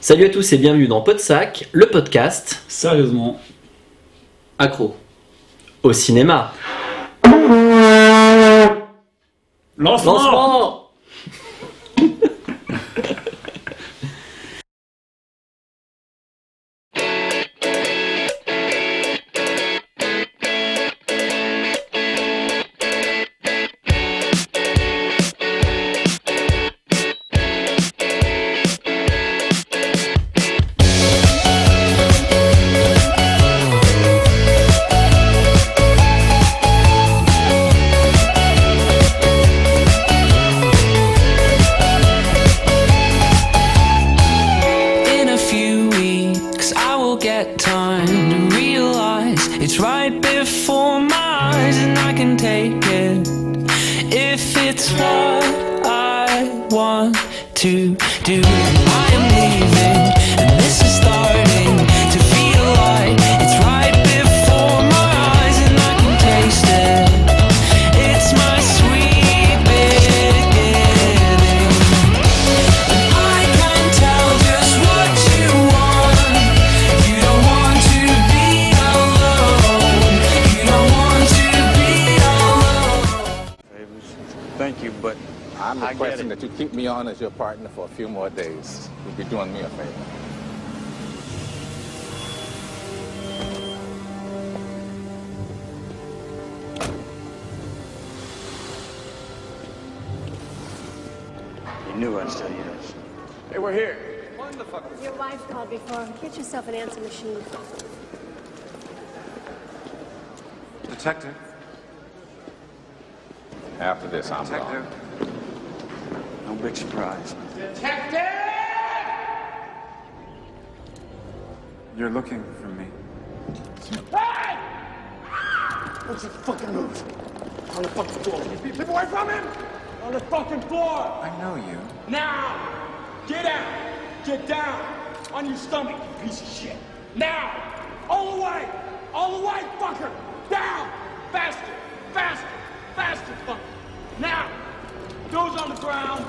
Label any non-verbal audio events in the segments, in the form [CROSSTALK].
Salut à tous et bienvenue dans Podsac, le podcast Sérieusement. Accro. au cinéma. Lancement Lancement Detective. After this, I'm Detective. gone. No big surprise. Detective! You're looking for me. Hey! What's your fucking move? On the fucking floor. Keep people away from him! On the fucking floor! I know you. Now! Get out! Get down! On your stomach, you piece of shit! Now! All the way! All the way, fucker! Down! Faster! Faster! Faster, fucker! Now! Those on the ground!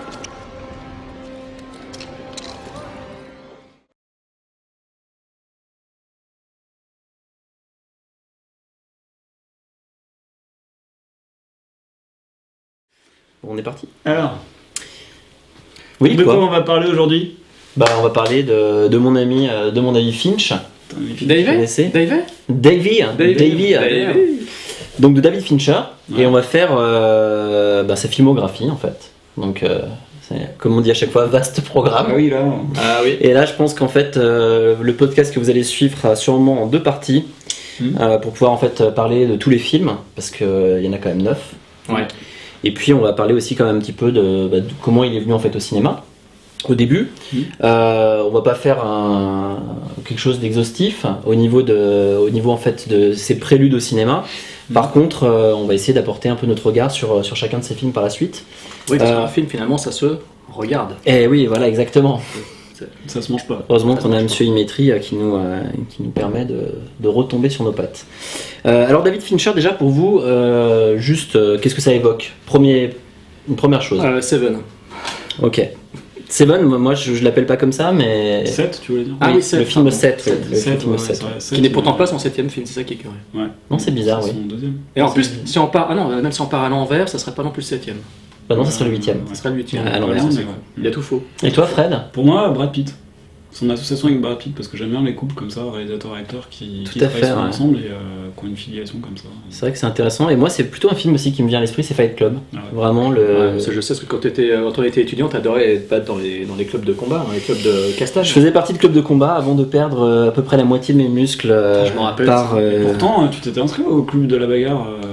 On est parti Alors, Oui, de quoi quoi on va parler aujourd'hui? Bah on va parler de, de mon ami euh, de mon ami Finch. Davey Davey Davey, donc de David Fincher et on va faire euh, bah, sa filmographie en fait. Donc euh, c'est comme on dit à chaque fois vaste programme. Ah oui, là. Ah oui. Et là, je pense qu'en fait, euh, le podcast que vous allez suivre sera sûrement en deux parties euh, pour pouvoir en fait parler de tous les films parce qu'il y en a quand même neuf. Ouais. Et puis, on va parler aussi quand même un petit peu de, bah, de comment il est venu en fait au cinéma. Au début, Mhm. Euh, on va pas faire un, quelque chose d'exhaustif au niveau de, au niveau en fait de ses préludes au cinéma. Par contre, euh, on va essayer d'apporter un peu notre regard sur, sur chacun de ces films par la suite. Oui, parce Euh, qu'un film, finalement, ça se regarde. Et oui, voilà, exactement. Ça se mange pas. Heureusement qu'on a Monsieur Imetri euh, qui nous, qui nous permet de, de retomber sur nos pattes. Alors David Fincher, déjà pour vous, juste qu'est-ce que ça évoque? Premier, Une première chose. Seven. Ok. Seven, moi moi, je, je l'appelle pas comme ça, mais 7, tu voulais dire Ah oui, le Sept, film pardon. 7. Sept. le film ouais, 7. c'est vrai, Qui n'est pourtant euh, pas son septième film, c'est ça qui est curieux. Ouais. Non, c'est bizarre, oui. son deuxième. Et en plus, si on part, ah non, même si on part à l'envers, ça serait pas non plus le septième. Bah non, ça serait le huitième. Ça serait le huitième. Ah, à l'envers. Il y a tout faux. Et toi, Fred? Pour moi, Brad Pitt. Son association avec Brad Pitt, parce que j'aime bien les couples comme ça, réalisateurs-acteurs qui, qui travaillent fait, souvent ouais. ensemble et euh, qui ont une filiation comme ça. C'est vrai que c'est intéressant. Et moi, c'est plutôt un film aussi qui me vient à l'esprit, c'est Fight Club. Ah ouais. Vraiment le. Ouais, parce que je sais parce que quand, t'étais- quand on était étudiant, t'adorais être battre dans les, dans les clubs de combat, dans les clubs de castage. Je faisais partie de club de combat avant de perdre euh, à peu près la moitié de mes muscles euh, Je m'en rappelle, par. euh, Pourtant, tu t'étais inscrit au club de la bagarre euh,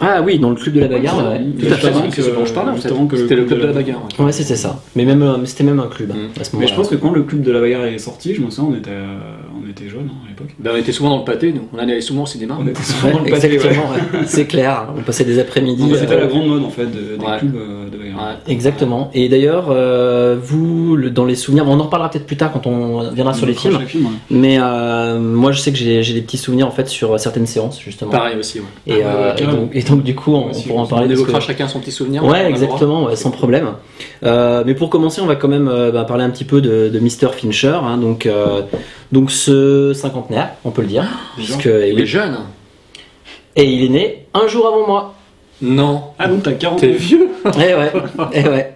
Ah oui, dans le club de la bagarre. ouais. Tout à fait, Justement c'est ce dont je parlais C'était le club de la bagarre. ouais. Ouais, c'était ça. Mais même, euh, c'était même un club Mm. à ce Mais moment-là. je pense que quand le club de la bagarre est sorti, je me souviens, on était, euh, on était jeunes hein, à l'époque. Ben, on était souvent dans le pâté, nous. On allait souvent au cinéma. On était [LAUGHS] souvent dans Ouais, le pâté, ouais. exactement, ouais. c'est clair. On passait des après-midi. C'était euh, la grande mode en fait de- des Ouais. clubs euh, de bagarre. Ouais. Exactement. Et d'ailleurs, euh, vous, le- dans les souvenirs, on en reparlera peut-être plus tard quand on viendra sur les films. Ouais. Mais euh, moi, je sais que j'ai des petits souvenirs en fait sur certaines séances justement. Pareil aussi, ouais. Et, Ah, euh, et donc, et donc, du coup, on, pourra en parler. On évoquera que- chacun son petit souvenir. Ouais, exactement, sans problème. Mais pour commencer, on va quand même bah, parler un petit peu de, de Mr. Fincher, hein, donc, donc ce cinquantenaire, on peut le dire, puisque et, Il est jeune. Et il est né un jour avant moi. Non. Ah donc t'as 40 T'es ans. vieux. [LAUGHS] Eh ouais, eh ouais.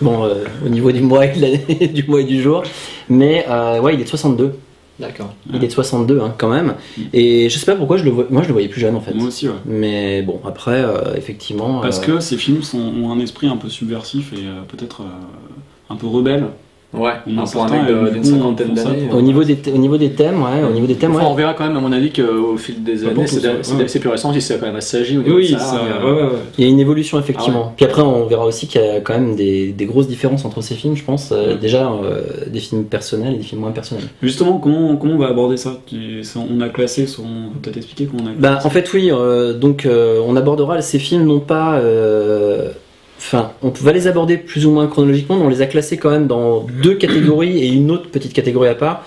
Bon, euh, au niveau du mois, et de l'année- [LAUGHS] du mois et du jour, mais euh, ouais, il est de 62. D'accord. Il est de 62 hein, quand même. Et je sais pas pourquoi je le vois. Moi, je le voyais plus jeune en fait. Moi aussi, ouais. Mais bon, après, euh, effectivement. Parce euh, que ces films sont, ont un esprit un peu subversif et euh, peut-être euh, un peu rebelle. Ouais, On en un pour un certains, mec du d'une cinquantaine ça d'années. Au niveau des, au niveau des thèmes, ouais, au niveau des thèmes, Enfin, ouais. on verra quand même, à mon avis, qu'au fil des années, c'est plus récent, si c'est quand même niveau Oui, de ça, ça. ouais, euh, ouais, ouais. Il y a une évolution effectivement. Ah ouais. Puis après, on verra aussi qu'il y a quand même des, des grosses différences entre ces films, je pense. Euh. Déjà, euh, des films personnels et des films moins personnels. Justement, comment, comment on va aborder ça? Tu- ça- On a classé, son... on peut peut-être expliquer comment on a classé Bah, en fait, oui. euh, donc, euh, on abordera ces films non pas. Enfin, on va les aborder plus ou moins chronologiquement, mais on les a classés quand même dans deux catégories et une autre petite catégorie à part.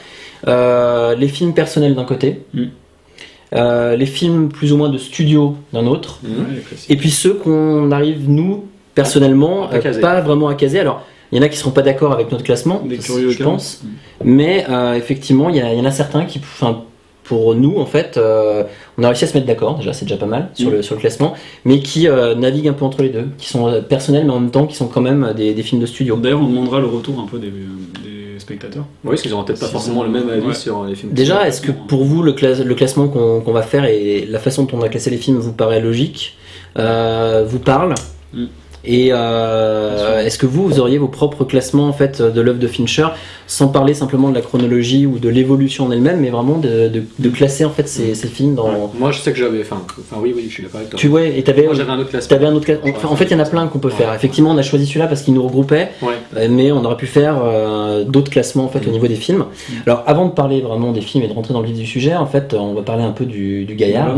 Euh, les films personnels d'un côté, Mm. euh, les films plus ou moins de studio d'un autre, classiques. Et puis ceux qu'on arrive, nous, personnellement, À euh, pas vraiment à caser. Alors, il y en a qui seront pas d'accord avec notre classement, je pense. Mais effectivement, il y, en a certains qui, enfin, pour nous, en fait, euh, on a réussi à se mettre d'accord, déjà, c'est déjà pas mal, sur, Mm. le, sur le classement, mais qui euh, naviguent un peu entre les deux, qui sont euh, personnels, mais en même temps qui sont quand même des, des films de studio. D'ailleurs, on demandera le retour un peu des, des spectateurs. Oui, parce qu'ils auront peut-être pas forcément le même avis Ouais. sur les films. Déjà, est-ce que pour vous, le, cla- le classement qu'on va faire et la façon dont on a classé les films vous paraît logique? Euh, Vous parle? Mm. Et euh, est-ce que vous, vous auriez vos propres classements en fait de l'œuvre de Fincher, sans parler simplement de la chronologie ou de l'évolution en elle-même, mais vraiment de, de- de classer en fait ces, ces films dans. Moi, je sais que j'avais. Enfin, enfin, oui, oui, je suis d'accord avec toi. Tu vois, et t'avais, Moi, j'avais un autre classement. un autre en fait, il y en a plein qu'on peut faire. Effectivement, on a choisi celui-là parce qu'il nous regroupait, euh, mais on aurait pu faire euh, d'autres classements en fait au Mm. niveau des films. Alors, avant de parler vraiment des films et de rentrer dans le vif du sujet, en fait, on va parler un peu du, du gaillard.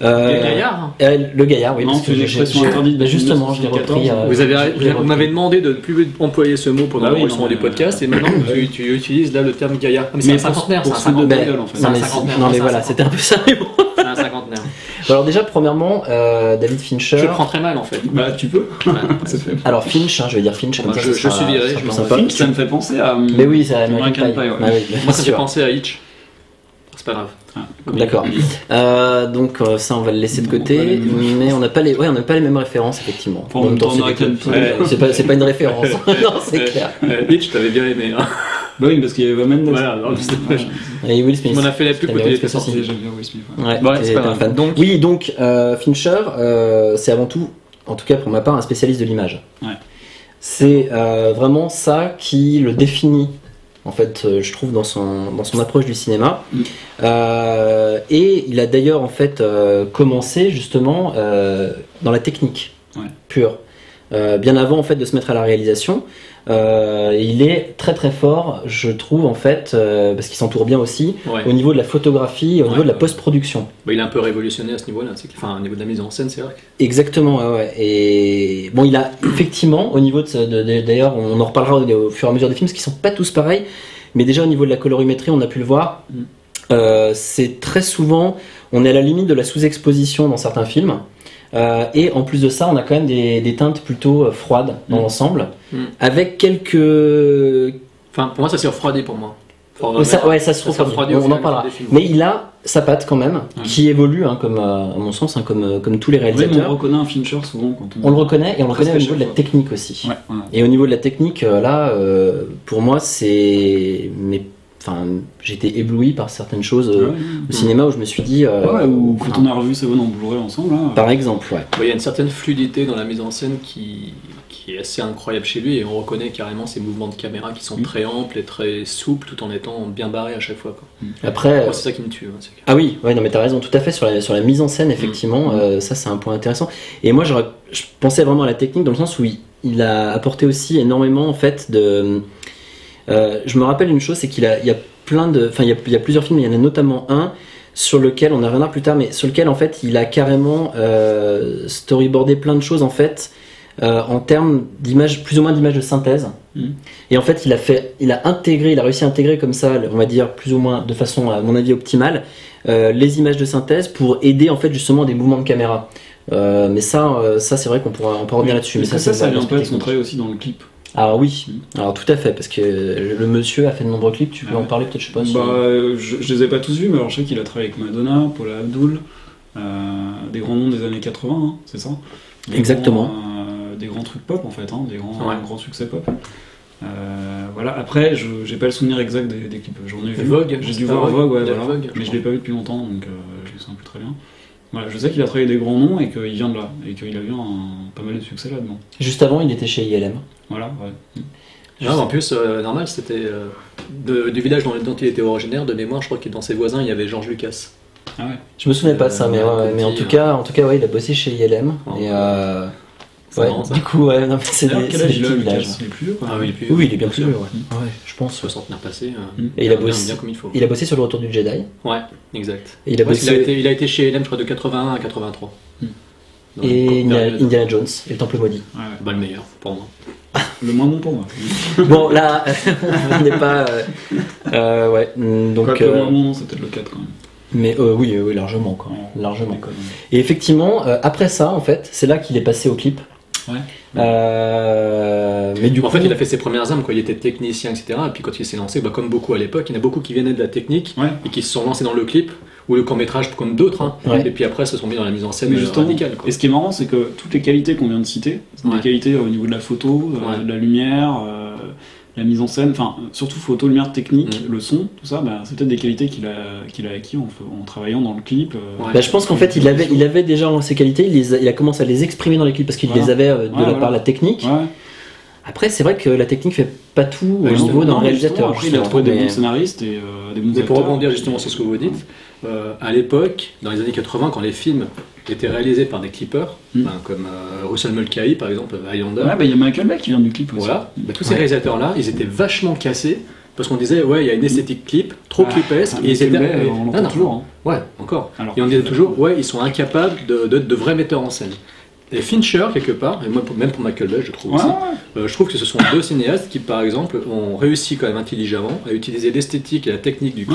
Euh, Les gaillards euh, le gaillard, oui. Non, parce que c'est une j'ai- expression j'ai- interdite bah, justement, je l'ai 1974. repris. euh, Vous, avez, repris. m'avez demandé de ne plus employer ce mot pendant Bah oui, l'enregistrement du mais- podcast et maintenant tu, [LAUGHS] tu utilises là le terme gaillard. Ah, mais c'est un cinquantenaire, c'est pour un cinquantenaire. gueule, en fait. C'est Non mais, cinquantenaire. non, mais c'est un voilà, c'était un peu ça. un cinquantenaire. Alors déjà, premièrement, euh, David Fincher. Je le prends très mal en fait. Bah, tu peux. [LAUGHS] Ouais. Ça fait- Alors Finch, hein, je vais dire Finch comme Bah, ça. je- ça je sera- suivirai, ça je sympa. Finch, ça me fait penser à. Mais oui, c'est American Pie. Pie, ouais. Ah oui, Moi, ça fait sûr. penser à Hitch. C'est pas grave. D'accord. Euh, donc euh, ça, on va le laisser de côté, mais on n'a pas les, ouais, on n'a pas les mêmes références effectivement. En même temps, c'est pas, c'est pas une référence. [LAUGHS] non, c'est clair. Hitch, t'avais bien aimé. Hein. Bah oui, parce qu'il y avait Mendes. Voilà, alors. Et Will Smith. On a fait la pub côté Will était sorti. J'aime bien Will Smith. ouais. Ouais, Bon, ouais, t'es- c'est pas un fan. Donc- oui, donc euh, Fincher, euh, c'est avant tout, en tout cas pour ma part, un spécialiste de l'image. Ouais. C'est euh, vraiment ça qui le définit, en fait, euh, je trouve, dans son, dans son approche du cinéma. Mm. Euh, et il a d'ailleurs, en fait, euh, commencé justement euh, dans la technique Ouais. pure. Bien avant, en fait, de se mettre à la réalisation. Euh, il est très très fort, je trouve, en fait, euh, parce qu'il s'entoure bien aussi, Ouais. au niveau de la photographie, au Ouais, niveau de la post-production. Bah, il est un peu révolutionné à ce niveau-là. Enfin, au niveau de la mise en scène, c'est vrai. Exactement, ouais, ouais. Et bon, il a effectivement, au niveau de, ce- de- de- d'ailleurs, on en reparlera au, au fur et à mesure des films, parce qu'ils sont pas tous pareils, mais déjà au niveau de la colorimétrie, on a pu le voir. Mm. Euh, c'est très souvent, on est à la limite de la sous-exposition dans certains films. Euh, et en plus de ça, on a quand même des, des teintes plutôt euh, froides dans Mm. l'ensemble, Mm. avec quelques. Enfin, pour moi, ça s'est refroidi pour moi. Ça, ouais, ça se refroidit. On en parlera. Mais il a sa patte quand même, qui évolue, hein, comme euh, à mon sens, hein, comme, comme tous les Oui, mais réalisateurs. on reconnaît un Fincher souvent quand on. On le reconnaît et on le reconnaît au niveau de la technique aussi. Ouais. Et au niveau de la technique, là, euh, pour moi, c'est. Mais, enfin, j'ai été ébloui par certaines choses euh, Ouais, au cinéma où je me suis dit. euh, Ouais, ou enfin, quand on a revu Seven en Blu-ray ensemble, là. Par exemple, ouais. Ouais, Il y a une certaine fluidité dans la mise en scène qui, qui est assez incroyable chez lui et on reconnaît carrément ses mouvements de caméra qui sont Mm. très amples et très souples tout en étant bien barrés à chaque fois. Quoi. Après. Moi, c'est ça qui me tue. hein, Ah oui, ouais, non, mais t'as raison, tout à fait sur la, sur la mise en scène, effectivement, Mm. euh, ça c'est un point intéressant. Et moi, j'aurais- je pensais vraiment à la technique dans le sens où il, il a apporté aussi énormément en fait de. Euh, je me rappelle une chose, c'est qu'il a, il y a plein de. Enfin, il y a, il y a plusieurs films, il y en a notamment un sur lequel, on en reviendra plus tard, mais sur lequel en fait il a carrément euh, storyboardé plein de choses en fait. euh, en termes d'images, plus ou moins d'images de synthèse. Mhm. Et en fait, il a fait, il a intégré, il a réussi à intégrer comme ça, on va dire plus ou moins de façon, à mon avis, optimale, euh, les images de synthèse pour aider en fait justement des mouvements de caméra. Euh, mais ça, ça c'est vrai qu'on pourra, on pourra revenir là-dessus. Mais ça, ça, ça vraiment vient pas de son travail aussi dans le clip Alors oui, alors tout à fait, parce que le monsieur a fait de nombreux clips. Tu peux Ah en parler peut-être, je sais pas. Bah, euh, je, je les ai pas tous vus, mais alors je sais qu'il a travaillé avec Madonna, Paula Abdul, euh, des grands noms des années 80, hein, c'est ça? Des Exactement. grands, euh, des grands trucs pop en fait, hein, des grands, Ouais. grands succès pop. Euh, voilà, après, je j'ai pas le souvenir exact des, des clips. J'en ai vu. Vogue, J'ai dû voir Vogue Vogue, ouais, Il y a voilà. Vogue, je mais je l'ai pas vu depuis longtemps, donc euh, je me souviens plus très bien. Voilà, je sais qu'il a travaillé des grands noms et qu'il vient de là, et qu'il a eu un, pas mal de succès là-dedans. Juste avant, il était chez ILM. Voilà, ouais. Non, en plus, euh, normal, c'était euh, de- du village dont, dont il était originaire, de mémoire, je crois que dans ses voisins, il y avait Georges Lucas. Ah ouais. Je me souvenais pas de ça, mais, ouais, Euh, ouais, mais en petit, tout euh, cas, en tout cas, ouais, il a bossé chez ILM. Ouais. Et euh, C'est ouais, marrant, ça. du coup, ouais, non, mais c'est des, quel c'est âge des il a, petits Lucas villages. Il est plus vieux, quoi. Ah oui, il est plus Oui, il est bien sûr. plus vieux, ouais. Ouais, je pense. Soixantenaire passé. euh, Et il a bien- bossé- bien comme il faut. Il a bossé sur le retour du Jedi. Ouais, exact. Et il a Ouais, bossé. a, été, il a été chez LM, je crois, de 81 à 83. Hmm. Une Et courte Indiana, période. Indiana Jones et le Temple maudit. Ouais, ouais. Bah, le meilleur, pour moi. Le moins bon pour moi. [LAUGHS] bon, là, on n'est pas. euh, euh, ouais, mm, donc. Euh, le moins bon, c'est peut-être le 4 quand même. mais euh, oui, euh, oui, largement, quoi. Ouais, Largement. Et effectivement, euh, après ça, en fait, c'est là qu'il est passé au clip. Ouais. Euh, mais du en coup, fait, il a fait ses premières armes, quoi. Il était technicien, etc. Et puis quand il s'est lancé, bah, comme beaucoup à l'époque, il y en a beaucoup qui venaient de la technique Ouais. et qui se sont lancés dans le clip ou le court métrage comme d'autres. hein. Ouais. Et puis après, se sont mis dans la mise en scène Mais euh, justement, radicale. Quoi. et ce qui est marrant, c'est que toutes les qualités qu'on vient de citer, c'est Ouais. des qualités au niveau de la photo, euh, Ouais. de la lumière, euh, la mise en scène, enfin surtout photo, lumière, technique, Mm. le son, tout ça, bah, c'est peut-être des qualités qu'il a, qu'il a acquis en, travaillant dans le clip. euh, Ouais. Bah, je pense qu'en fait, il avait, il avait déjà ses qualités, il, les a, il a commencé à les exprimer dans les clips parce qu'il Voilà. les avait euh, de Ouais, la voilà. part de la technique. Ouais. Après, c'est vrai que la technique fait pas tout au Bah, niveau justement, d'un réalisateur. Après, il a trouvé des bons scénaristes et euh, des bons Mais pour acteurs. rebondir justement sur ce que vous dites, euh, à l'époque, dans les années 80, quand les films étaient réalisés par des clippers, Mm. ben, comme euh, Russell Mulcahy par exemple, Highlander, Ouais, bah, il y a Michael Bay qui vient du clip aussi. voilà, ben, tous ces réalisateurs-là, ils étaient vachement cassés parce qu'on disait, ouais, il y a une esthétique clip, trop Ah, clipesque, ah, et ils étaient. Bay, on non, toujours. hein. Ouais, encore. Alors Et on disait toujours, ouais, ils sont incapables de, de, de vrais metteurs en scène. Et Fincher, quelque part, et moi, même pour Michael Bay, je trouve Ouais, aussi, ouais. euh, je trouve que ce sont deux cinéastes qui, par exemple, ont réussi quand même intelligemment à utiliser l'esthétique et la technique du Ouais.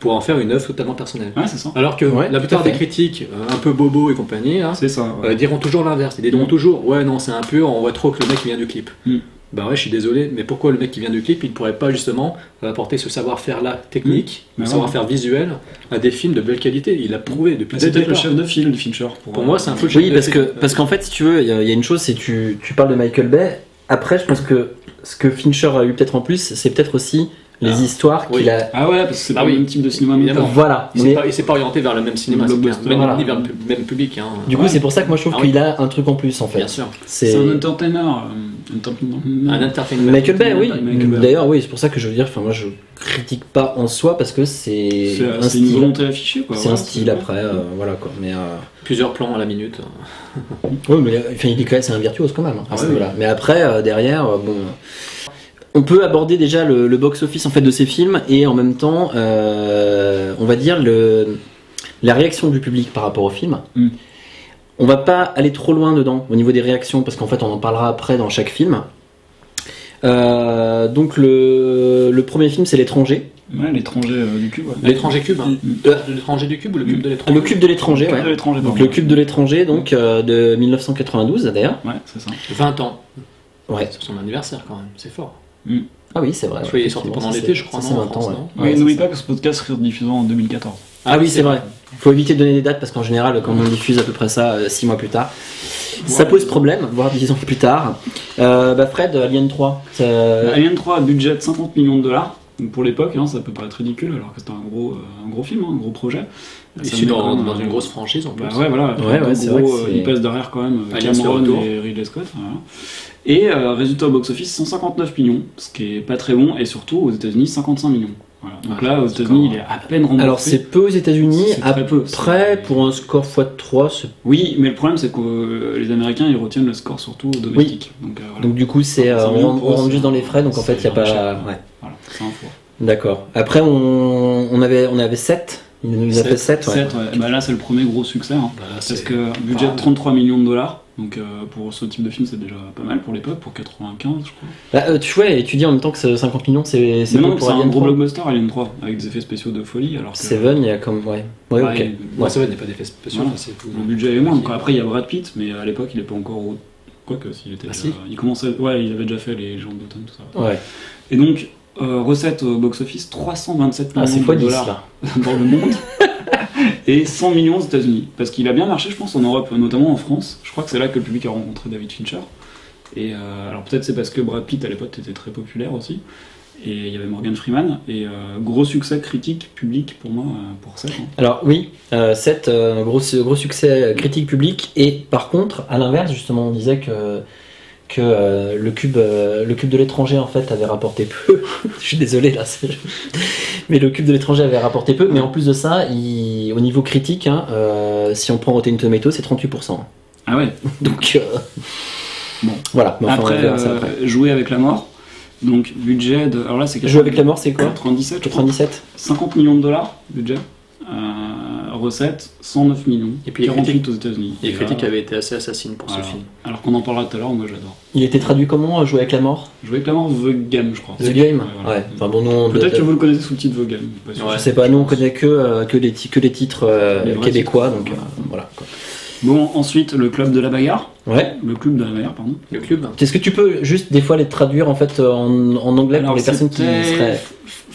Pour en faire une œuvre totalement personnelle. Ouais, c'est ça. Alors que Ouais, la plupart des critiques, euh, un peu bobo et compagnie, hein, C'est ça. ouais. euh, diront toujours l'inverse. Ils diront Mm. toujours, ouais, non, c'est impur, on voit trop que le mec qui vient du clip. Mm. Bah ouais, je suis désolé, mais pourquoi le mec qui vient du clip, il ne pourrait pas justement apporter ce savoir-faire-là technique, Mm. ce Mais savoir-faire visuel à des films de belle qualité? Il l'a prouvé depuis Bah, C'est peut-être le chef de file de Fincher. Pour, Pour moi, c'est un peu le chef Oui, de parce que, parce qu'en fait, si tu veux, il y, y a une chose, c'est tu, tu parles de Michael Bay. Après, je pense que ce que Fincher a eu peut-être en plus, c'est peut-être aussi les Ah. histoires qu'il Oui. a. Ah ouais, parce que c'est Bah pas oui. le même type de cinéma. Évidemment. Voilà. Il s'est Mais s'est pas orienté vers le même cinéma, clair. Voilà. ni vers le même public. Hein. du coup, Ouais. c'est pour ça que moi je trouve Ah oui. qu'il a un truc en plus en fait. Bien sûr. C'est C'est un entertainer. euh, entertainer. Un entertainment. Michael Bay, oui. Michael Bay. D'ailleurs, oui, c'est pour ça que je veux dire, enfin, moi je critique pas en soi parce que c'est C'est un c'est une style. volonté affichée. quoi. C'est un style après, euh, voilà quoi. Mais euh, Plusieurs plans à la minute. Oui, mais enfin, il est quand même, c'est un virtuose quand même. hein, Ah. Mais après, euh, derrière, euh, bon, on peut aborder déjà le, le box-office en fait de ces films et en même temps, euh, on va dire le, la réaction du public par rapport au film. Mm. On va pas aller trop loin dedans au niveau des réactions parce qu'en fait, on en parlera après dans chaque film. Euh, donc le, le premier film c'est l'étranger, Ouais, l'étranger euh, du cube. ouais. L'étranger cube. Hein. Mm. Euh, L'étranger du cube ou le cube de l'étranger? Le cube de l'étranger, Le cube ouais. de Donc le cube de l'étranger donc euh, de 1992 d'ailleurs. Ouais, c'est ça. 20 ans. Ouais. C'est son anniversaire quand même, c'est fort. Ah oui, c'est vrai. Qu'il est sorti pendant ça, l'été, je crois, ça, non, c'est en 20 ans, France, ouais. non Ouais, Mais n'oubliez ça. pas que ce podcast sera diffusé en 2014. Ah oui, c'est vrai. Faut éviter de donner des dates parce qu'en général, quand on diffuse à peu près ça 6 mois plus tard, ça pose problème, voire 10 ans plus tard. Euh, bah Fred, Alien 3, ça- Alien 3 a budget de 50 millions de dollars. Pour l'époque, hein, ça peut paraître ridicule alors que c'était un gros, euh, un gros film, hein, un gros projet. Ça Issu met dans, euh, une grosse franchise en plus. Bah ouais, voilà. Ouais, ouais, En c'est gros, vrai que euh, c'est- il passe derrière quand même euh, Cameron et Ridley Scott. voilà. Et euh, résultat au box-office 159 millions, ce qui est pas très bon, et surtout aux États-Unis 55 millions. Voilà. Donc là, aux États-Unis, il est à peine remboursé. Alors c'est peu aux États-Unis, très peu près pour un score x3. c'est- Oui, mais le problème c'est que euh, les Américains ils retiennent le score surtout domestique. Donc, euh, voilà. Donc du coup, c'est euh, 55 on, rentre juste dans les frais, donc en fait, il n'y a pas. ouais. Voilà, c'est un four. D'accord. Après, on, on avait, on avait 7. Il nous a fait 7, ouais. 7, ouais. Bah là, c'est le premier gros succès. hein. Bah, là, Parce que budget de 33 millions de dollars. Donc euh, pour ce type de film, c'est déjà pas mal pour l'époque, pour 95, je crois. Bah, euh, tu vois, et tu dis en même temps que c'est 50 millions, c'est peu non, pour c'est un gros 3. blockbuster Alien 3, avec des effets spéciaux de folie. Alors que Seven, il y a comme. Ouais, ouais, Ouais, ok. il- ça va, il n'y a pas d'effet spéciaux. Voilà. enfin, c'est- le budget est moindre. Après, il y a Brad Pitt, mais à l'époque, il est pas encore. au- Quoique, s'il était Ah, déjà- si Il commençait. Ouais, il avait déjà fait les gens d'automne, tout ça. Ouais. Et donc, euh, recette au box-office 327 Ah, c'est millions fois de 10 dollars là. [LAUGHS] dans le monde [LAUGHS] et 100 millions aux États-Unis. Parce qu'il a bien marché, je pense, en Europe, notamment en France. Je crois que c'est là que le public a rencontré David Fincher. Et euh, alors peut-être c'est parce que Brad Pitt à l'époque était très populaire aussi. Et il y avait Morgan Freeman. Et euh, gros succès critique, public pour moi, euh, pour ça. Alors oui, 7, gros, gros succès critique public. Et par contre, à l'inverse, justement, on disait que, que euh, le, cube, euh, le cube de l'étranger, en fait, avait rapporté peu. [LAUGHS] Je suis désolé, là. c'est- Mais le cube de l'étranger avait rapporté peu. Mais en plus de ça, il- au niveau critique, hein, euh, si on prend Rotten Tomato, c'est 38%. Ah ouais. Donc, Bon. voilà. Enfin, après, après. jouer avec la mort. Donc budget de. Alors là, c'est Jouer avec la mort, c'est quoi? 97, je crois. 97 50 millions de dollars, budget. Euh, recette, 109 millions. Et puis les 48 critiques- aux États-Unis. Les Et critiques avaient été assez assassines pour voilà. ce film. Alors qu'on en parlera tout à l'heure, moi j'adore. Il était traduit comment, euh, Jouer avec la mort? Jouer avec la mort, The Game, je crois. The Game? Ouais, voilà. Ouais. Enfin bon, Peut-être que vous le connaissez sous le titre The Game. pas sûr. Je sais pas, nous on connaît que, euh, que, les, ti- que les titres euh, Les québécois, titres. donc euh, voilà. quoi. Bon, ensuite, le club de la bagarre. Ouais. Le club de la bagarre, pardon. Le club Est-ce que tu peux juste des fois les traduire en fait en, en anglais pour les personnes qui seraient.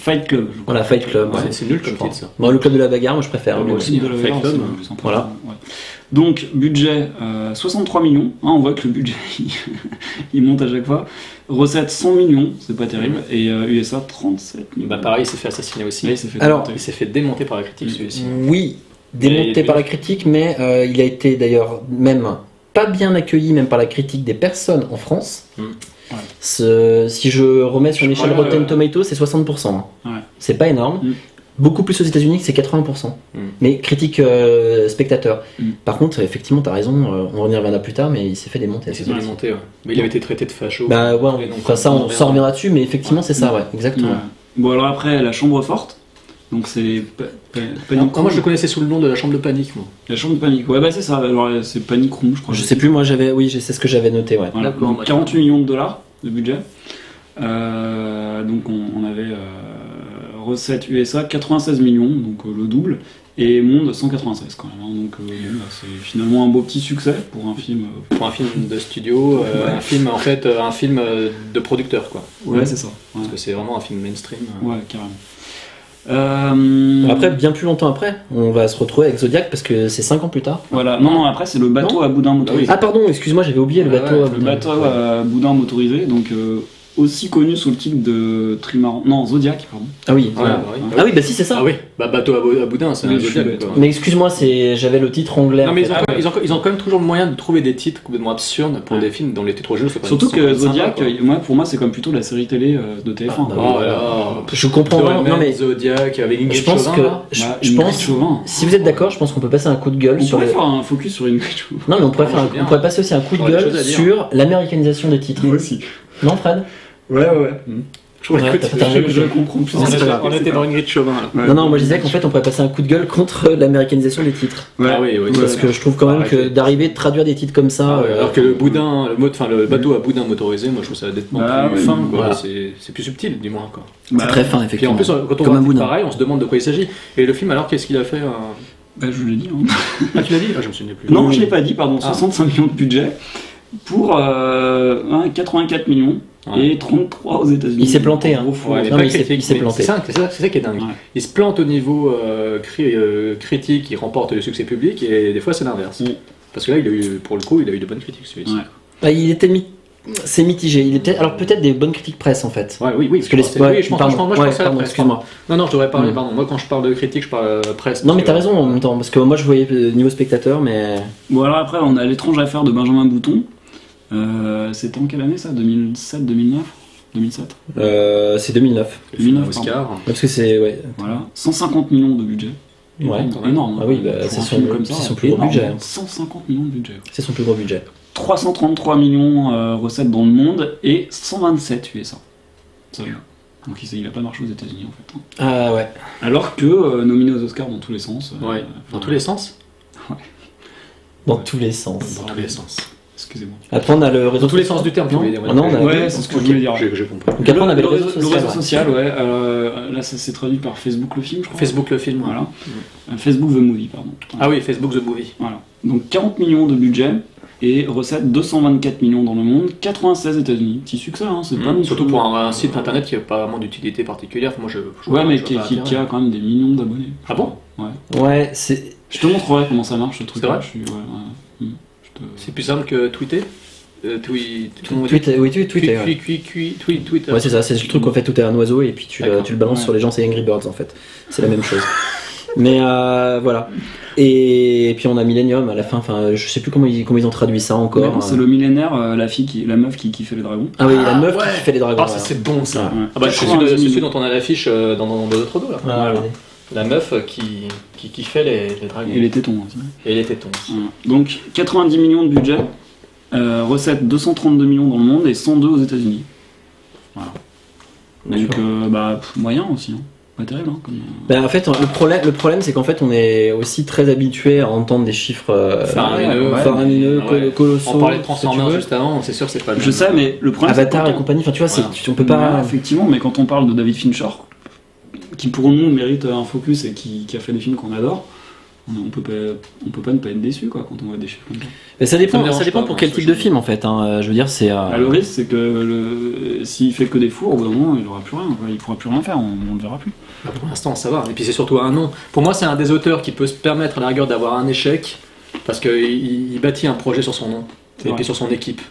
Fight Club. je crois. Voilà, Fight Club. Ouais, ouais. c'est nul Je comme titre, ça. Bon, le club de la bagarre, moi je préfère. Le club de la Fight bagarre, Club, plus important. Voilà. Ouais. Donc, budget euh, 63 millions. Hein, on voit que le budget [LAUGHS] il, monte à chaque fois. Recette 100 millions, c'est pas terrible. Et euh, USA 37 millions. Bah pareil, il s'est fait assassiner aussi. Il s'est fait Alors, démonter. Il s'est fait démonter par la critique celui-ci. Oui, démonté par la critique, mais euh, il a été d'ailleurs même pas bien accueilli même par la critique des personnes en France. Mm. Ouais. Ce- si je remets sur l'échelle crois, Rotten euh, Tomato, c'est 60%. hein. Ouais. C'est pas énorme. Mm. Beaucoup plus aux États-Unis c'est 80%. Mm. Mais critique euh, spectateur. Mm. Par contre, effectivement, t'as raison, euh, on y reviendra plus tard, mais il s'est fait démonter. Il s'est c'est fait démonter, ouais. Mais il avait été traité de facho. Bah ouais, enfin, ça, on s'en reviendra dessus, mais effectivement, c'est ça, ouais, exactement. Ouais. Bon, alors après, la chambre forte. Donc, c'est Non, moi je le connaissais sous le nom de la chambre de panique, moi. La chambre de panique. Ouais, bah c'est ça. Alors, c'est Panic Room, je crois. Je sais plus, moi j'avais, oui, je sais ce que j'avais noté, ouais. Voilà, donc bah, 48 millions de dollars de budget. Euh, donc on, on avait euh, recette USA 96 millions, donc euh, le double, et monde 196 quand même. hein. donc euh, bon, bah, c'est finalement un beau petit succès pour un film. euh, Pour un film de studio, euh, Ouais. un film en fait, euh, un film euh, de producteur quoi. ouais, c'est ça. Ouais, Parce que c'est vraiment un film mainstream. ouais, carrément. Euh, Après, bien plus longtemps après, on va se retrouver avec Zodiac parce que c'est 5 ans plus tard. voilà. Non, non, après c'est le bateau à boudin motorisé. Ah pardon, excuse-moi, j'avais oublié le bateau. ouais, à Le boudin. bateau à boudin motorisé, donc euh, aussi connu sous le titre de Trimaran. Non, Zodiac, pardon. Ah oui. Ouais, voilà. bah oui. Ah oui, bah si, c'est ça. Ah oui, bah bateau à, bou- à boudin, c'est Oui, un Zodiac, bête. Mais excuse-moi, c'est j'avais le titre anglais. Non mais ils ont, quand même, ils, ont, ils ont quand même toujours le moyen de trouver des titres complètement absurdes pour Ouais. des films dont les titres jeux sont pas Surtout sont que Zodiac, moi, pour moi, c'est comme plutôt la série télé euh, de TF1. Ah, bah Oh là. Je comprends vraiment. Non mais Zodiac avec Ingrid je pense Chauvin, que je, Bah, je Ingrid pense. Chauvin. Si vous êtes d'accord, je pense qu'on peut passer un coup de gueule On sur pourrait le. faire un focus sur une Chauvin. Non mais on pourrait Moi, faire un- bien. on pourrait passer aussi un coup de gueule sur l'américanisation des titres. aussi. Non Fred? Ouais, ouais, ouais. Je t'as Je, comprends plus. on, était, on était dans Ingrid Chauvin là. Ouais. Non non, moi je disais qu'en fait on pourrait passer un coup de gueule contre [LAUGHS] l'américanisation des titres. Ouais. Ah oui, oui, Parce que je trouve quand même que d'arriver de traduire des titres comme ça. Ah ouais, euh, alors que le boudin, le, mot- enfin, le bateau à boudin motorisé, moi je trouve ça nettement Bah, plus fin. Voilà. C'est, c'est plus subtil du moins quoi. C'est Bah, très fin Puis en effectivement. plus, quand on Comme voit un boudin. pareil, on se demande de quoi il s'agit. Et le film alors qu'est-ce qu'il a fait euh, Bah, je vous l'ai dit. hein. Ah tu l'as dit? Ah je me souviens plus. Non, je l'ai pas dit, pardon. Ah. 65 millions de budget pour euh, hein, 84 millions Ouais. et 33 aux États-Unis. Il s'est planté, hein. Ouais, Non, mais il s'est- critique, il s'est mais planté. C'est ça, c'est ça- qui est dingue. Ouais. Il se plante au niveau euh, cri- euh, critique, il remporte le succès public, et des fois c'est l'inverse. Mm. Parce que là, il a eu, pour le coup, il a eu de bonnes critiques celui-ci. Ouais. Bah, il était mi- c'est mitigé. Il était alors peut-être des bonnes critiques presse en fait. Ouais, oui, oui. Parce que les je pense- ouais, oui, je pense, pardon, je pense- moi je ouais, pense à la pardon, presse. excuse-moi. Non, non, je devrais parler, Mm. pardon. Moi quand je parle de critique, je parle euh, presse. Non mais t'as raison en même temps parce que moi je voyais euh, niveau spectateur mais Bon, alors après, on a l'étrange affaire de Benjamin Bouton. Euh, C'était en quelle année ça? 2007, 2009 2007 euh, c'est 2009. Le film 2009, Oscar. Parce que c'est ouais. Voilà. 150 millions de budget. Ouais. Énorme. Ah oui, bah, c'est son- son plus gros budget. 150 millions de budget. C'est son plus gros budget. 333 millions euh, recettes dans le monde et 127 USA. Seulement. Donc il, il a pas marché aux États-Unis en fait. hein. Ah ouais. Alors que euh, nominé aux Oscars dans tous les sens. euh, Ouais, dans tous les sens? Dans tous les sens. Dans tous les sens. Excusez-moi. Après, on a le réseau Dans tous les sens du terme, tu Non, voulais dire, ouais. non, on a- Ouais, c'est ce que je voulais dire. J'ai j'ai compris. Donc après, on avait le réseau le social. réseau ouais. social, ouais. euh, là, ça s'est traduit par Facebook le film, je crois. Facebook le film, Voilà. Euh, Facebook the movie, pardon. Ah oui, Facebook The Movie. Voilà. Donc 40 millions de budget et recettes 224 millions dans le monde, 96 États-Unis. Petit succès, hein, c'est pas non Mmh. Surtout pour un, un site internet qui n'a pas vraiment d'utilité particulière. Moi, je, je Ouais, mais je qui, a quand même des millions d'abonnés. Ah bon? Ouais. Ouais, c'est. Je te montrerai comment ça marche ce truc. C'est vrai? Je suis, ouais, ouais. Te- C'est plus simple que tweeter euh, tout dit- Twitter, oui, tu- Twitter. Twi- twi- twi- twi- Twitter. Ouais, c'est ça, c'est le truc, en fait, où t'es un oiseau et puis tu, le- balances sur les gens, c'est Angry Birds en fait. C'est la même chose. Mais euh, voilà. Et, puis on a Millennium à la fin, enfin, je sais plus comment ils, comment ils ont traduit ça encore. C'est le millénaire, euh, la fille, qui, la meuf qui, qui fait les dragons. Ah oui, la Ah, meuf ouais. qui fait les dragons. Ah, ça c'est bon ça. Ah bah, c'est 80 celui, dont on a l'affiche euh, dans, dans, dans notre dos là. Ah. La meuf euh, qui, qui, qui fait les, les dragons. Et les tétons aussi. Et les tétons. Voilà. Donc 90 millions de budget, euh, recettes 232 millions dans le monde et 102 aux États-Unis. Voilà. Donc euh, bah, pff, moyen aussi. Hein. Pas terrible. Hein, comme... Ben, en fait, le problème, le problème c'est qu'en fait, on est aussi très habitué à entendre des chiffres euh, Faramineux, ouais, ouais, faramineux, mais- col- ouais. colossaux. On parlait de Transformers juste avant, c'est sûr c'est pas le Je même. sais, mais le problème c'est Avatar et quand compagnie, enfin tu vois, c'est- Voilà. tu- on peut Ouais, pas. effectivement, mais quand on parle de David Fincher, qui pour nous mérite un focus et qui, qui a fait des films qu'on adore, on, on peut pas, on peut pas ne pas être déçu quoi quand on voit des chiffres comme ça. Mais ça dépend, ça dépend pas, pour quel type que de film en fait. hein. Je veux dire, c'est. euh, Ah, le risque c'est que le- s'il fait que des fours, au bout d'un moment il aura plus rien, quoi. il pourra plus rien faire, on, on le verra plus. Bah, pour l'instant, ça va. Et puis c'est surtout un nom. Pour moi, c'est un des auteurs qui peut se permettre à la rigueur d'avoir un échec parce qu'il il bâtit un projet sur son nom et puis sur son équipe.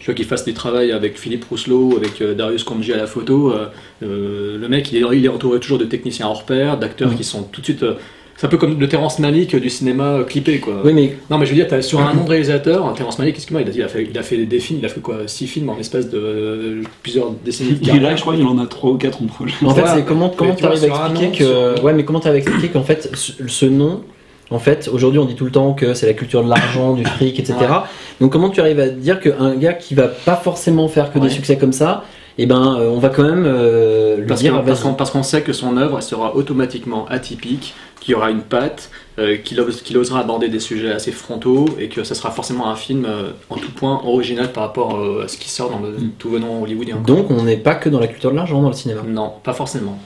Je veux qu'il fasse des travaux avec Philippe Rousselot, avec euh, Darius Kanji à la photo. euh, euh, le mec, il est, il est entouré toujours de techniciens hors pair, d'acteurs qui sont tout de suite. euh, c'est un peu comme le Terrence Malick du cinéma clippé, quoi. Oui, mais Non, mais je veux dire, t'as sur un nom de réalisateur, Terrence Malick, excuse-moi, il a, il a fait, il a fait des films, il a fait quoi? Six films en l'espace de euh, plusieurs décennies de Il là, je crois qu'il en a 3 ou 4 en projet. En fait, c'est comment comment tu t'arrives vois, à sur un expliquer nom, que sur- ouais, mais comment t'arrives à expliquer qu'en fait ce, ce nom, en fait, aujourd'hui on dit tout le temps que c'est la culture de l'argent, du fric, etc. Ouais. Donc comment tu arrives à dire qu'un gars qui va pas forcément faire que Ouais. des succès comme ça, et ben euh, on va quand même euh, lui Parce dire qu'on parce qu'on- parce qu'on sait que son œuvre sera automatiquement atypique, qu'il y aura une patte, euh, qu'il ose- qu'il osera aborder des sujets assez frontaux et que ça sera forcément un film euh, en tout point original par rapport euh, à ce qui sort dans le Mm. tout venant hollywoodien. Donc on n'est pas que dans la culture de l'argent dans le cinéma. Non, pas forcément.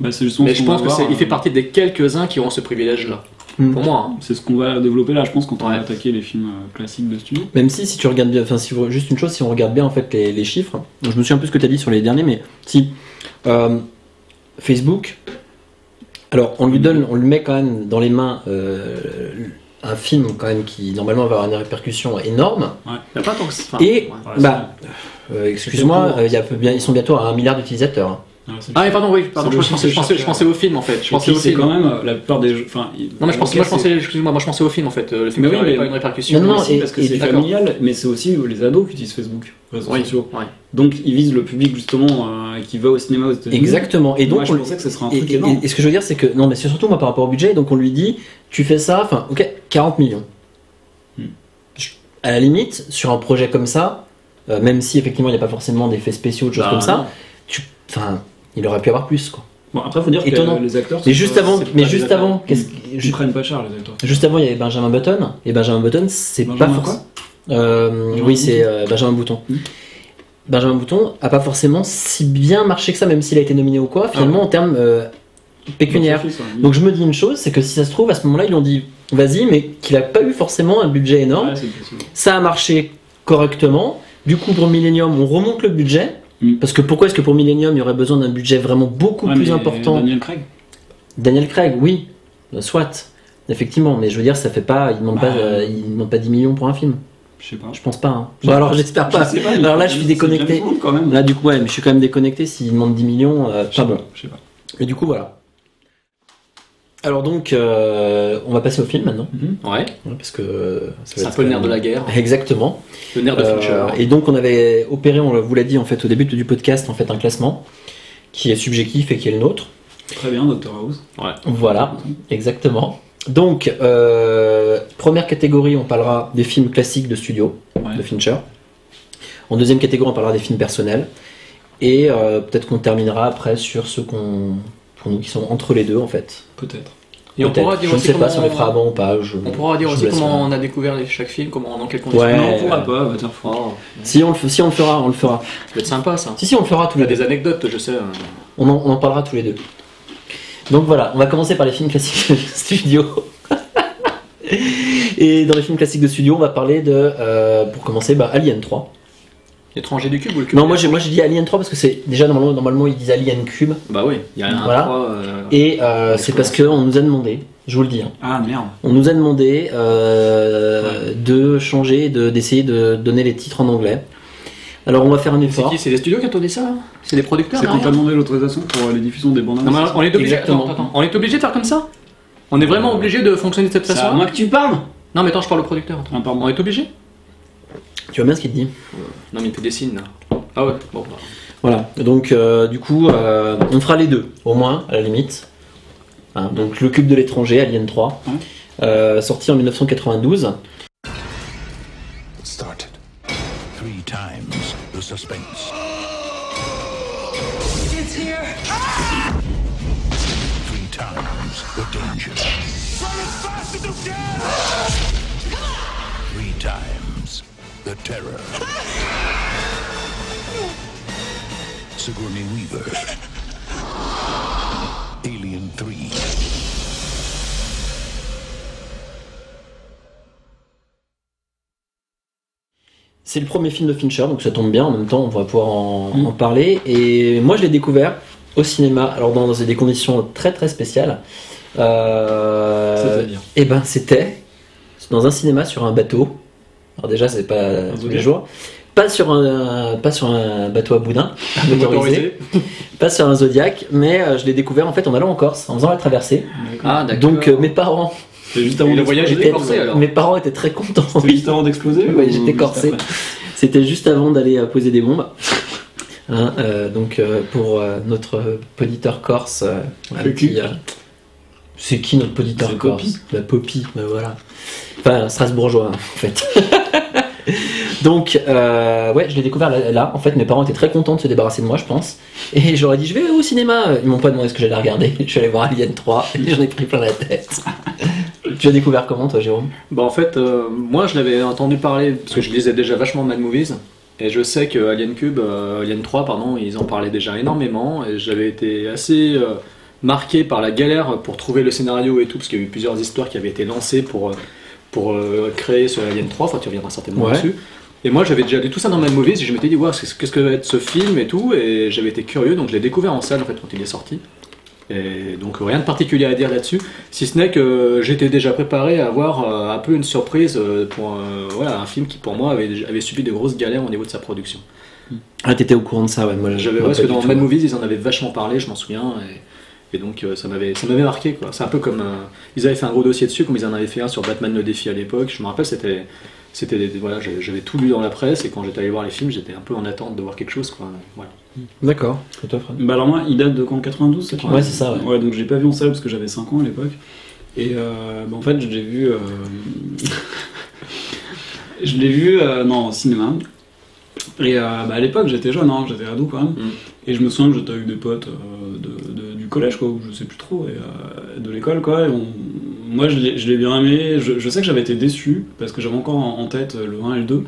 Bah, c'est Mais je pense que c'est, il fait euh, partie des quelques-uns qui auront ce privilège-là. Mm. Pour moi. hein. C'est ce qu'on va développer là, je pense, quand on va Ouais. attaquer les films euh, classiques de studio. Même si, si tu regardes bien, enfin, si vous- juste une chose, si on regarde bien en fait les, les chiffres, je me souviens un peu ce que tu as dit sur les derniers, mais si euh, Facebook, alors on lui donne, on lui met quand même dans les mains euh, un film quand même qui normalement va avoir une répercussion énorme. Il y a pas tant que ça. Et Enfin, Ouais, bah, euh, excuse-moi, il ils sont bientôt à un milliard d'utilisateurs. hein. Ah mais pardon oui, pardon, je, pensais, je, chiffre pensais, je cher. pensais au film en fait. Je pensais au c'est film. quand même la plupart des jeux. Enfin, Non mais je pensais, moi je pensais, excuse-moi, moi je pensais au film en fait. Euh, Le film Mais oui, mais- pas une répercussion. Non, non, aussi, et- parce que c'est familial, mais c'est aussi les ados qui utilisent Facebook, réseaux Oui, sociaux. Donc ils visent le public justement euh, qui va au cinéma aux États-Unis. Exactement. Et donc Moi, je pensais que ce serait un et, truc et- énorme. et ce que je veux dire, c'est que non, mais c'est surtout moi par rapport au budget. Donc on lui dit, tu fais ça, enfin, ok, 40 millions. Hmm. À la limite, sur un projet comme ça, euh, même si effectivement il n'y a pas forcément d'effets spéciaux, de choses Bah, comme ça, tu, enfin, il aurait pu avoir plus quoi. Bon, après, faut dire que Étonnant. les acteurs. Mais sont juste avant, mais juste avant, qu'est-ce que- prennent pas cher les acteurs. Juste avant, il y avait Benjamin Button. Et Benjamin Button, c'est pas forcément. Euh, oui, c'est euh, Benjamin Bouton. Hmm. Benjamin Bouton a pas forcément si bien marché que ça, même s'il a été nominé ou quoi, finalement en termes euh, pécuniaires. Donc je me dis une chose, c'est que si ça se trouve, à ce moment-là, ils lui ont dit vas-y, mais qu'il a pas eu forcément un budget énorme. Ouais. Ça a marché correctement. Du coup, pour Millennium, on remonte le budget. Mm. Parce que pourquoi est-ce que pour Millennium, il y aurait besoin d'un budget vraiment beaucoup Ouais, plus important Daniel Craig. Daniel Craig, oui, euh, soit, effectivement, mais je veux dire, ça fait pas, il demande Bah, pas, euh, pas 10 millions pour un film. Je sais pas. Je pense pas. Hein. Bon, alors j'espère pas. Je sais pas, Alors là, je suis déconnecté. Quand même. Là, du coup, ouais, mais je suis quand même déconnecté. S'il demande 10 millions, euh, pas bon. Je sais pas. Et du coup, voilà. Alors donc, euh, on va passer au film maintenant, Ouais, ouais, parce que euh, c'est un peu le nerf de même- la guerre. Exactement. Le nerf de Euh, Fincher. et donc, on avait opéré, on vous l'a dit en fait au début du podcast, en fait un classement qui est subjectif et qui est le nôtre. Très bien, Dr House. Voilà, exactement. Donc, euh, première catégorie, on parlera des films classiques de studio, Ouais. de Fincher. En deuxième catégorie, on parlera des films personnels. Et euh, peut-être qu'on terminera après sur ceux qu'on, nous qui sont entre les deux en fait. Peut-être. Et on pourra dire je ne sais pas comment si on les fera avant ou pas. je- On pourra dire je aussi comment on a découvert les- chaque film, comment, dans quelles conditions. Ouais. non, on pourra pas, va dire fort. Si on le, si on le fera, on le fera. ça peut être sympa ça. Si si on le fera tous Il y les a deux. des anecdotes, je sais. euh. On en, on en parlera tous les deux. Donc voilà, on va commencer par les films classiques de [LAUGHS] studio. Et dans les films classiques de studio, on va parler de, euh, pour commencer, bah, Alien 3. Étranger du cube ou le cube Non, moi j'ai moi j'ai dit Alien 3 parce que c'est déjà normalement, normalement ils disent Alien Cube. Bah oui, il y a un Voilà. 3, euh, Et euh, c'est parce qu'on nous a demandé, je vous le dis, hein, Ah merde. on nous a demandé euh, de changer, de- d'essayer de donner les titres en anglais. Alors on va faire un C'est effort. qui C'est les studios qui ont tourné ça C'est les producteurs C'est quand derrière t'as demandé l'autorisation pour euh, les diffusions des bandes Non, mais on est obligé. Exactement. Attends, attends, On est obligé de faire comme ça? On est vraiment obligé de fonctionner de cette C'est à façon moi que tu parles? Non, mais attends, je parle au producteur. attends. Ah, pardon. On est obligé? Tu vois bien ce qu'il te dit Non, mais il fait des signes là. Ah ouais, bon. bah. Voilà, donc euh, du coup, euh, on fera les deux, au moins, à la limite. Hein, donc le cube de l'étranger, Alien 3, Ouais. euh, sorti en 1992. The terror. Sigourney Weaver. Alien 3. C'est le premier film de Fincher, donc ça tombe bien, en même temps on va pouvoir en, Mm. en parler. Et moi je l'ai découvert au cinéma, alors dans des conditions très très spéciales. Euh, C'est-à-dire Et ben c'était dans un cinéma sur un bateau. Alors déjà c'est pas tous les jours. Pas sur un, pas sur un bateau à boudin, motorisé, Motorisé. [LAUGHS] pas sur un Zodiac, mais euh, je l'ai découvert en fait en allant en Corse, en faisant la traversée. Ah, d'accord. Donc euh, mes parents, C'est juste avant le voyage était corsé, alors. mes parents étaient très contents. C'était juste avant d'exploser Oui, ou j'étais corsé. C'était juste avant d'aller euh, poser des bombes. Hein, euh, donc euh, pour euh, notre poditeur corse, euh, un euh, c'est qui notre poditeur corse? La Poppy, ben voilà. Enfin Strasbourgeois en fait. [LAUGHS] donc euh, ouais, je l'ai découvert là, là. En fait, mes parents étaient très contents de se débarrasser de moi, je pense. Et j'aurais dit je vais au cinéma. Ils m'ont pas demandé ce que j'allais regarder. [LAUGHS] Je suis allé voir Alien 3 et [LAUGHS] j'en ai pris plein la tête. [LAUGHS] tu as découvert comment toi, Jérôme? Bah en fait, euh, moi je l'avais entendu parler parce que je lisais déjà vachement Mad Movies et je sais que Alien Cube, euh, Alien 3 pardon, ils en parlaient déjà énormément et j'avais été assez marqué par la galère pour trouver le scénario et tout parce qu'il y a eu plusieurs histoires qui avaient été lancées pour pour créer ce Alien 3. Enfin, tu reviendras certainement Ouais. dessus. Et moi j'avais déjà lu tout ça dans Mad Movies et je m'étais dit, ouais, qu'est-ce que va être ce film et tout et j'avais été curieux donc je l'ai découvert en salle en fait quand il est sorti. Et donc rien de particulier à dire là-dessus, si ce n'est que j'étais déjà préparé à avoir euh, un peu une surprise euh, pour euh, voilà, un film qui pour moi avait, avait subi de grosses galères au niveau de sa production. Ah, t'étais au courant de ça, ouais. Moi, J'avais parce que dans. Mad Movies ils en avaient vachement parlé, je m'en souviens, et, et donc euh, ça m'avait ça m'avait marqué quoi. C'est un peu comme euh, ils avaient fait un gros dossier dessus, comme ils en avaient fait un sur Batman le défi à l'époque. Je me rappelle c'était c'était des- voilà j'avais j'avais tout lu dans la presse et quand j'étais allé voir les films j'étais un peu en attente de voir quelque chose quoi. Voilà. D'accord. Et toi, Fred Bah alors moi, il date de quand? 92 ça, tu Ouais, vois c'est ça, ouais. Ouais, donc je l'ai pas vu en salle parce que j'avais 5 ans à l'époque. Et euh, bah, en fait, je l'ai vu. euh, [LAUGHS] je l'ai vu euh, non, au cinéma. Et euh, bah, à l'époque, j'étais jeune, hein, j'étais ado quand même. Mm. Et je me souviens que j'étais avec des potes euh, de, de- du collège, quoi, ou je sais plus trop, et, euh, de l'école, quoi. Et on- moi, je l'ai bien aimé. Je, je sais que j'avais été déçu parce que j'avais encore en, en tête le 1 et le 2.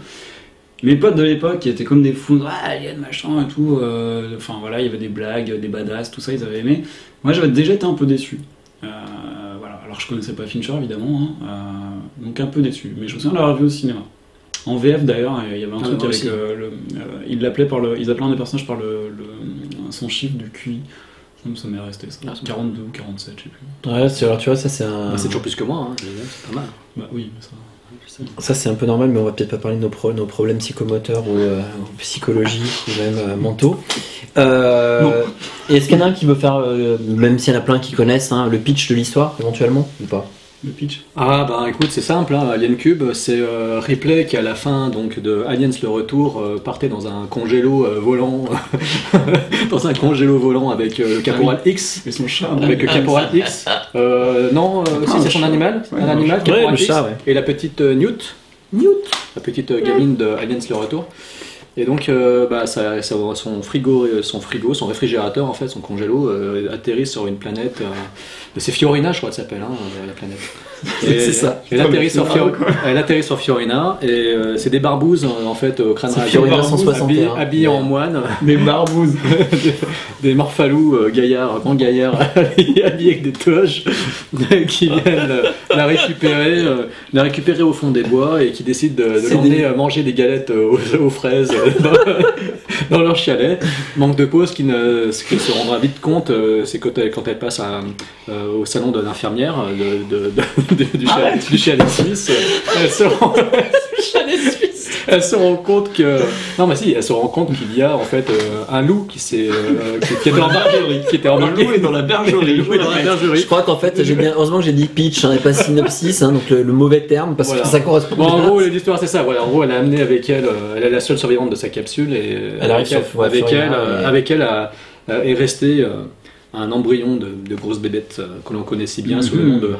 Mes potes de l'époque qui étaient comme des fous, ah, Alien, machin et tout. euh, Enfin voilà, il y avait des blagues, des badass, tout ça, ils avaient aimé. Moi, j'avais déjà été un peu déçu. Euh, voilà. Alors, je connaissais pas Fincher, évidemment, hein, euh, donc un peu déçu. Mais je me souviens de l'avoir vu au cinéma. En VF d'ailleurs, il y avait un Ah, truc avec euh, le, euh, par le, ils appelaient un des personnages par le, le- son chiffre du QI. Ça me- Ça m'est resté ça. Ah, c'est 42 ou 47, je sais plus. Ouais, c'est- alors tu vois, ça c'est un. Bah, c'est toujours plus que moi, hein, c'est pas mal. Bah oui, mais ça. Ça c'est un peu normal, mais on va peut-être pas parler de nos, pro- nos problèmes psychomoteurs ou euh, psychologiques ou même euh, mentaux. Euh, Est-ce qu'il y en a un qui veut faire, euh, même s'il y en a plein qui connaissent, hein, le pitch de l'histoire éventuellement ou pas? Le pitch. Ah bah écoute c'est simple, hein, Alien Cube c'est euh, Ripley qui à la fin donc de Aliens le retour euh, partait dans un congélo euh, volant [LAUGHS] dans un congélo volant avec euh, le Caporal X. Et son chat. avec le Caporal X. Euh, non euh, si Ah, c'est son animal. Ouais, un animal. Caporal Ouais, le X. chat, ouais. et la petite euh, Newt. Newt. La petite euh, gamine de Aliens le retour Et donc, euh, bah, ça, ça- son frigo, euh, son frigo, son réfrigérateur, en fait, son congélo, euh, atterrit sur une planète. euh, c'est Fiorina, je crois, que ça s'appelle, hein, la planète. [LAUGHS] C'est ça. Elle atterrit, sur C'est Fior- bravo, elle atterrit sur Fiorina, et c'est des barbouzes, en fait, au crâne Fiorina barbouzes, 161, habillés, habillés en moine, Des barbouzes. [LAUGHS] des, des morphalous gaillards, grands gaillards, [LAUGHS] habillés avec des toges, qui viennent euh, la récupérer, la récupérer au fond des bois et qui décident de, de l'emmener des- à manger des galettes aux, aux fraises dans, dans leur chalet. Manque de pause, qui ne, ce qu'elle se rendra vite compte, euh, c'est quand elle, quand elle passe à, euh, au salon de l'infirmière euh, de, de- de- de- du, chalet, du chalet suisse, euh, elle se rend, [LAUGHS] elle se rend compte que non mais si elle se rend compte qu'il y a en fait euh, un loup qui s'est euh, qui, qui était embarqué qui était embarqué loup est dans la bergerie. Le loup est dans la bergerie Je crois qu'en fait, j'ai bien, heureusement que j'ai dit pitch hein, et pas synopsis, hein, donc le, le mauvais terme, parce Voilà. que ça correspond Bon, en gros, l'histoire c'est ça. Voilà, en gros, elle a amené avec elle, euh, elle est la seule survivante de sa capsule et Elle avec arrive elle, avec elle, avec elle a- est resté un embryon de, de grosse bébête euh, que l'on connaît si bien sous le Mhm. nom de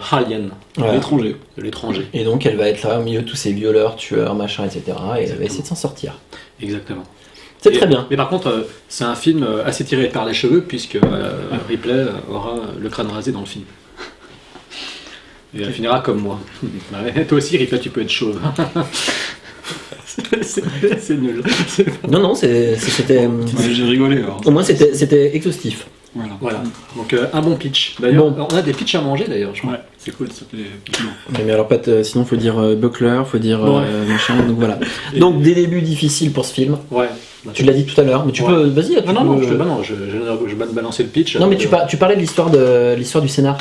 Voilà. L'étranger. de l'étranger. Et donc, elle va être là au milieu de tous ces violeurs, tueurs, machin, etc. Et elle va essayer de s'en sortir. Exactement. C'est Et- très bien. Mais par contre, euh, c'est un film euh, assez tiré par les cheveux puisque euh, Ripley euh, aura le crâne rasé dans le film. Et elle finira comme moi. [LAUGHS] Ouais, toi aussi, Ripley, tu peux être chauve. [LAUGHS] c'est nul. Non, non, c'était. J'ai rigolé alors. Au moins, c'était c'était exhaustif. Voilà. Voilà. Donc euh, un bon pitch. D'ailleurs, Bon. on a des pitchs à manger d'ailleurs, je crois. Ouais, c'est cool, ça fait Mais alors, pas de- sinon, faut dire euh, Buckler, faut dire euh, Ouais. machin, donc voilà. [LAUGHS] Et- Donc, des débuts difficiles pour ce film. Ouais. Tu l'as dit tout à l'heure, mais tu Ouais. peux. Vas-y, Non, non, non, peux- je, bah non, je, je, je vais te balancer le pitch. Non, mais Euh, tu, par- tu parlais de l'histoire de l'histoire du scénar.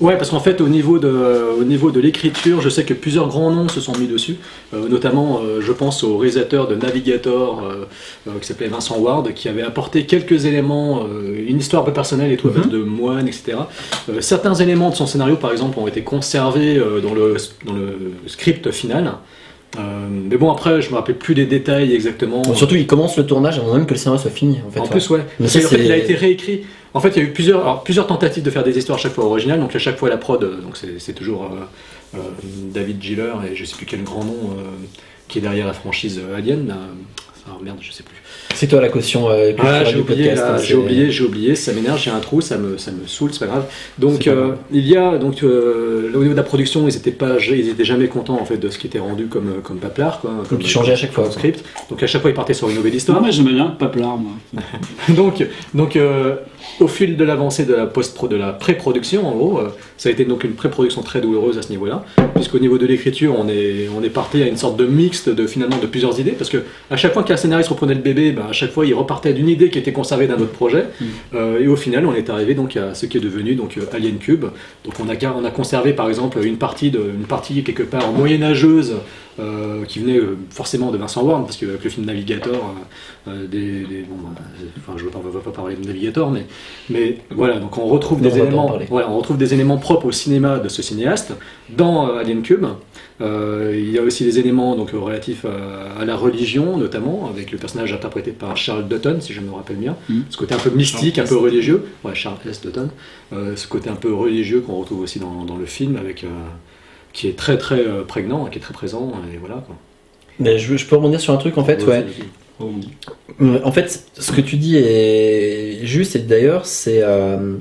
Ouais, parce qu'en fait, au niveau de, au niveau de l'écriture, je sais que plusieurs grands noms se sont mis dessus. Euh, notamment, euh, je pense au réalisateur de Navigator, euh, qui s'appelait Vincent Ward, qui avait apporté quelques éléments, une histoire un peu personnelle et tout, à base de moines, etc. Certains éléments de son scénario, par exemple, ont été conservés dans, le, dans le script final. Euh, mais bon, après, je me rappelle plus des détails exactement. Surtout, il commence le tournage avant même que le scénario soit fini. En, fait, En ouais. plus, ouais. Parce ça, fait, il a été réécrit. En fait, il y a eu plusieurs, tentatives de faire des histoires à chaque fois originales. Donc, à chaque fois, la prod, euh, donc c'est toujours euh, euh, David Giller et je sais plus quel grand nom qui est derrière la franchise Alien. Ah merde, je sais plus. C'est toi la caution. euh, Ah, j'ai du oublié, hein, j'ai oublié, j'ai oublié, ça m'énerve, j'ai un trou, ça me, ça me saoule, c'est pas grave. Donc pas euh, grave. il y a donc euh, au niveau de la production, ils étaient pas, ils étaient jamais contents en fait de ce qui était rendu comme comme paplard quoi. Comme ils changeaient à chaque fois, comme script. Donc à chaque fois ils partaient sur une nouvelle Non, histoire. mais j'aimais bien Paplard, moi. [LAUGHS] donc, donc euh, au fil de l'avancée de la post de la pré-production, en gros, euh, ça a été donc une pré-production très douloureuse à ce niveau-là, puisqu'au niveau de l'écriture, on est, on est parti à une sorte de mixte de finalement de plusieurs idées, parce que à chaque fois qu'un scénariste reprenait le bébé, ben, à chaque fois il repartait d'une idée qui était conservée d'un autre projet, Euh, et au final, on est arrivé donc à ce qui est devenu donc euh, Alien Cube. Donc on a, on a conservé par exemple une partie de, une partie quelque part moyenâgeuse. Euh, qui venait euh, forcément de Vincent Ward, parce qu'avec le film Navigator, euh, des, des- bon, bah, enfin, je ne veux, pas- parler de Navigator, mais, mais voilà, donc on retrouve des on éléments, voilà, on retrouve des éléments propres au cinéma de ce cinéaste dans euh, Alien Cube. Euh, il y a aussi des éléments donc, relatifs à, à la religion, notamment, avec le personnage interprété par Charles Dutton, si je me rappelle bien. Mhm. Ce côté un peu mystique, Charles un peu S. religieux. Ouais, Charles S. Dutton. Euh, ce côté un peu religieux qu'on retrouve aussi dans, dans le film, avec, euh, qui est très très euh, prégnant, qui est très présent, et voilà. Quoi. Mais je, je peux rebondir sur un truc en fait, ouais. Oh, Euh, En fait, ce que tu dis est juste, et d'ailleurs, c'est euh,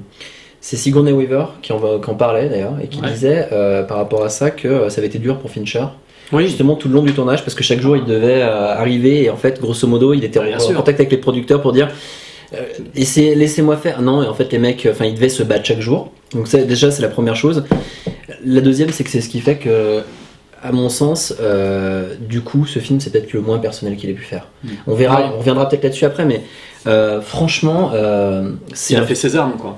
Sigourney Weaver qui en, qui en parlait d'ailleurs, et qui Ouais. disait euh, par rapport à ça que ça avait été dur pour Fincher, Oui, justement tout le long du tournage, parce que chaque jour il devait euh, arriver, et en fait, grosso modo, il était Bien en, contact avec les producteurs pour dire Laissez- laissez-moi faire. Non, et en fait, les mecs, enfin, ils devaient se battre chaque jour. Donc, ça, déjà, c'est la première chose. La deuxième, c'est que c'est ce qui fait que, à mon sens, euh, du coup, ce film, c'est peut-être le moins personnel qu'il ait pu faire. Mm. On verra, Ouais. on reviendra peut-être là-dessus après, mais euh, franchement, euh, c'est il a un- fait ses armes, quoi.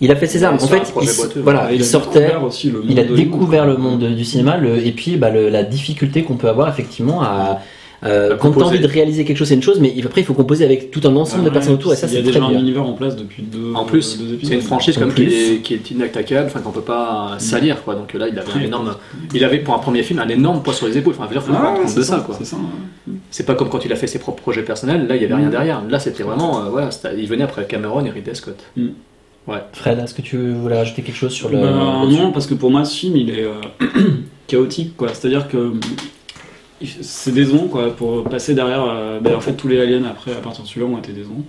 il a fait ses armes. En fait, il, boiteux. voilà, il, a sortait. découvert aussi le monde Il a découvert le monde du cinéma le, et puis bah, le- la difficulté qu'on peut avoir effectivement à. Euh, quand tu as composer. envie de réaliser quelque chose, c'est une chose, mais après il faut composer avec tout un ensemble de Ouais, personnes autour et ça Il y a c'est déjà très un univers en place depuis deux, En plus, c'est une franchise comme qui est, qui est inattaquable, enfin qu'on peut pas salir, quoi. Donc là, il avait un énorme, il avait pour un premier film un énorme poids sur les épaules. Enfin, il faut Ah, ouais, c'est de ça, quoi. C'est ça. ouais. C'est pas comme quand il a fait ses propres projets personnels. Là, il y avait rien Mm. derrière. Là, c'était vraiment, euh, voilà, il venait après Cameron et Ridley Scott. Fred, est-ce que tu voulais rajouter quelque chose sur le. Ben, là-dessus non, parce que pour moi, ce film, il est euh, [CLEARS THROAT] chaotique, quoi. C'est-à-dire que c'est décevant quoi pour passer derrière. euh, bah, en fait, tous les aliens après, à partir de celui-là, ont été décevants.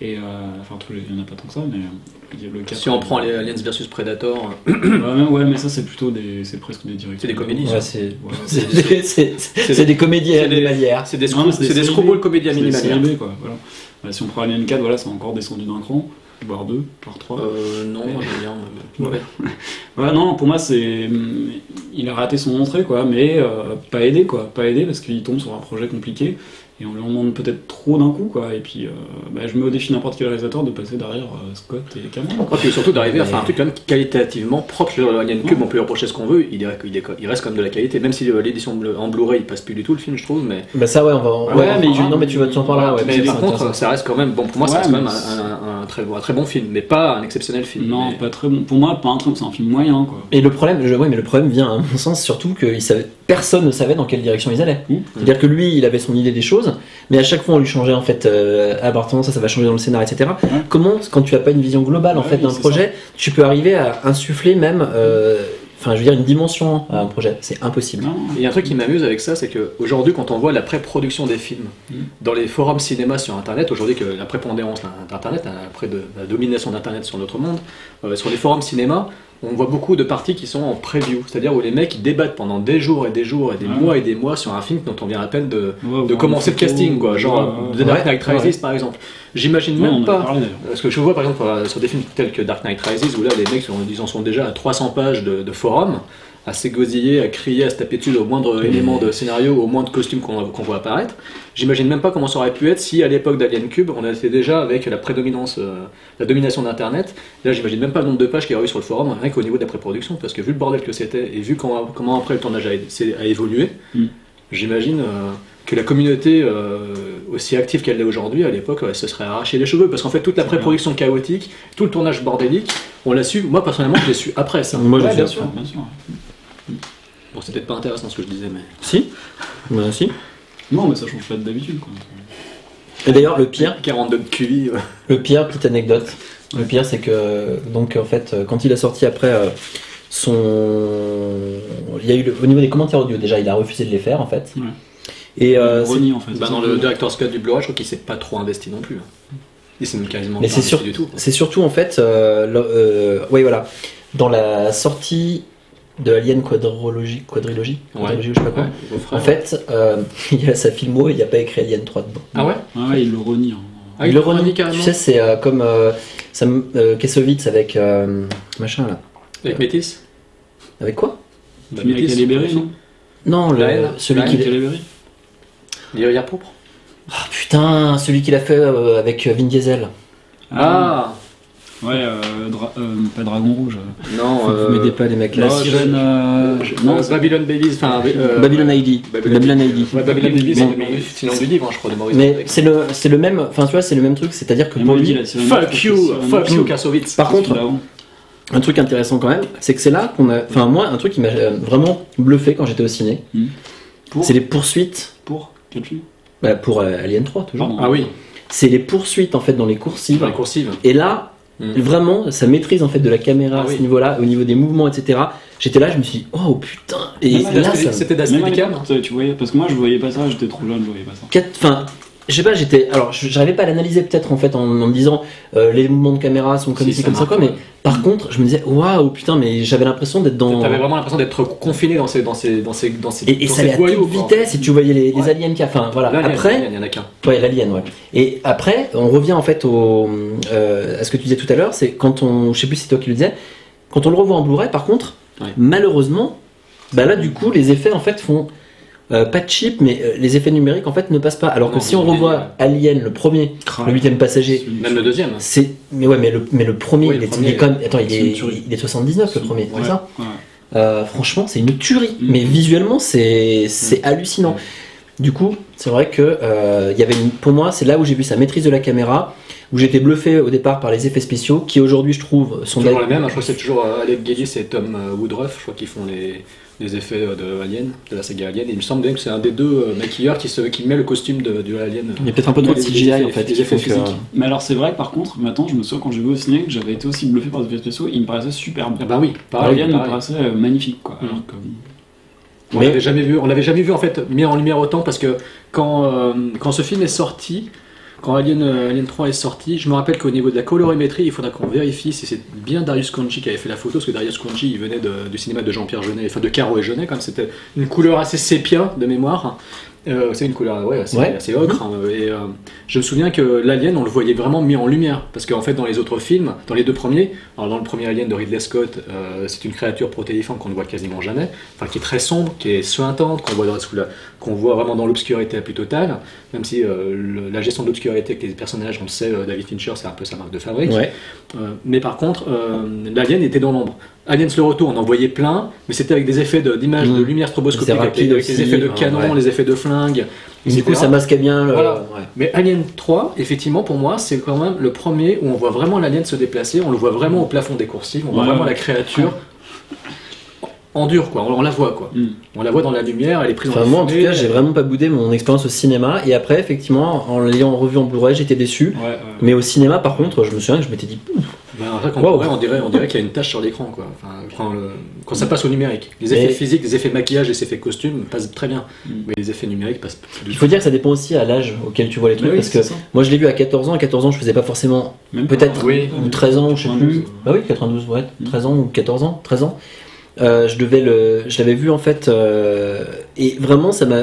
Et euh, enfin, tous les, il y en a pas tant que ça, mais euh, il y a le 4, Si on prend les Aliens vs Predator, [COUGHS] ouais, mais, ouais, mais ça c'est plutôt des, c'est presque des directs. C'est des comédies, Ouais, [LAUGHS] c'est c'est des, c'est- c'est des comédies c'est des- animalières. c'est des, des screwball comédies des séries animalières. B, quoi. Voilà. Bah, si on prend Alien 4, voilà, c'est encore descendu d'un cran, voire deux, voire trois. Euh, non, moi j'aime bien. ouais. [LAUGHS] Ouais, non, pour moi, c'est. Il a raté son entrée, quoi, mais euh, pas aidé, quoi. Pas aidé parce qu'il tombe sur un projet compliqué et on lui en demande peut-être trop d'un coup, quoi. Et puis, euh, bah, je mets au défi n'importe quel réalisateur de passer derrière euh, Scott et Cameron. Et puis surtout d'arriver à faire un truc quand même qualitativement propre. Le Alien Cube, on peut lui reprocher ce qu'on veut, il, est- il, est- il reste quand même de la qualité. Même si euh, l'édition en Blu-ray il passe plus du tout le film, je trouve. Mais, Bah ça ouais, on va. Ouais, Ouais, mais mais je- non mais tu vas t'en parler là. Ouais, mais par c'est contre, ça reste quand même, bon, pour moi, ça reste quand même un, un- un très, bon- un très bon film, mais pas un exceptionnel film. Non, Mais- pas très bon. Pour moi, pas un truc, c'est un film moyen, quoi. Et le problème, je, oui, mais le problème vient à mon sens surtout que il savait, personne ne savait dans quelle direction ils allaient. Mmh. C'est-à-dire que lui, il avait son idée des choses, mais à chaque fois on lui changeait en fait, euh, ah bah attends, ça, ça va changer dans le scénario, etc. Comment, quand tu as pas une vision globale en Ouais, fait oui, d'un projet, tu peux arriver à insuffler même, euh, enfin je veux dire une dimension à un projet? C'est impossible. Il y a un truc qui m'amuse avec ça, c'est qu'aujourd'hui, quand on voit la pré-production des films Mm. dans les forums cinéma sur Internet, aujourd'hui que la prépondérance d'Internet, après de la domination d'Internet sur notre monde, euh, sur les forums cinéma, on voit beaucoup de parties qui sont en preview, c'est-à-dire où les mecs ils débattent pendant des jours et des jours et des Ouais. mois et des mois sur un film dont on vient à peine de, Ouais, de voir commencer le casting, quoi, genre ouais, The. Dark Knight Rises par exemple. J'imagine même pas. parlé. Parce que je vois par exemple euh, sur des films tels que Dark Knight Rises où là les mecs sont, ils en sont déjà à 300 pages de, de forum, à s'égosiller, à crier, à se taper dessus au moindre élément de scénario, au moindre costume qu'on voit apparaître. J'imagine même pas comment ça aurait pu être si à l'époque d'Alien Cube on était déjà avec la prédominance, euh, la domination d'Internet. Là j'imagine même pas le nombre de pages qu'il y aurait eu sur le forum, rien qu'au niveau de la pré-production, parce que vu le bordel que c'était et vu comment, comment après le tournage a, a évolué, Mm. j'imagine euh, que la communauté euh, aussi active qu'elle l'est aujourd'hui, à l'époque, ouais, se serait arraché les cheveux, parce qu'en fait toute la pré-production chaotique, tout le tournage bordélique, on l'a su, moi personnellement je l'ai su après ça. Moi, je Ouais, sûr, bien sûr. Bon c'est peut-être pas intéressant ce que je disais, mais... Si. Bah, si. Non, mais ça change pas d'habitude, quoi. Et d'ailleurs le pire, 42 de QI, ouais. Le pire, petite anecdote. Le pire, c'est que donc en fait, quand il a sorti après euh, son, il y a eu le- au niveau des commentaires audio déjà, il a refusé de les faire en fait. Ouais. Et euh, c'est- en fait. Bah, dans le Director's Cut du Blu-ray, je crois qu'il s'est pas trop investi non plus. hein. S'est même quasiment mais pas c'est investi du tout. c'est surtout en fait, euh, le- euh, oui voilà, dans la sortie de Alien Quadrilogie, quadrilogie, quadrilogie ou je sais pas quoi. Ouais. En fait, euh, [LAUGHS] il y a sa filmo et il n'y a pas écrit Alien 3 dedans. Ah ouais Ah ouais, il le renie. hein. Ah, il il le renie renie carrément Tu sais, c'est euh, comme euh, Sam euh, Kassovitz avec euh, machin là. Avec Métis Avec quoi? Bah, Métis, Berry, non? Non, le- celui qui Halle Berry L'Iria pourpre Ah, putain, celui qu'il a fait euh, avec Vin Diesel. Ah Ouais, euh, dra- euh, pas Dragon Rouge. euh, Non, Vous euh, m'aidez pas les mecs La là. non, sirène. euh, non, Babylon Babies, enfin... euh, Babylon ID. Babylon ID. Ouais, Babylon Babies, c'est le nom du- livre, hein, je crois, de Maurice. Mais c'est le, c'est le même, enfin tu vois, c'est le même truc, c'est-à-dire que pour lui, la. Fuck you, fuck you, Mm. Kassovitz. par contre, un truc intéressant quand même, c'est que c'est là qu'on a, enfin moi, un truc qui m'a vraiment bluffé quand j'étais au ciné, Pour c'est les poursuites, Pour Quel film? Bah, pour euh, Alien 3 toujours. Pardon. Ah oui, C'est les poursuites en fait dans les coursives. dans les coursives. Et là, Mm. vraiment, sa maîtrise en fait de la caméra Ah à ce oui. niveau-là, au niveau des mouvements, etc. J'étais là, je me suis dit, oh putain. Et là, C'était- ça, l'époque, tu- tu voyais, parce que moi je voyais pas ça, j'étais trop jeune, je voyais pas ça. Quatre- Enfin, je sais pas, j'étais. Alors, j'arrivais pas à l'analyser peut-être en fait en, en me disant euh, les mouvements de caméra sont comme Si, ci, ça comme ça, quoi. Mais par contre, je me disais, waouh, putain, mais j'avais l'impression d'être dans. T'avais vraiment l'impression d'être confiné dans ces, dans ces, dans ces, dans ces, Et, et dans ça allait à toute vitesse et tu voyais les, les Ouais. aliens qui. Enfin, voilà. Après, il y en a qu'un. ouais, l'alien, ouais. Et après, on revient en fait au, euh, à ce que tu disais tout à l'heure, c'est quand on. Je sais plus si c'est toi qui le disais, quand on le revoit en Blu-ray, par contre, Ouais. malheureusement, bah là, du coup, les effets en fait font. Euh, pas de chip, mais euh, les effets numériques en fait ne passent pas. Alors que Non, si on revoit Alien, le premier, le huitième passager, Même le deuxième. C'est mais ouais mais le mais le premier, Oui, il, est, premier, il est quand même attends il est, une tuerie. il est 79 le premier Ouais, c'est ça ouais. Euh, franchement c'est une tuerie Mm. mais visuellement c'est c'est Mm. hallucinant du coup c'est vrai que euh, il y avait une- pour moi c'est là où j'ai vu sa maîtrise de la caméra où j'étais bluffé au départ par les effets spéciaux qui aujourd'hui je trouve sont Toujours des- les mêmes, hein, je crois que c'est toujours Alec Guinness et Tom Woodruff, je crois qu'ils font les, les effets euh, de Alien, de la saga Alien. Et il me semble bien que c'est un des deux euh, maquilleurs qui, se, qui met le costume de, du Alien. il y a peut-être un peu trop de Les- CGI en fait qui effets font que- physiques. Mais alors c'est vrai que par contre, maintenant je me souviens quand j'ai vu au ciné que j'avais été aussi bluffé par les effets spéciaux, ils me paraissaient superbes. Ah bah oui, pareil. Alien me pareil. paraissait euh, magnifique quoi. Mm. Alors que... On l'avait jamais vu, on l'avait jamais vu en fait mis en lumière autant parce que quand, euh, quand ce film est sorti, quand Alien, euh, Alien 3 est sorti, je me rappelle qu'au niveau de la colorimétrie, il faudra qu'on vérifie si c'est bien Darius Conchi qui avait fait la photo, parce que Darius Conchi, venait du cinéma de Jean-Pierre Jeunet, enfin de Caro et Jeunet, comme c'était une couleur assez sépia de mémoire. Euh, c'est une couleur ouais, assez, Ouais. assez ocre. hein, et euh, je me souviens que l'Alien, on le voyait vraiment mis en lumière. Parce qu'en fait, dans les autres films, dans les deux premiers, alors dans le premier Alien de Ridley Scott, euh, c'est une créature protéiforme qu'on ne voit quasiment jamais, enfin qui est très sombre, qui est suintante, qu'on voit, qu'on voit vraiment dans l'obscurité la plus totale. Même si euh, le- la gestion de l'obscurité avec les personnages, on le sait, euh, David Fincher, c'est un peu sa marque de fabrique. Ouais. Euh, mais par contre, euh, l'Alien était dans l'ombre. Aliens le retour, on en voyait plein, mais c'était avec des effets de- d'images de, Mm. lumière stroboscopique, rapide avec les effets de canon, ouais. les effets de flingue. Du coup, ça masquait bien le. Voilà. ouais. Mais Alien 3, effectivement, pour moi, c'est quand même le premier où on voit vraiment l'alien se déplacer, on le voit vraiment au plafond des coursives, on voit Ouais, vraiment la créature en dur, quoi. On, la voit, quoi. Mm. On la voit dans la lumière, elle est prise Enfin, la moi, en tout cas, j'ai vraiment pas boudé mon expérience au cinéma. Et après, effectivement, en l'ayant revu en Blu-ray, j'étais déçu. Ouais, ouais. Mais au cinéma, par contre, je me souviens que je m'étais dit, Ben, en fait, quand Wow. on, dirait, on dirait qu'il y a une tache sur l'écran, quoi. Enfin, quand, le- quand ça passe au numérique. Les effets Mais- physiques, les effets maquillage, les effets costumes passent très bien. Mm. Mais les effets numériques passent plus il faut dire que ça dépend aussi à l'âge auquel tu vois les trucs. Oui, parce que ça. moi, je l'ai vu à 14 ans. À 14 ans, je faisais pas forcément. Même pas. Peut-être Oui. ou 13 ans, je sais 92. plus. Bah oui, 92, ouais. Mm. 13 ans ou 14 ans, 13 ans. Euh, je devais le, je l'avais vu en fait, euh, et vraiment ça m'a,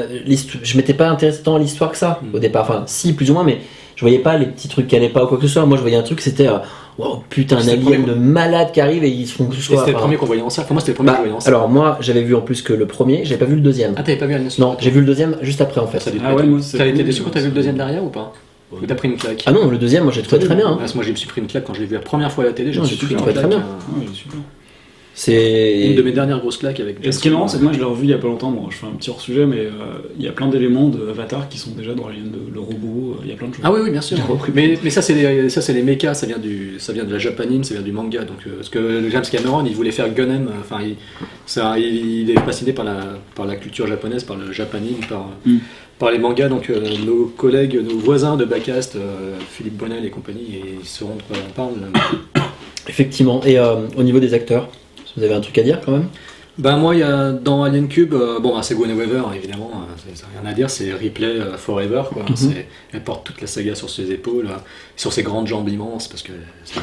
je m'étais pas intéressé tant à l'histoire que ça Mm. au départ, enfin si plus ou moins, mais je voyais pas les petits trucs qui allaient pas ou quoi que ce soit. Moi je voyais un truc, c'était, euh, wow, putain, un alien premier- de malade qui arrive et ils se font tout Et c'était le enfin, premier qu'on voyait en salle. Pour moi, c'était le premier bah, qu'on voyait en salle. alors moi j'avais vu en plus que le premier, j'avais pas vu le deuxième. Ah, t'avais pas vu Alien Non, j'ai vu le deuxième juste après en fait. Ah ouais, T'as été déçu quand t'as vu le deuxième derrière ou pas Ou t'as pris une claque Ah non, le deuxième, moi j'ai trouvé très bien. hein. Ah, parce que moi, je me suis pris une claque quand je l'ai vu la première fois à la télé. Je me j'ai suis pris trouvé une très claque, bien. C'est Une de mes dernières grosses claques avec. Et ce qui est marrant, c'est que moi je l'ai revu il y a pas longtemps. Bon, je fais un petit hors-sujet, mais euh, il y a plein d'éléments de Avatar qui sont déjà dans Alien 2. Le robot, euh, il y a plein de choses. Ah oui, oui, bien sûr. Mais, mais ça, c'est les, ça, c'est les mechas, ça vient, du, ça vient de la japanine, ça vient du manga. Donc, euh, parce que James Cameron, il voulait faire euh, enfin, il, ça, il, il est fasciné par la, par la culture japonaise, par le japanine, par, Mm. par les mangas. Donc, euh, nos collègues, nos voisins de Backcast, euh, Philippe Bonnel et compagnie, ils sauront de quoi on parle. [COUGHS] effectivement. Et euh, au niveau des acteurs, vous avez un truc à dire quand même? Ben moi, y a dans Alien Cube, euh, bon, bah, c'est Gwen Weaver, évidemment, euh, c'est- c'est rien à dire, c'est Ripley euh, Forever, quoi. Mhm. Elle porte toute la saga sur ses épaules, euh, sur ses grandes jambes immenses, parce que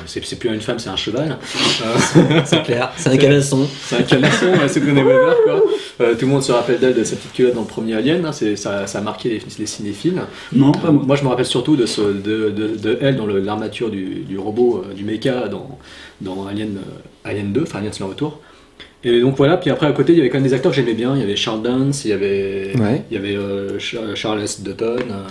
c'est- plus une femme, c'est un cheval. Euh, C'est clair, c'est un [LAUGHS] canasson. c'est un canasson, c'est Gwen Weaver, quoi. Euh, tout le monde se rappelle d'elle, de sa petite culotte dans le premier Alien, hein, ça, ça a marqué les, les cinéphiles. Non, pas moi. Moi, je me rappelle surtout de, ce, de, de, de elle dans l'armature du, du robot, euh, du mecha dans, dans Alien, euh, Alien 2, enfin Alien retour. Et donc voilà, puis après à côté, il y avait quand même des acteurs que j'aimais bien. Il y avait Charles Dance, il y avait, Ouais. il y avait euh, Cha- Charles S. Dutton. euh.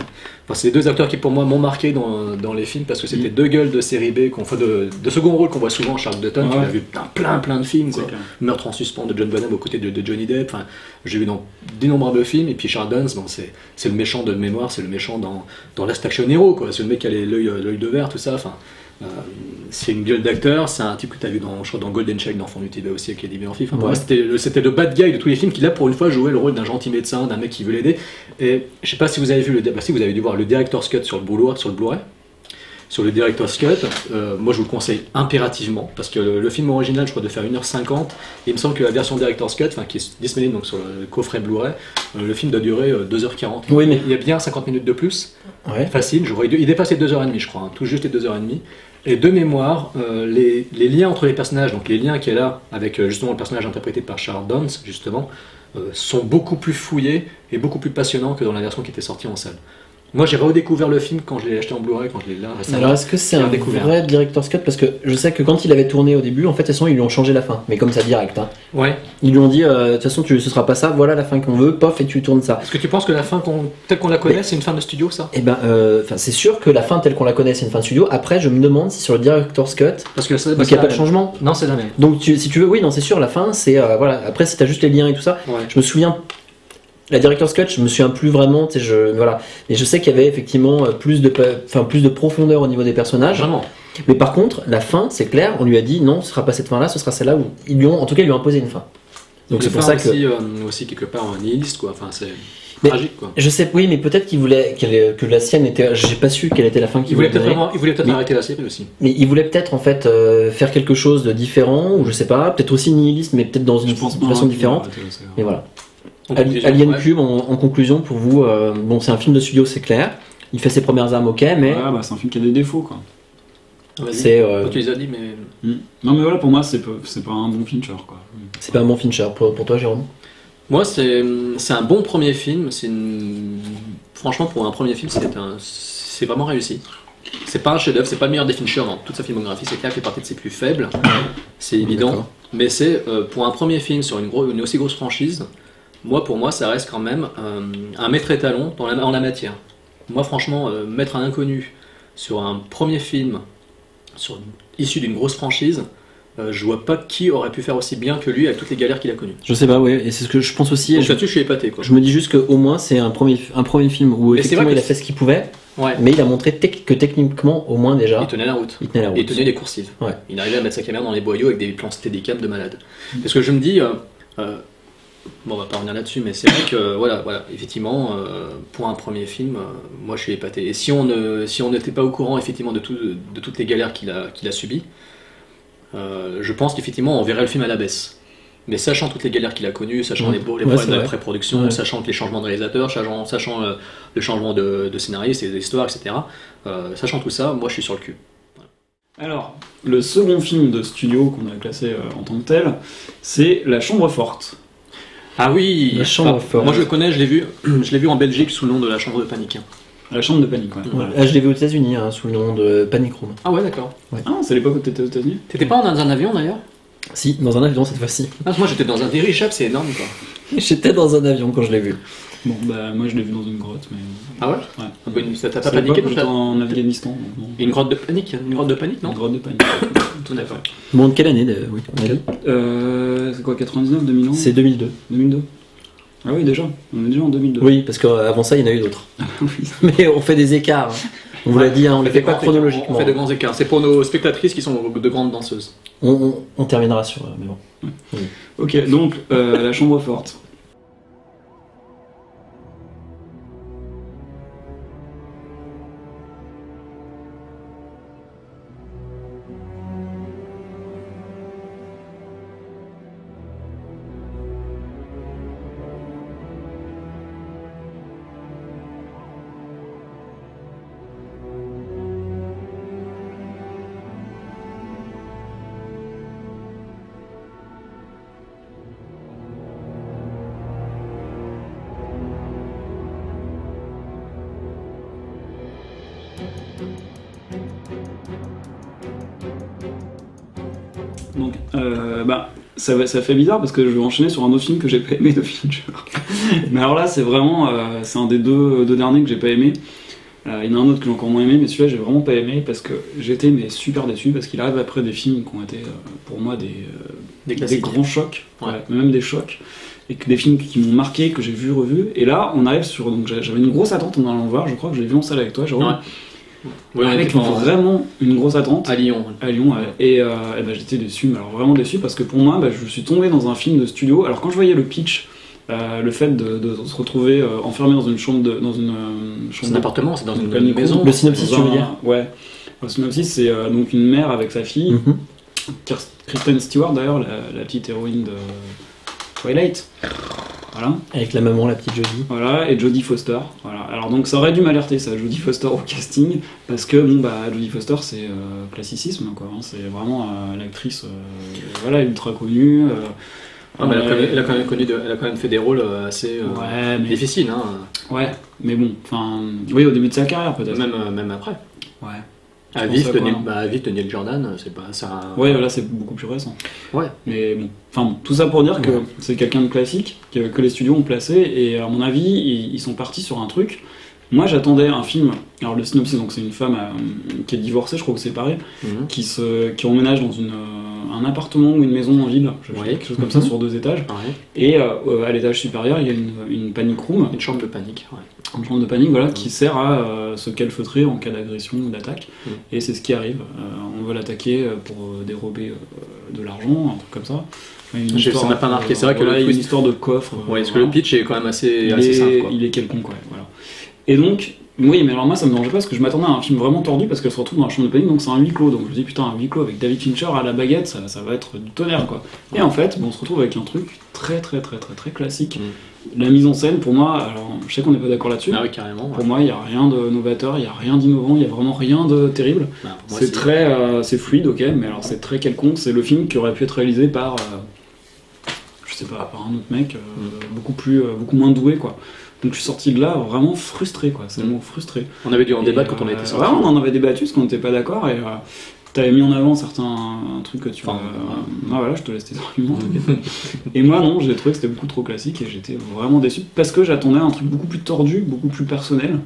Enfin, c'est les deux acteurs qui pour moi m'ont marqué dans, dans les films parce que c'était deux gueules de série B, qu'on fait de, de second rôle qu'on voit souvent. Charles Dutton, Ouais. tu l'as vu plein plein de films. Quoi. Meurtre en suspens de John Bonham aux côtés de, de Johnny Depp. Enfin, j'ai vu dans d'innombrables films. Et puis Charles Dance, bon, c'est, c'est le méchant de mémoire, c'est le méchant dans, dans Last Action Hero. Quoi. C'est le mec qui a l'œil, l'œil de verre, tout ça. Enfin, euh, c'est une gueule d'acteur. C'est un type que tu as vu dans, je crois, dans Golden Check, dans Fond du TV aussi, avec Eddie Murphy. Enfin, pour Ouais. moi, c'était, le, bad guy de tous les films qui, là, pour une fois, jouait le rôle d'un gentil médecin, d'un mec qui veut l'aider. Et je sais pas si vous avez vu le. Bah, si vous avez dû voir le Director's Cut sur le Blu-ray. Sur le Blu-ray sur le Director's Cut, euh, moi je vous le conseille impérativement parce que le, le film original, je crois, de faire 1h50, et il me semble que la version Director's Cut, qui est disponible donc, sur le coffret Blu-ray, euh, le film doit durer euh, 2h40. Oui, mais- Il y a bien 50 minutes de plus, Ouais. facile, je vois, il il dépasse les 2h30, je crois, hein, tout juste les 2h30. Et de mémoire, euh, les, liens entre les personnages, donc les liens qu'il y a avec euh, justement le personnage interprété par Charles Dance, justement, euh, sont beaucoup plus fouillés et beaucoup plus passionnants que dans la version qui était sortie en salle. Moi j'ai redécouvert le film quand je l'ai acheté en Blu-ray, quand je l'ai là récemment. Alors est-ce que c'est un vrai director's cut? Parce que je sais que quand il avait tourné au début, en fait, de toute façon, ils lui ont changé la fin. Mais comme ça, direct. hein. Ouais. Ils lui ont dit, euh, de toute façon, tu, ce sera pas ça, voilà la fin qu'on veut, pof, et tu tournes ça. Est-ce que tu penses que la fin qu'on- telle qu'on la connaît, Mais- c'est une fin de studio ça? Et ben, euh, c'est sûr que la fin telle qu'on la connaît, c'est une fin de studio. Après, je me demande si sur le director's cut, Parce que ça, donc il n'y a pas de changement. Non, c'est la même. Donc tu- si tu veux, oui, non, c'est sûr, la fin, c'est euh, voilà. Après, si t'as juste les liens et tout ça, Ouais. je me souviens. La director's cut, je me souviens plus vraiment, tu sais, je voilà. Mais je sais qu'il y avait effectivement euh, plus de, enfin plus de profondeur au niveau des personnages. Vraiment. Mais par contre, la fin, c'est clair, on lui a dit non, ce sera pas cette fin-là, ce sera celle-là où ils lui ont, en tout cas, ils lui ont imposé une fin. Donc c'est pour ça que aussi, euh, aussi quelque part un nihiliste quoi. Enfin c'est Mais- tragique quoi. je sais, oui, mais peut-être qu'il voulait que la sienne était, j'ai pas su quelle était la fin qu'il Il voulait peut-être donner. vraiment, il voulait peut-être arrêter la série aussi. Mais il voulait peut-être en fait euh, faire quelque chose de différent, ou je sais pas, peut-être aussi nihiliste, mais peut-être dans une façon hein, différente. Mais voilà. Alien ouais. Cube, en, en conclusion, pour vous, euh, bon, c'est un film de studio, c'est clair. Il fait ses premières armes, ok, mais bah, c'est un film qui a des défauts, quoi. Vas-y. c'est euh, tu les as dit, mais. Mm. Non, mais voilà, pour moi, c'est pas, un bon Fincher, quoi. c'est pas un bon Fincher. Pour, pour toi, Jérôme? Moi, c'est c'est un bon premier film. C'est une... Franchement, pour un premier film, c'est un... c'est vraiment réussi. C'est pas un chef-d'œuvre, c'est pas le meilleur des Fincher dans toute sa filmographie. C'est clair qu'il fait partie de ses plus faibles, c'est évident. Mais c'est euh, pour un premier film sur une, gros- une aussi grosse franchise. Moi, pour moi, ça reste quand même euh, un maître étalon dans la, en la matière. Moi, franchement, euh, mettre un inconnu sur un premier film sur, issu d'une grosse franchise, euh, je vois pas qui aurait pu faire aussi bien que lui avec toutes les galères qu'il a connues. Je sais pas, oui, et c'est ce que je pense aussi. Donc là-dessus, je suis épaté. Quoi. je me dis juste qu'au moins, c'est un premier, un premier film où effectivement vrai il a fait ce qu'il pouvait, Ouais. mais il a montré tec- que techniquement, au moins déjà, Il tenait la route. il tenait la route. Et il tenait les coursives. Ouais. Il arrivait à mettre sa caméra dans les boyaux avec des plans steadicam de malade. Parce que je me dis, euh, euh, bon, on va pas revenir là-dessus, mais c'est vrai que, voilà, voilà, effectivement, euh, pour un premier film, euh, moi je suis épaté. Et si on ne, si on n'était pas au courant, effectivement, de, tout, de toutes les galères qu'il a, qu'il a subies, euh, je pense qu'effectivement, on verrait le film à la baisse. Mais sachant toutes les galères qu'il a connues, sachant Mm. les, beaux- les Ouais, problèmes de la pré-production, Ouais. sachant que les changements de réalisateur, sachant, sachant euh, le changement de, de scénariste et d'histoire, etc., euh, sachant tout ça, moi je suis sur le cul. Alors, le second film de studio qu'on a classé euh, en tant que tel, c'est La Chambre Forte. Ah oui La chambre forte. Moi je le connais, je l'ai vu, [CLEARS THROAT] je l'ai vu en Belgique sous le nom de la chambre de panique. hein. La Chambre de panique, ouais. Ouais. Ah, je l'ai vu aux États-Unis hein, sous le nom de Panic Room. Ah ouais d'accord. Ah, c'est l'époque où t'étais aux États-Unis? T'étais pas dans un avion d'ailleurs? Si, dans un avion cette fois-ci. ah, Moi j'étais dans un dirigeable, c'est énorme quoi. [LAUGHS] J'étais dans un avion quand je l'ai vu. Bon, bah, moi je l'ai vu dans une grotte, mais. Ah ouais Ouais. Ah bah, Ça t'a pas paniqué donc j'étais ça en Afghanistan, donc non. Une grotte de panique Une grotte de panique non Une grotte de panique. [COUGHS] Tout à fait. Bon, de quelle année de... oui, on a dit Euh, c'est quoi, 99, 2001 C'est 2002. 2002 Ah oui, déjà. On est déjà en 2002. Oui, parce qu'avant ça, il y en a eu d'autres. [LAUGHS] Oui. [LAUGHS] Mais on fait des écarts. hein. On vous l'a dit, hein, on ne les fait pas chronologiquement. On fait de grands écarts. C'est pour nos spectatrices qui sont de grandes danseuses. On, on- on terminera sur. euh, Mais bon. Ok, donc, euh, La Chambre Forte. Euh, bah, ça, ça fait bizarre parce que je vais enchaîner sur un autre film que j'ai pas aimé de Fincher. [LAUGHS] mais alors là, c'est vraiment, euh, c'est un des deux, deux derniers que j'ai pas aimé. Euh, il y en a un autre que j'ai encore moins aimé, mais celui-là j'ai vraiment pas aimé parce que j'étais mais super déçu parce qu'il arrive après des films qui ont été pour moi des, Des grands chocs, Ouais. ouais, même des chocs, et que des films qui m'ont marqué, que j'ai vu, revu. Et là, on arrive sur. Donc j'a- j'avais une grosse attente en allant le voir, je crois que je l'ai vu en salle avec toi, Jérôme. Ouais. Ouais, avec vraiment une grosse attente à Lyon. à Lyon ouais. et, euh, et ben, j'étais déçu mais alors vraiment déçu parce que pour moi bah, je suis tombé dans un film de studio alors quand je voyais le pitch euh, le fait de, de se retrouver euh, enfermé dans une chambre de, dans une euh, chambre C'est un appartement, c'est dans une room, maison. Le synopsis, tu veux dire ouais le synopsis c'est euh, donc une mère avec sa fille Mhm. Kristen Stewart d'ailleurs la, la petite héroïne de Twilight voilà Avec la maman, la petite Jodie. voilà, et Jodie Foster. Voilà. Alors donc ça aurait dû m'alerter ça, Jodie Foster au casting, parce que bon bah Jodie Foster c'est euh, classicisme quoi, hein. c'est vraiment euh, l'actrice euh, voilà ultra connue. euh, Ah, mais elle, a quand même, elle a quand même connu de- elle a quand même fait des rôles assez euh, ouais, mais, difficiles, hein. ouais, mais bon, enfin, oui au début de sa carrière peut-être. même, euh, même après. Ouais. À vif, bah, à vif de Neil Jordan, c'est pas ça. Ouais, voilà, c'est beaucoup plus récent. Ouais. Mais bon, enfin bon, tout ça pour dire que Ouais. c'est quelqu'un de classique que, que les studios ont placé et à mon avis, ils, ils sont partis sur un truc. Moi, j'attendais un film. Alors le synopsis, donc c'est une femme euh, qui est divorcée, je crois que c'est pareil, Mhm. qui se, qui emménage dans une, euh, un appartement ou une maison en ville, je Ouais. quelque chose comme ça, Mhm. sur deux étages. Ouais. Et euh, euh, à l'étage supérieur, il y a une, une panic room, Une chambre de panique. Ouais. une chambre de panique, voilà, qui sert à euh, se calfeutrer en cas d'agression ou d'attaque. Mhm. Et c'est ce qui arrive. Euh, on veut l'attaquer pour dérober de l'argent, un truc comme ça. Une ça m'a pas marqué. C'est vrai que voilà, le une twist- histoire de coffre. Ouais, parce que le pitch est quand même assez, il, assez est, simple. Quoi. il est quelconque, ouais, voilà. Et donc, oui, mais alors moi ça me dérangeait pas parce que je m'attendais à un film vraiment tordu parce qu'elle se retrouve dans la chambre de panique, donc c'est un huis clos. Donc je me dis putain, un huis clos avec David Fincher à la baguette, ça, ça va être du tonnerre quoi. Et en fait, bon, on se retrouve avec un truc très très très très très classique Mm. La mise en scène, pour moi, alors je sais qu'on n'est pas d'accord là-dessus. Ah oui, carrément. ouais. Pour moi, il n'y a rien de novateur, il n'y a rien d'innovant, il n'y a vraiment rien de terrible. Ah, C'est très, euh, c'est fluide, ok, mais alors c'est très quelconque. C'est le film qui aurait pu être réalisé par, euh, je sais pas, par un autre mec euh, Mm. beaucoup plus, euh, beaucoup moins doué, quoi. Donc je suis sorti de là vraiment frustré, quoi. C'est le Mm. mot frustré. On avait dû en débattre quand on euh, était sorti. on en avait débattu parce qu'on n'était pas d'accord et euh, t'avais mis en avant certains trucs que tu. Enfin, euh, ah voilà, je te laisse tes arguments. t'inquiète. [LAUGHS] et moi non, j'ai trouvé que c'était beaucoup trop classique et j'étais vraiment déçu parce que j'attendais un truc beaucoup plus tordu, beaucoup plus personnel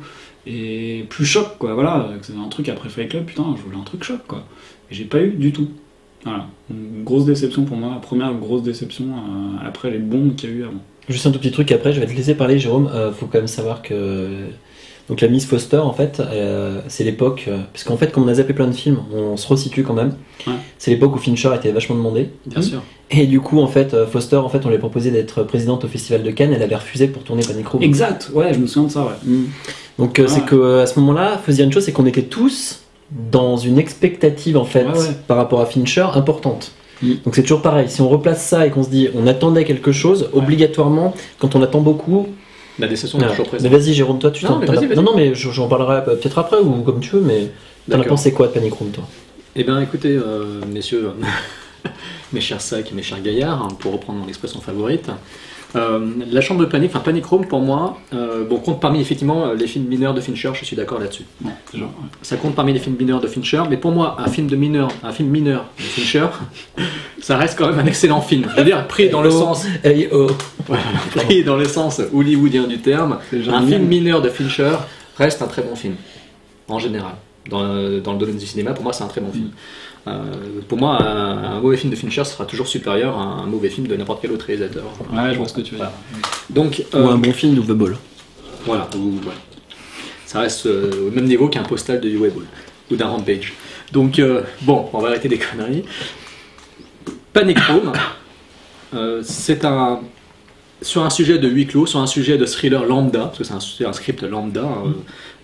et plus choc quoi. Voilà, c'est un truc après Fight Club, putain, je voulais un truc choc quoi. Et j'ai pas eu du tout. Voilà, une grosse déception pour moi, la première grosse déception euh, après les bombes qu'il y a eu avant. Juste un tout petit truc après, je vais te laisser parler, Jérôme. Euh, faut quand même savoir que. Donc la Miss Foster, en fait, euh, c'est l'époque. euh, parce qu'en fait, comme on a zappé plein de films, on se resitue quand même. Ouais. C'est l'époque où Fincher était vachement demandé. Bien sûr. Et du coup, en fait, Foster, en fait, on lui a proposé d'être présidente au Festival de Cannes. Elle avait refusé pour tourner Panic Room. Exact, ouais, je me souviens de ça, ouais. Donc Ah c'est ouais. que à ce moment-là, dire une chose, c'est qu'on était tous dans une expectative en fait Ouais, ouais. par rapport à Fincher importante. Mm. Donc c'est toujours pareil. Si on replace ça et qu'on se dit on attendait quelque chose, obligatoirement, quand on attend beaucoup. La déception est toujours Mais présente. vas-y Jérôme, toi tu Non, t'en mais. Non non mais je- j'en parlerai euh, peut-être après ou comme tu veux, mais t'en as pensé quoi de Panic Room toi? Eh bien, écoutez, euh, messieurs, [LAUGHS] mes chers sacs et mes chers gaillards, pour reprendre mon expression favorite, euh, la chambre de panique, enfin Panic Room pour moi, euh, bon, compte parmi effectivement euh, les films mineurs de Fincher, je suis d'accord là-dessus. Ouais, déjà, ouais. Ça compte parmi les films mineurs de Fincher, mais pour moi, un film de mineur, un film mineur de Fincher, [LAUGHS] ça reste quand même un excellent film. Je veux dire, pris dans le sens, [LAUGHS] pris dans le sens hollywoodien du terme, un film mineur de Fincher reste un très bon film, en général. Dans, le- dans le domaine du cinéma, pour moi, c'est un très bon film. Euh, pour moi, un, un mauvais film de Fincher sera toujours supérieur à un mauvais film de n'importe quel autre réalisateur. Ouais, je vois ce que tu veux dire. Donc, Ou euh, un bon film d'Uwe Ball. voilà, ou- ouais. ça reste euh, au même niveau qu'un postal de Uwe Boll ou d'un Rampage. Donc, euh, bon, on va arrêter des conneries. Panic Room, euh, c'est un. Sur un sujet de huis clos, sur un sujet de thriller lambda, parce que c'est un, script lambda, hein,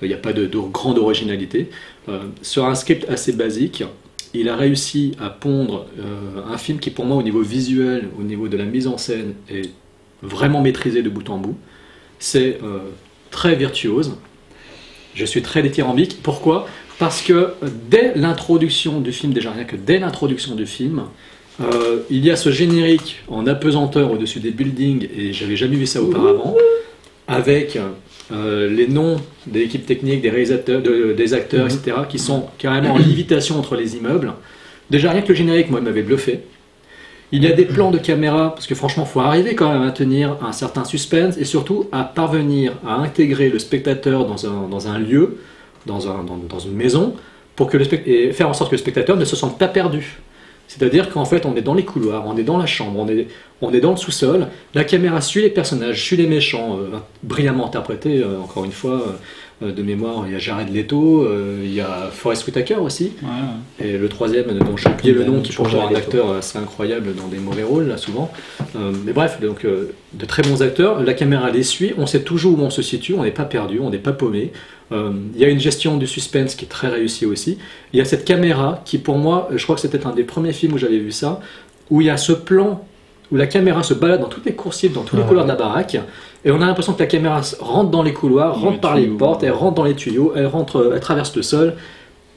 il n'y a pas de, de grande originalité. Euh, sur un script assez basique, il a réussi à pondre euh, un film qui, pour moi, au niveau visuel, au niveau de la mise en scène, est vraiment maîtrisé de bout en bout. C'est euh, très virtuose. Je suis très dithyrambique. Pourquoi? Parce que dès l'introduction du film, déjà rien que dès l'introduction du film, euh, il y a ce générique en apesanteur au-dessus des buildings, et j'avais jamais vu ça auparavant, avec euh, les noms des équipes techniques, des réalisateurs, de- des acteurs, etc., qui sont carrément en lévitation entre les immeubles. Déjà rien que le générique, moi, il m'avait bluffé. Il y a des plans de caméra, parce que franchement, il faut arriver quand même à tenir un certain suspense et surtout à parvenir à intégrer le spectateur dans un, dans un lieu, dans, un- dans- dans une maison, pour que le spect- et faire en sorte que le spectateur ne se sente pas perdu. C'est-à-dire qu'en fait, on est dans les couloirs, on est dans la chambre, on est, on est dans le sous-sol, la caméra suit les personnages, suit les méchants, euh, brillamment interprétés, euh, encore une fois, euh, de mémoire, il y a Jared Leto, il y a Forrest Whitaker aussi, Ouais, ouais. et le troisième, dont j'ai oublié le nom, qui pourtant un acteur assez incroyable dans des mauvais rôles, là, souvent. Mais bref, donc, de très bons acteurs. La caméra les suit, on sait toujours où on se situe, on n'est pas perdu, on n'est pas paumé. Euh, Il y a une gestion du suspense qui est très réussie aussi. Il y a cette caméra qui, pour moi, je crois que c'était un des premiers films où j'avais vu ça, où il y a ce plan où la caméra se balade dans toutes les coursives, dans tous les Ouais. couloirs de la baraque, et on a l'impression que la caméra rentre dans les couloirs, rentre les par les portes, elle rentre dans les tuyaux, elle rentre, elle traverse le sol.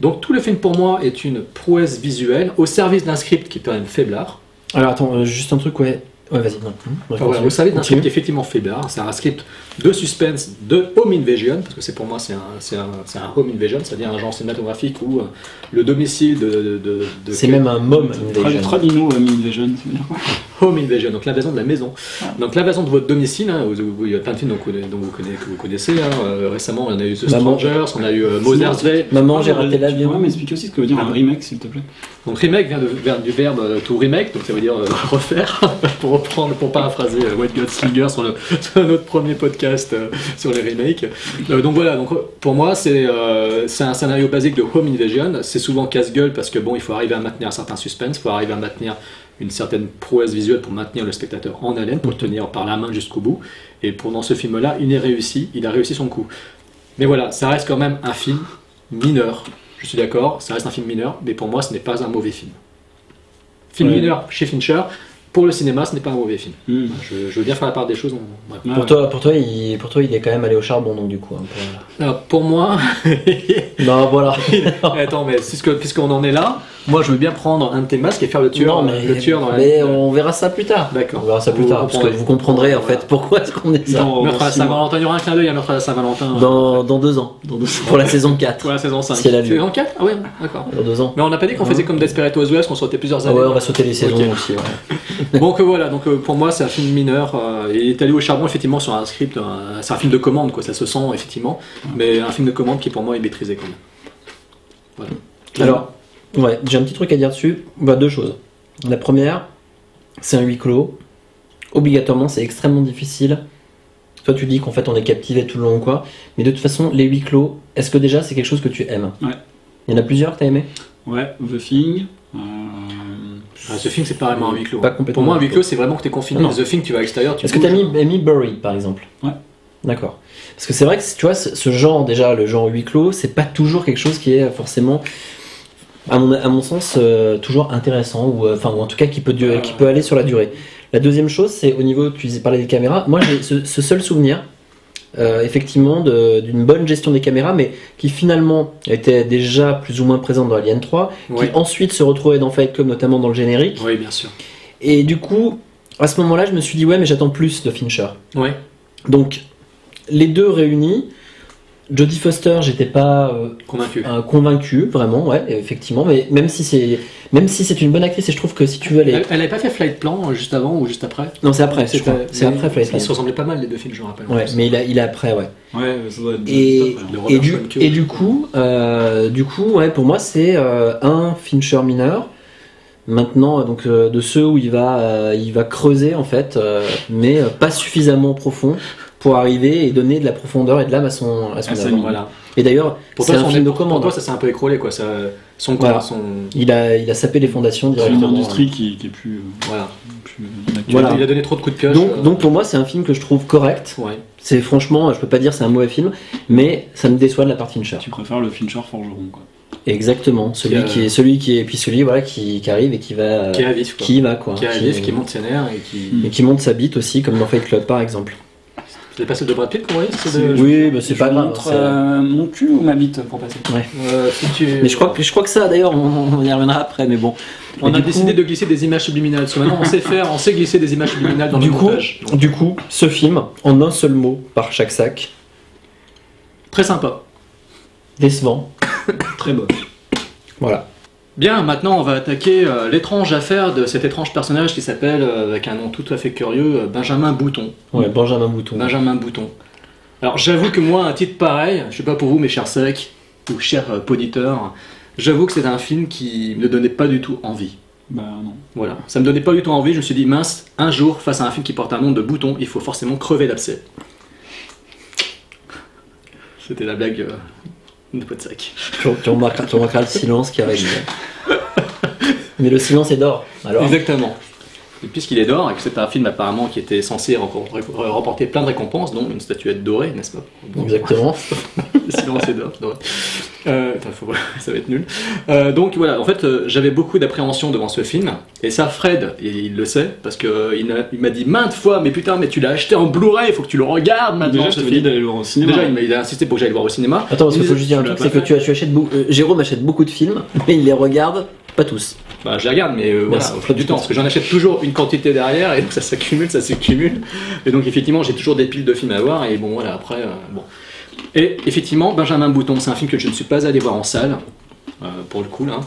Donc tout le film pour moi est une prouesse visuelle au service d'un script qui est quand même faiblard. Alors attends, euh, juste un truc, ouais. Ouais, vas-y, non. Hum, ouais, Enfin, voilà, continue. au service d'un script effectivement faiblard. C'est un script de suspense, de home invasion, parce que c'est pour moi c'est un, c'est un, c'est un home invasion, c'est-à-dire un genre cinématographique où euh, le domicile de... de, de- de- C'est même un mom invasion. Traduis-nous, ami Invasion, ça veut dire quoi? Home invasion, donc l'invasion de la maison. Donc l'invasion de votre domicile, hein, où- où il y a plein de films dont, vous connaissez- dont vous connaissez, que vous connaissez. hein. Euh, récemment, on a eu The Maman. Strangers, on a eu euh, Mother's Day. Maman, j'ai Ah, raté Tu l'avion. pourrais m'expliquer aussi ce que veut dire un Ah. remake, s'il te plaît Donc remake vient, du verbe to remake, donc ça veut dire euh, [LAUGHS] refaire, [LAUGHS] pour reprendre, pour paraphraser euh, White God Slinger [LAUGHS] sur, notre premier podcast euh, sur les remakes. Euh, donc voilà, donc, pour moi c'est un scénario basique de Home Invasion, c'est souvent casse-gueule parce que bon, il faut arriver à maintenir un certain suspense, il faut arriver à maintenir une certaine prouesse visuelle pour maintenir le spectateur en haleine, pour le tenir par la main jusqu'au bout. Et pour dans ce film-là, il est réussi, il a réussi son coup. Mais voilà, ça reste quand même un film mineur. Je suis d'accord, ça reste un film mineur, mais pour moi, ce n'est pas un mauvais film. Film Ouais. mineur chez Fincher, pour le cinéma, ce n'est pas un mauvais film. Hmm. Je, je veux bien faire la part des choses. on-. Ah Pour ouais. toi, pour toi, il, pour toi, il est quand même allé au charbon, donc du coup. hein, pour- Alors, pour moi, [LAUGHS] Non, voilà. [LAUGHS] attends, mais puisqu'on en est là, moi je veux bien prendre un de tes masques et faire le tueur, Non, mais, le tueur dans la. mais on verra ça plus tard. D'accord. On verra ça plus Vous tard, parce que comprendrez. vous comprendrez en fait pourquoi est-ce qu'on est ça. Dans- Meurtre à. Saint-Valentin, il y aura un clin d'œil à Meurtre à Saint-Valentin. Dans, dans deux ans. Pour la saison 4. Pour la saison 5. Si elle a lieu. Saison 4 Ah ouais, d'accord. Dans deux ans. Mais on n'a pas dit qu'on faisait comme Desperate Housewives, qu'on sautait plusieurs Ah années. ouais, on va sauter les saisons Ok. aussi. ouais. [LAUGHS] Donc euh, voilà, donc euh, pour moi c'est un film mineur. euh, il est allé au charbon effectivement sur un script, c'est un film de commande quoi, ça se sent effectivement, mais un film de commande qui pour moi est maîtrisé quand même. Voilà. Alors, ouais, j'ai un petit truc à dire dessus. Bah, deux choses. La première, c'est un huis clos. Obligatoirement, c'est extrêmement difficile. Toi, tu dis qu'en fait, on est captivé tout le long, quoi. Mais de toute façon, les huis clos, est-ce que déjà, c'est quelque chose que tu aimes? Ouais. Il y en a plusieurs que t'as aimé? Ouais, The Thing. euh, Ah, ce film c'est pas vraiment un huis clos. Pas complètement Pour moi un huis clos c'est vraiment que t'es confiné. Non. The Thing tu vas à l'extérieur. tu Est-ce que t'as bouges. mis, mis Buried, par exemple? Ouais. D'accord. Parce que c'est vrai que, tu vois, ce, ce genre, déjà, le genre huis clos, c'est pas toujours quelque chose qui est forcément, à mon, à mon sens, euh, toujours intéressant, ou, euh, enfin, ou en tout cas qui peut, durer- qui peut aller sur la durée. La deuxième chose, c'est au niveau, tu parlais des caméras, moi j'ai ce, ce seul souvenir, euh, effectivement, d'une bonne gestion des caméras, mais qui finalement était déjà plus ou moins présente dans Alien 3, Ouais. qui ensuite se retrouvait dans Fight Club, notamment dans le générique. Oui bien sûr. Et du coup, à ce moment-là, je me suis dit, ouais, mais j'attends plus de Fincher. Ouais. Donc, les deux réunis, Jodie Foster, j'étais pas euh, Convaincu. euh, convaincu, vraiment, ouais, effectivement, mais même si c'est même si c'est une bonne actrice, et je trouve que si tu veux aller. Elle, elle avait pas fait Flight Plan euh, juste avant ou juste après? Non, c'est après. C'est après Flight Ils Plan. se ressemblaient pas mal les deux films, je me rappelle. Ouais, mais il a, il a après, ouais. Ouais, ça doit être. Et, et, du, Schwanke. et du coup, euh, du coup, ouais, pour moi, c'est euh, un Fincher mineur. Maintenant, donc euh, de ceux où il va, euh, il va creuser en fait, euh, mais euh, pas suffisamment profond pour arriver et donner de la profondeur et de l'âme à son, à son À. Voilà. Et d'ailleurs, Pour c'est toi, un son- film de pour commande. toi, ça s'est un peu écroulé quoi. Ça, son, Voilà. son, Il a, il a sapé les fondations C'est une directement. industrie qui, qui est plus, euh, voilà. plus actuelle. Voilà. Il a donné trop de coups de pioche. Donc, euh, donc pour moi, c'est un film que je trouve correct. ouais. C'est franchement, je peux pas dire c'est un mauvais film, mais ça me déçoit de la part Fincher. Tu préfères le Fincher forgeron, quoi. Exactement, celui Qui a- qui est, celui qui est, puis celui voilà qui, qui arrive et qui va, Qui est à vif quoi. qui va quoi, Qui est à vif, qui monte ses nerfs et qui. et qui monte sa bite aussi, comme dans Fight Club par exemple. C'est pas celle de Brad Pitt qu'on voyait de- Oui, mais c'est pas grave. montre c'est- euh, mon cul ou ma bite pour passer Euh, si tu- Mais je crois que je crois que ça d'ailleurs on, on y reviendra après, mais bon. On a décidé coup- de glisser des images subliminales. Parce que maintenant, on sait faire, on sait glisser des images subliminales dans du le coup, montage. Du coup, ce film en un seul mot par chaque sac, Très sympa. décevant. Très beau. Voilà. Bien, maintenant, on va attaquer euh, l'étrange affaire de cet étrange personnage qui s'appelle, euh, avec un nom tout à fait curieux, euh, Benjamin Bouton. Ouais, Benjamin Bouton. Benjamin Bouton. Alors, j'avoue que moi, un titre pareil, je sais pas pour vous, mes chers secs ou chers euh, poditeurs, j'avoue que c'est un film qui ne donnait pas du tout envie. Bah non. Voilà, ça me donnait pas du tout envie. Je me suis dit, mince, un jour, face à un film qui porte un nom de bouton, il faut forcément crever l'abcès. C'était la blague euh, de pot de sac. Tu, tu remarqueras, tu remarqueras le silence qui arrive. [LAUGHS] Mais le silence est d'or. Alors. Exactement. Et puisqu'il est d'or, et que c'est un film apparemment qui était censé remporter plein de récompenses, dont une statuette dorée, n'est-ce pas? Bon, Exactement. [LAUGHS] Le silence est d'or. Euh, faut- [LAUGHS] ça va être nul. Euh, donc voilà, en fait, euh, j'avais beaucoup d'appréhension devant ce film, et ça, Fred, il, il le sait, parce que euh, il m'a- dit maintes fois, mais putain, mais tu l'as acheté en Blu-ray, il faut que tu le regardes maintenant. Déjà, je t'avais dit d'aller le voir au cinéma. Déjà, il, m'a- il a insisté pour que j'aille le voir au cinéma. Attends, parce qu'il Il faut juste dire un truc, c'est que tu, achètes beaucoup. Jérôme achète beaucoup de films, [LAUGHS] mais il les regarde pas tous. Bah, je les regarde, mais euh, voilà, au fil du temps, parce que j'en achète toujours une quantité derrière, et donc ça s'accumule, ça s'accumule. Et donc, effectivement, j'ai toujours des piles de films à voir, et bon, voilà, après, euh, bon. Et effectivement, Benjamin Bouton, c'est un film que je ne suis pas allé voir en salle, euh, pour le coup, là.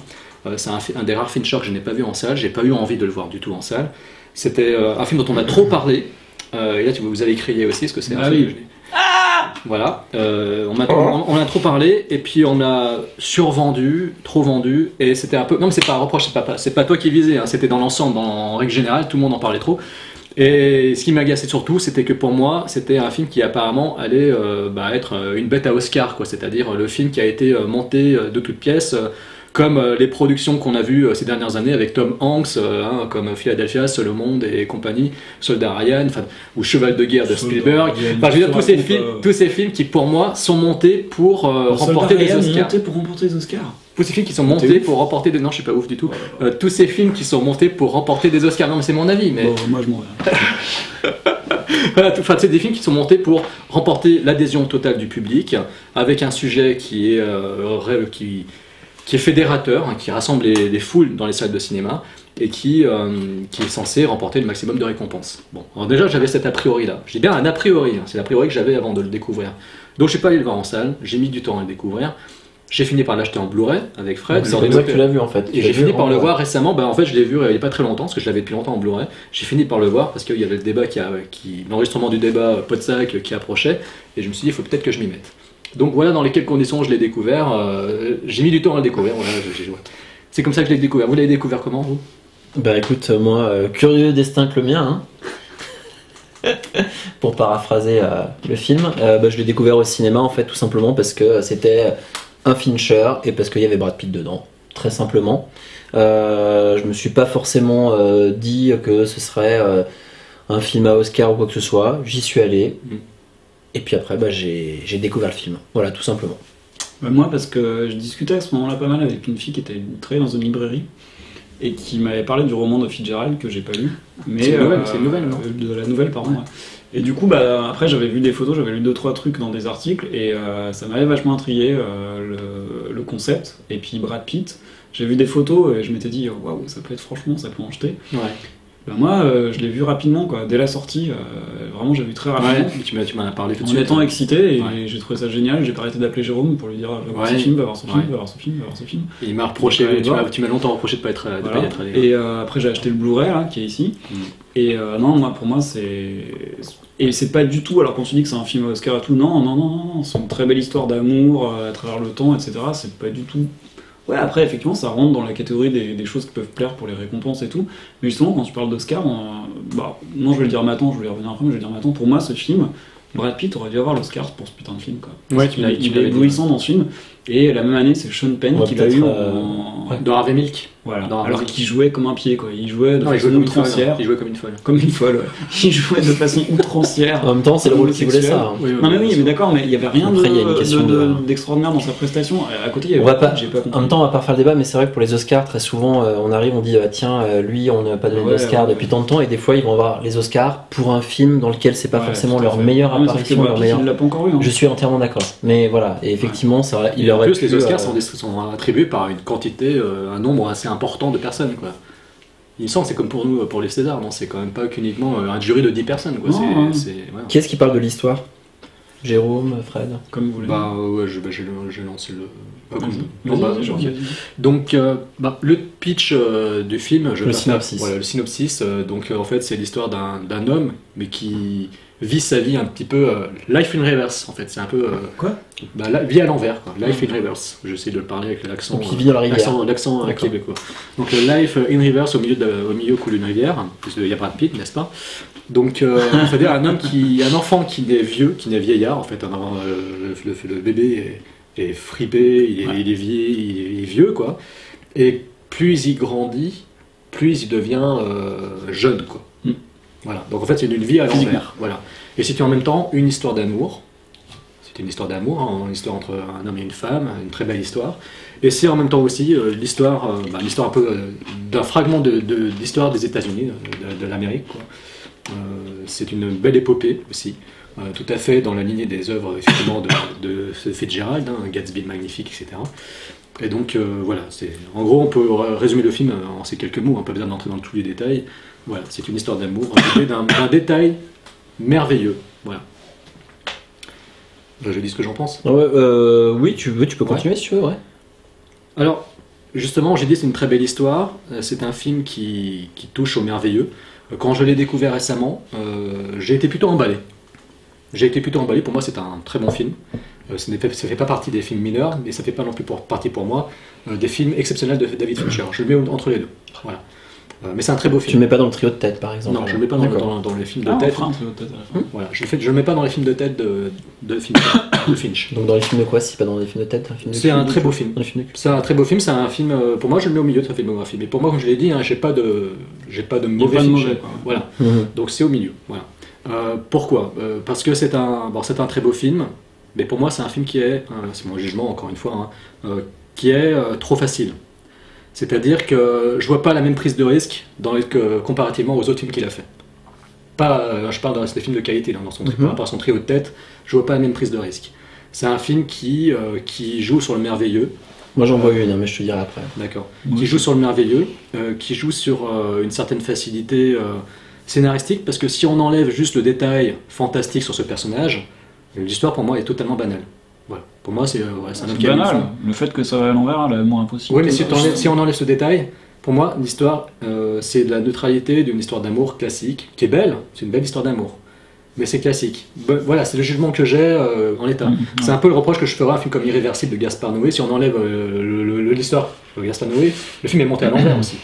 C'est un, des rares Fincher que je n'ai pas vu en salle, j'ai pas eu envie de le voir du tout en salle. C'était un film dont on a trop parlé, et là, tu, vous avez crié aussi, parce que c'est un Ah film que n'ai- voilà, euh, on, m'a- on- on a trop parlé et puis on a survendu, trop vendu et c'était un peu. Non mais c'est pas un reproche, c'est pas, c'est pas toi qui visais, hein, c'était dans l'ensemble, en règle générale, tout le monde en parlait trop. Et ce qui m'agaçait surtout, c'était que pour moi, c'était un film qui apparemment allait euh, bah, être euh, une bête à Oscar, quoi. C'est-à-dire le film qui a été monté de toutes pièces, euh, comme euh, les productions qu'on a vues euh, ces dernières années avec Tom Hanks, euh, hein, comme Philadelphia, Seul au monde et compagnie, Soldat Ryan, ou Cheval de guerre de Soldat Spielberg. Enfin, je veux dire tous ces films, tous ces films qui pour moi sont montés pour remporter des Oscars. pour remporter des Oscars. tous ces films qui sont montés pour remporter des. Non, je suis pas ouf du tout. Euh, tous ces films qui sont montés pour remporter des Oscars. Non, mais c'est mon avis. Mais Bon, moi je m'en vais. [LAUGHS] voilà, tout- enfin, c'est des films qui sont montés pour remporter l'adhésion totale du public, avec un sujet qui est, euh, qui, qui est fédérateur, hein, qui rassemble les, les foules dans les salles de cinéma, et qui, euh, qui est censé remporter le maximum de récompenses. Bon, alors déjà j'avais cet a priori-là. Je dis bien un a priori, hein, c'est l'a priori que j'avais avant de le découvrir. Donc je suis pas allé le voir en salle, j'ai mis du temps à le découvrir. J'ai fini par l'acheter en Blu-ray avec Fred. C'est comme ça que tu l'as vu en fait. Tu et j'ai fini par le voir récemment. Bah, en fait, je l'ai vu euh, il n'y a pas très longtemps, parce que je l'avais depuis longtemps en Blu-ray. J'ai fini par le voir parce qu'il y avait le débat qui, a, qui l'enregistrement du débat euh, Podsac qui approchait, et je me suis dit, il faut peut-être que je m'y mette. Donc voilà dans lesquelles conditions je l'ai découvert. euh, j'ai mis du temps à le découvrir. Voilà. C'est comme ça que je l'ai découvert. Vous l'avez découvert comment, vous? Bah écoute, euh, moi, euh, curieux destin que le mien, hein. [LAUGHS] pour paraphraser euh, le film, bah, je l'ai découvert au cinéma en fait tout simplement parce que c'était un Fincher et parce qu'il y avait Brad Pitt dedans, très simplement. Je me suis pas forcément dit que ce serait un film à Oscar ou quoi que ce soit, j'y suis allé. Mm. Et puis après, bah, j'ai découvert le film. Voilà, tout simplement. Bah, moi, parce que je discutais à ce moment-là pas mal avec une fille qui était travaillait dans une librairie et qui m'avait parlé du roman de Fitzgerald que j'ai pas lu. Mais C'est une nouvelle, euh, nouvelle, non? euh, De la nouvelle, pardon. ouais. Et du coup, bah, après, j'avais vu des photos, j'avais lu deux trois trucs dans des articles et euh, ça m'avait vachement intrigué euh, le, le concept. Et puis Brad Pitt, j'ai vu des photos et je m'étais dit, waouh, ça peut être franchement, ça peut en jeter. Ouais. Bah, moi, euh, je l'ai vu rapidement, quoi, dès la sortie. euh, vraiment, j'ai vu très rapidement. tu m'en as parlé tout de En étant excité, et Ouais. j'ai trouvé ça génial, j'ai pas arrêté d'appeler Jérôme pour lui dire va voir ce film, va voir ce film, va voir ce film, va voir ce film. Et il m'a reproché, tu m'as longtemps reproché de pas être, de Voilà. pas y être allé. Et euh, après j'ai acheté le Blu-ray là, qui est ici. Mm. Et euh, non, moi pour moi c'est et c'est pas du tout. Alors quand tu dis que c'est un film Oscar et tout, non, non, non, non, non, c'est une très belle histoire d'amour euh, à travers le temps, etc. C'est pas du tout. Ouais, après effectivement ça rentre dans la catégorie des, des choses qui peuvent plaire pour les récompenses et tout. Mais justement quand tu parles d'Oscar, on- bah non je vais le dire maintenant, je vais y revenir après, mais je vais le dire maintenant. Pour moi ce film, Brad Pitt aurait dû avoir l'Oscar pour ce putain de film quoi. Ouais, tu il est éblouissant dans ce film. Et la même année c'est Sean Penn qui l'a eu euh, en... ouais. Dans Harvey Milk Voilà. Dans Alors qu'il jouait comme un pied, quoi. Il jouait de Non, il jouait façon une folle. outrancière. Il jouait comme une folle. Comme une folle, ouais. [LAUGHS] Il jouait de façon outrancière. En même temps, c'est le rôle qui voulait ça. hein. Oui, oui, Non mais oui, mais d'accord, mais il y avait rien de- Après, il y a une question de- de- de- d'extraordinaire dans sa prestation. À côté, il y avait On va pas, pas en même temps, on va pas refaire le débat, mais c'est vrai que pour les Oscars, très souvent, euh, on arrive, on dit ah, tiens, euh, lui, on n'a pas donné Ouais, d'Oscar ouais. depuis tant de temps, et des fois, ils vont avoir les Oscars pour un film dans lequel c'est pas Ouais, forcément leur meilleure que apparition. Il eu. hein. Je suis entièrement d'accord. Mais voilà, et effectivement, ça, il en plus, pu, les Oscars euh, sont, attribués par une quantité, euh, un nombre assez important de personnes, quoi. Il me semble que c'est comme pour nous, pour les Césars, non C'est quand même pas qu'uniquement euh, un jury de 10 personnes, quoi. Non, C'est- hein. c'est- ouais. Qui est-ce qui parle de l'histoire? Jérôme, Fred Comme vous voulez. Bah ouais, je- bah, j'ai j'ai lancé le. ah, Vas-y, non, bah. Donc, euh, bah, le pitch euh, du film, je Le synopsis. voilà, le synopsis. euh, donc, euh, en fait, c'est l'histoire d'un d'un homme, mais qui vit sa vie un petit peu euh, life in reverse. En fait, c'est un peu euh, Quoi? bah, la vie à l'envers, quoi. Life in reverse. J'essaie de le parler avec l'accent. Donc, il vit dans la rivière. L'accent, euh, québécois. Donc, le life in reverse au milieu, de, au milieu coule une rivière. Il y a Brad Pitt, n'est-ce pas? Donc, [LAUGHS] c'est-à-dire un homme qui, un enfant qui naît vieux, qui naît vieillard. En fait, un, le, le- le bébé est, est fripé, il est, il est vieux, il est, il est vieux, quoi. Et plus il grandit, plus il devient euh, jeune, quoi. Voilà. Donc en fait, c'est une vie à l'envers. Voilà. Et c'est en même temps une histoire d'amour. C'est une histoire d'amour, hein, une histoire entre un homme et une femme, une très belle histoire. Et c'est en même temps aussi euh, l'histoire, euh, bah, l'histoire un peu euh, d'un fragment de, de- d'histoire des États-Unis, de, l'Amérique. c'est une belle épopée aussi, tout à fait dans la lignée des œuvres effectivement de, Fitzgerald, hein, Gatsby le magnifique, etc. Et donc voilà, c'est en gros on peut résumer le film en ces quelques mots, n'a pas besoin d'entrer dans tous les détails. Voilà, c'est une histoire d'amour, d'un, détail merveilleux. Voilà. Là, je dis ce que j'en pense. Ouais, euh, oui, tu veux, tu peux Ouais. continuer si tu veux, ouais. Alors, justement, j'ai dit c'est une très belle histoire. Euh, C'est un film qui, qui touche au merveilleux. Euh, Quand je l'ai découvert récemment, euh, j'ai été plutôt emballé. J'ai été plutôt emballé. Pour moi, c'est un très bon film. Euh, ce ne fait, ça fait pas partie des films mineurs, mais ça fait pas non plus pour, partie pour moi euh, des films exceptionnels de David Fincher. Je le mets entre les deux. Voilà. Euh, mais c'est un très beau Tu le film. mets pas dans le trio de tête, par exemple. Non, je le mets pas dans, D'accord. dans- dans les films de Ah, tête. fera un truc peut-être à la fin. Hum, Voilà, je le, fais- je le mets pas dans les films de tête de, de Fincher. [COUGHS] de Finch. Donc dans les films de quoi si pas dans les films de tête film C'est un très beau film. C'est un très beau film, c'est un film, euh, pour moi je le mets au milieu de sa filmographie, mais pour moi comme je l'ai dit, hein, j'ai pas de, j'ai pas de mauvais pas de film. mauvais, quoi. Voilà, Mhm. donc c'est au milieu. Voilà. Euh, pourquoi? Euh, Parce que c'est un, bon, c'est un très beau film, mais pour moi c'est un film qui est, euh, c'est mon jugement encore une fois, hein, euh, qui est euh, trop facile. C'est-à-dire que je vois pas la même prise de risque dans les- que, comparativement aux autres films qu'il a fait. Pas, euh, je parle dans des films de qualité, là, dans son, Mhm. par rapport à son trio de tête, je vois pas la même prise de risque. C'est un film qui, euh, qui joue sur le merveilleux, Moi j'en vois une, hein, mais je te dirai après. D'accord. Oui. Qui joue sur le merveilleux, euh, qui joue sur euh, une certaine facilité euh, scénaristique, parce que si on enlève juste le détail fantastique sur ce personnage, l'histoire pour moi est totalement banale. Voilà. Pour moi, c'est euh, ouais, c'est un banal. le. Le fait que ça va à l'envers, l'amour impossible. Oui, mais si, t'enlèves- si on enlève ce détail, pour moi, l'histoire, euh, c'est de la neutralité d'une histoire d'amour classique, qui est belle, c'est une belle histoire d'amour. Mais c'est classique. Voilà, c'est le jugement que j'ai euh, en l'état. Mhm. C'est un peu le reproche que je ferai à un film comme Irréversible de Gaspard Noé. Si on enlève euh, le- le- le- l'histoire de Gaspard Noé, le film est monté à l'envers [COUGHS] aussi.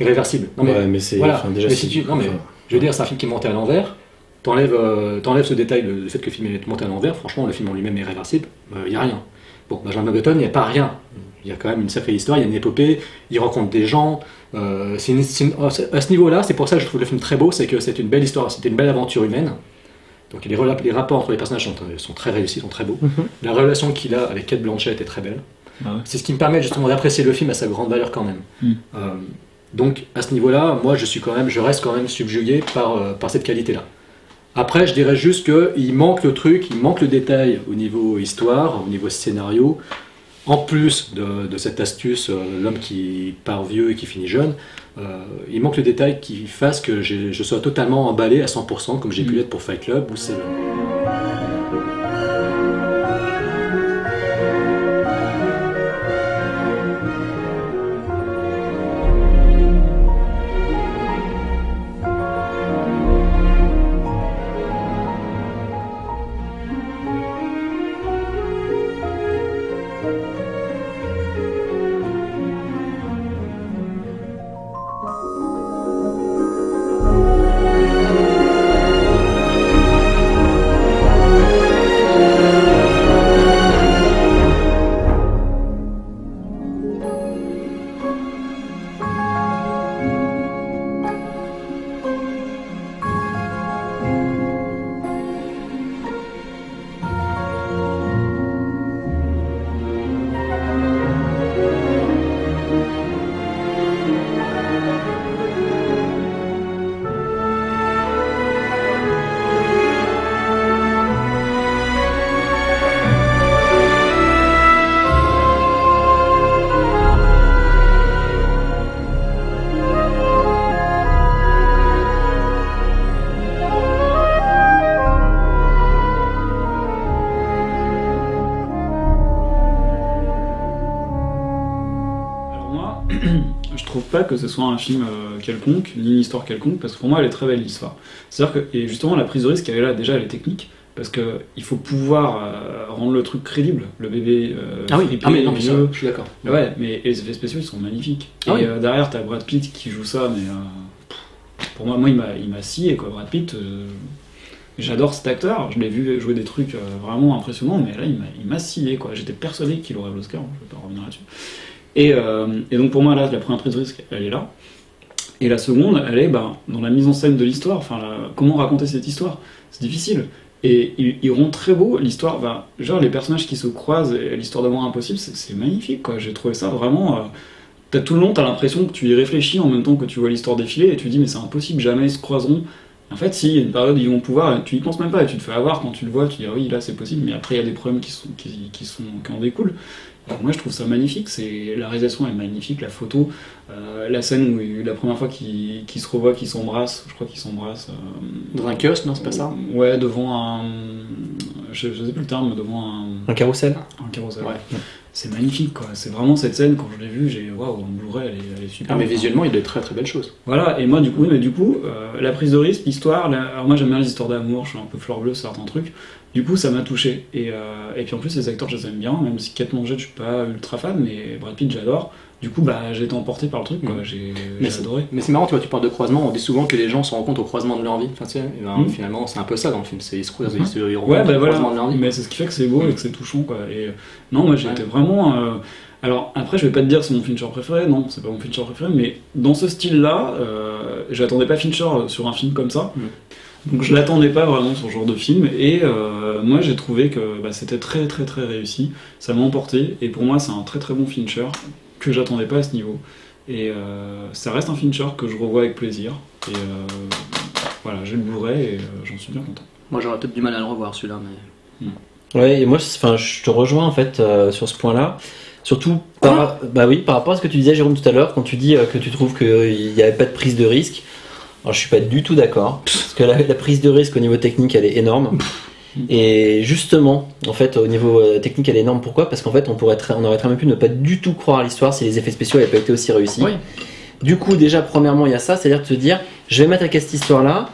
Irréversible. Non, mais, ouais, mais c'est. voilà. enfin, déjà, Mais si tu- non, mais enfin, je veux dire, c'est un film qui est monté à l'envers. T'enlèves euh, t'enlèves ce détail, le, le fait que le film est monté à l'envers. Franchement, le film en lui-même est réversible. Il n'y a rien. Bon, Benjamin Button, il n'y a pas rien. Il y a quand même une sacrée histoire, il y a une épopée, il rencontre des gens. euh, une- une- à ce niveau-là, c'est pour ça que je trouve le film très beau, c'est que c'est une belle histoire, c'était une belle aventure humaine. Donc les, rapports entre les personnages sont, sont très réussis, sont très beaux. Mhm. La relation qu'il a avec Kate Blanchett est très belle. Ah ouais. C'est ce qui me permet justement d'apprécier le film à sa grande valeur quand même. Mm. Euh, donc à ce niveau-là, moi je suis quand même, je reste quand même subjugué par, euh, par cette qualité-là. Après, je dirais juste qu'il manque le truc, il manque le détail au niveau histoire, au niveau scénario. En plus de, de cette astuce, euh, l'homme qui part vieux et qui finit jeune, euh, il manque le détail qui fasse que je sois totalement emballé à 100%, comme j'ai pu l'être pour Fight Club ou Seven. Que ce soit un film euh, quelconque, ni une histoire quelconque, parce que pour moi, elle est très belle l'histoire. C'est-à-dire que, et justement, la prise de risque, elle est là, déjà, elle est technique, parce que il faut pouvoir euh, rendre le truc crédible. Le bébé euh, Ah oui, ah mais non, mais ça, vieux. je suis d'accord. Ouais, mais et les effets spéciaux, ils sont magnifiques. Ah et oui. euh, derrière, t'as Brad Pitt qui joue ça, mais euh, pour moi, moi, il m'a, scié, quoi. Brad Pitt, j'adore cet acteur. Je l'ai vu jouer des trucs vraiment impressionnants, mais là, il m'a, scié, quoi. J'étais persuadé qu'il aurait l'Oscar. hein, Je vais pas revenir là-dessus. Et, euh, et donc, pour moi, là, la première prise de risque, elle est là. Et la seconde, elle est bah, dans la mise en scène de l'histoire. Enfin, comment raconter cette histoire? C'est difficile. Et ils, rendent très beau l'histoire. Bah, genre, les personnages qui se croisent et l'histoire d'amour impossible, c'est, magnifique. J'ai trouvé ça vraiment. euh, tout le long, t'as l'impression que tu y réfléchis en même temps que tu vois l'histoire défiler et tu dis, mais c'est impossible, jamais ils se croiseront. En fait, si, il y a une période où ils vont pouvoir, tu y penses même pas et tu te fais avoir quand tu le vois, tu dis, ah oui, là c'est possible, mais après il y a des problèmes qui, sont, qui, sont, qui en découlent. Donc moi je trouve ça magnifique, c'est la réalisation est magnifique, la photo, euh, la scène où la première fois qu'ils se revoient, qu'ils s'embrassent, je crois qu'ils s'embrassent. euh, Dans un kiosque, non, c'est pas ça Ouais, devant un. Je, je sais plus le terme, mais devant un. Un carrousel Un carrousel. Ouais. C'est magnifique quoi, c'est vraiment cette scène, quand je l'ai vue, j'ai. Waouh, en Blu-ray elle est, elle est super. Ah, mais Enfin, visuellement, il y a de très très belles choses. voilà, et moi du coup, oui, mais du coup, euh, la prise de risque, l'histoire, la- alors moi j'aime bien les histoires d'amour, je suis un peu fleur bleue sur certains trucs, du coup ça m'a touché. Et, euh, et puis en plus les acteurs je les aime bien, même si Kate Blanchett je suis pas ultra fan, mais Brad Pitt j'adore. Du coup bah j'ai été emporté par le truc, quoi. j'ai Mais j'ai c'est- adoré. Mais c'est marrant, tu vois, tu parles de croisement, on dit souvent que les gens se rencontrent au croisement de leur vie. Enfin, tu sais, et ben, Mhm. finalement, c'est un peu ça dans le film, c'est ils se croisent, Mhm. ils se rencontrent Ouais, bah au voilà, croisement de leur vie. mais c'est ce qui fait que c'est beau et que c'est touchant, quoi. Et euh, non, moi Ouais. été vraiment. euh, Alors après, je vais pas te dire c'est mon Fincher préféré, non, c'est pas mon Fincher préféré, mais dans ce style-là, euh, j'attendais pas Fincher sur un film comme ça. Mhm. Donc je l'attendais pas vraiment sur ce genre de film et euh, moi j'ai trouvé que bah, c'était très très très réussi. Ça m'a emporté et pour moi c'est un très très bon Fincher que j'attendais pas à ce niveau. Et euh, ça reste un Fincher que je revois avec plaisir. Et euh, voilà, j'ai le Blu-ray et euh, j'en suis bien content. Moi j'aurais peut-être du mal à le revoir celui-là, mais. Ouais, et moi, je- enfin, je te rejoins en fait euh, sur ce point-là. Surtout par, bah oui, par rapport à ce que tu disais, Jérôme, tout à l'heure, quand tu dis euh, que tu trouves qu'il n'y avait pas de prise de risque. Alors, je suis pas du tout d'accord, parce que la, la prise de risque au niveau technique, elle est énorme. Et justement, en fait, au niveau euh, technique, elle est énorme. Pourquoi? Parce qu'en fait, on pourrait, très- on aurait très bien pu ne pas du tout croire à l'histoire si les effets spéciaux n'avaient pas été aussi réussis. Oui. Du coup, déjà, premièrement, il y a ça, c'est-à-dire de te dire, je vais mettre à cette histoire-là.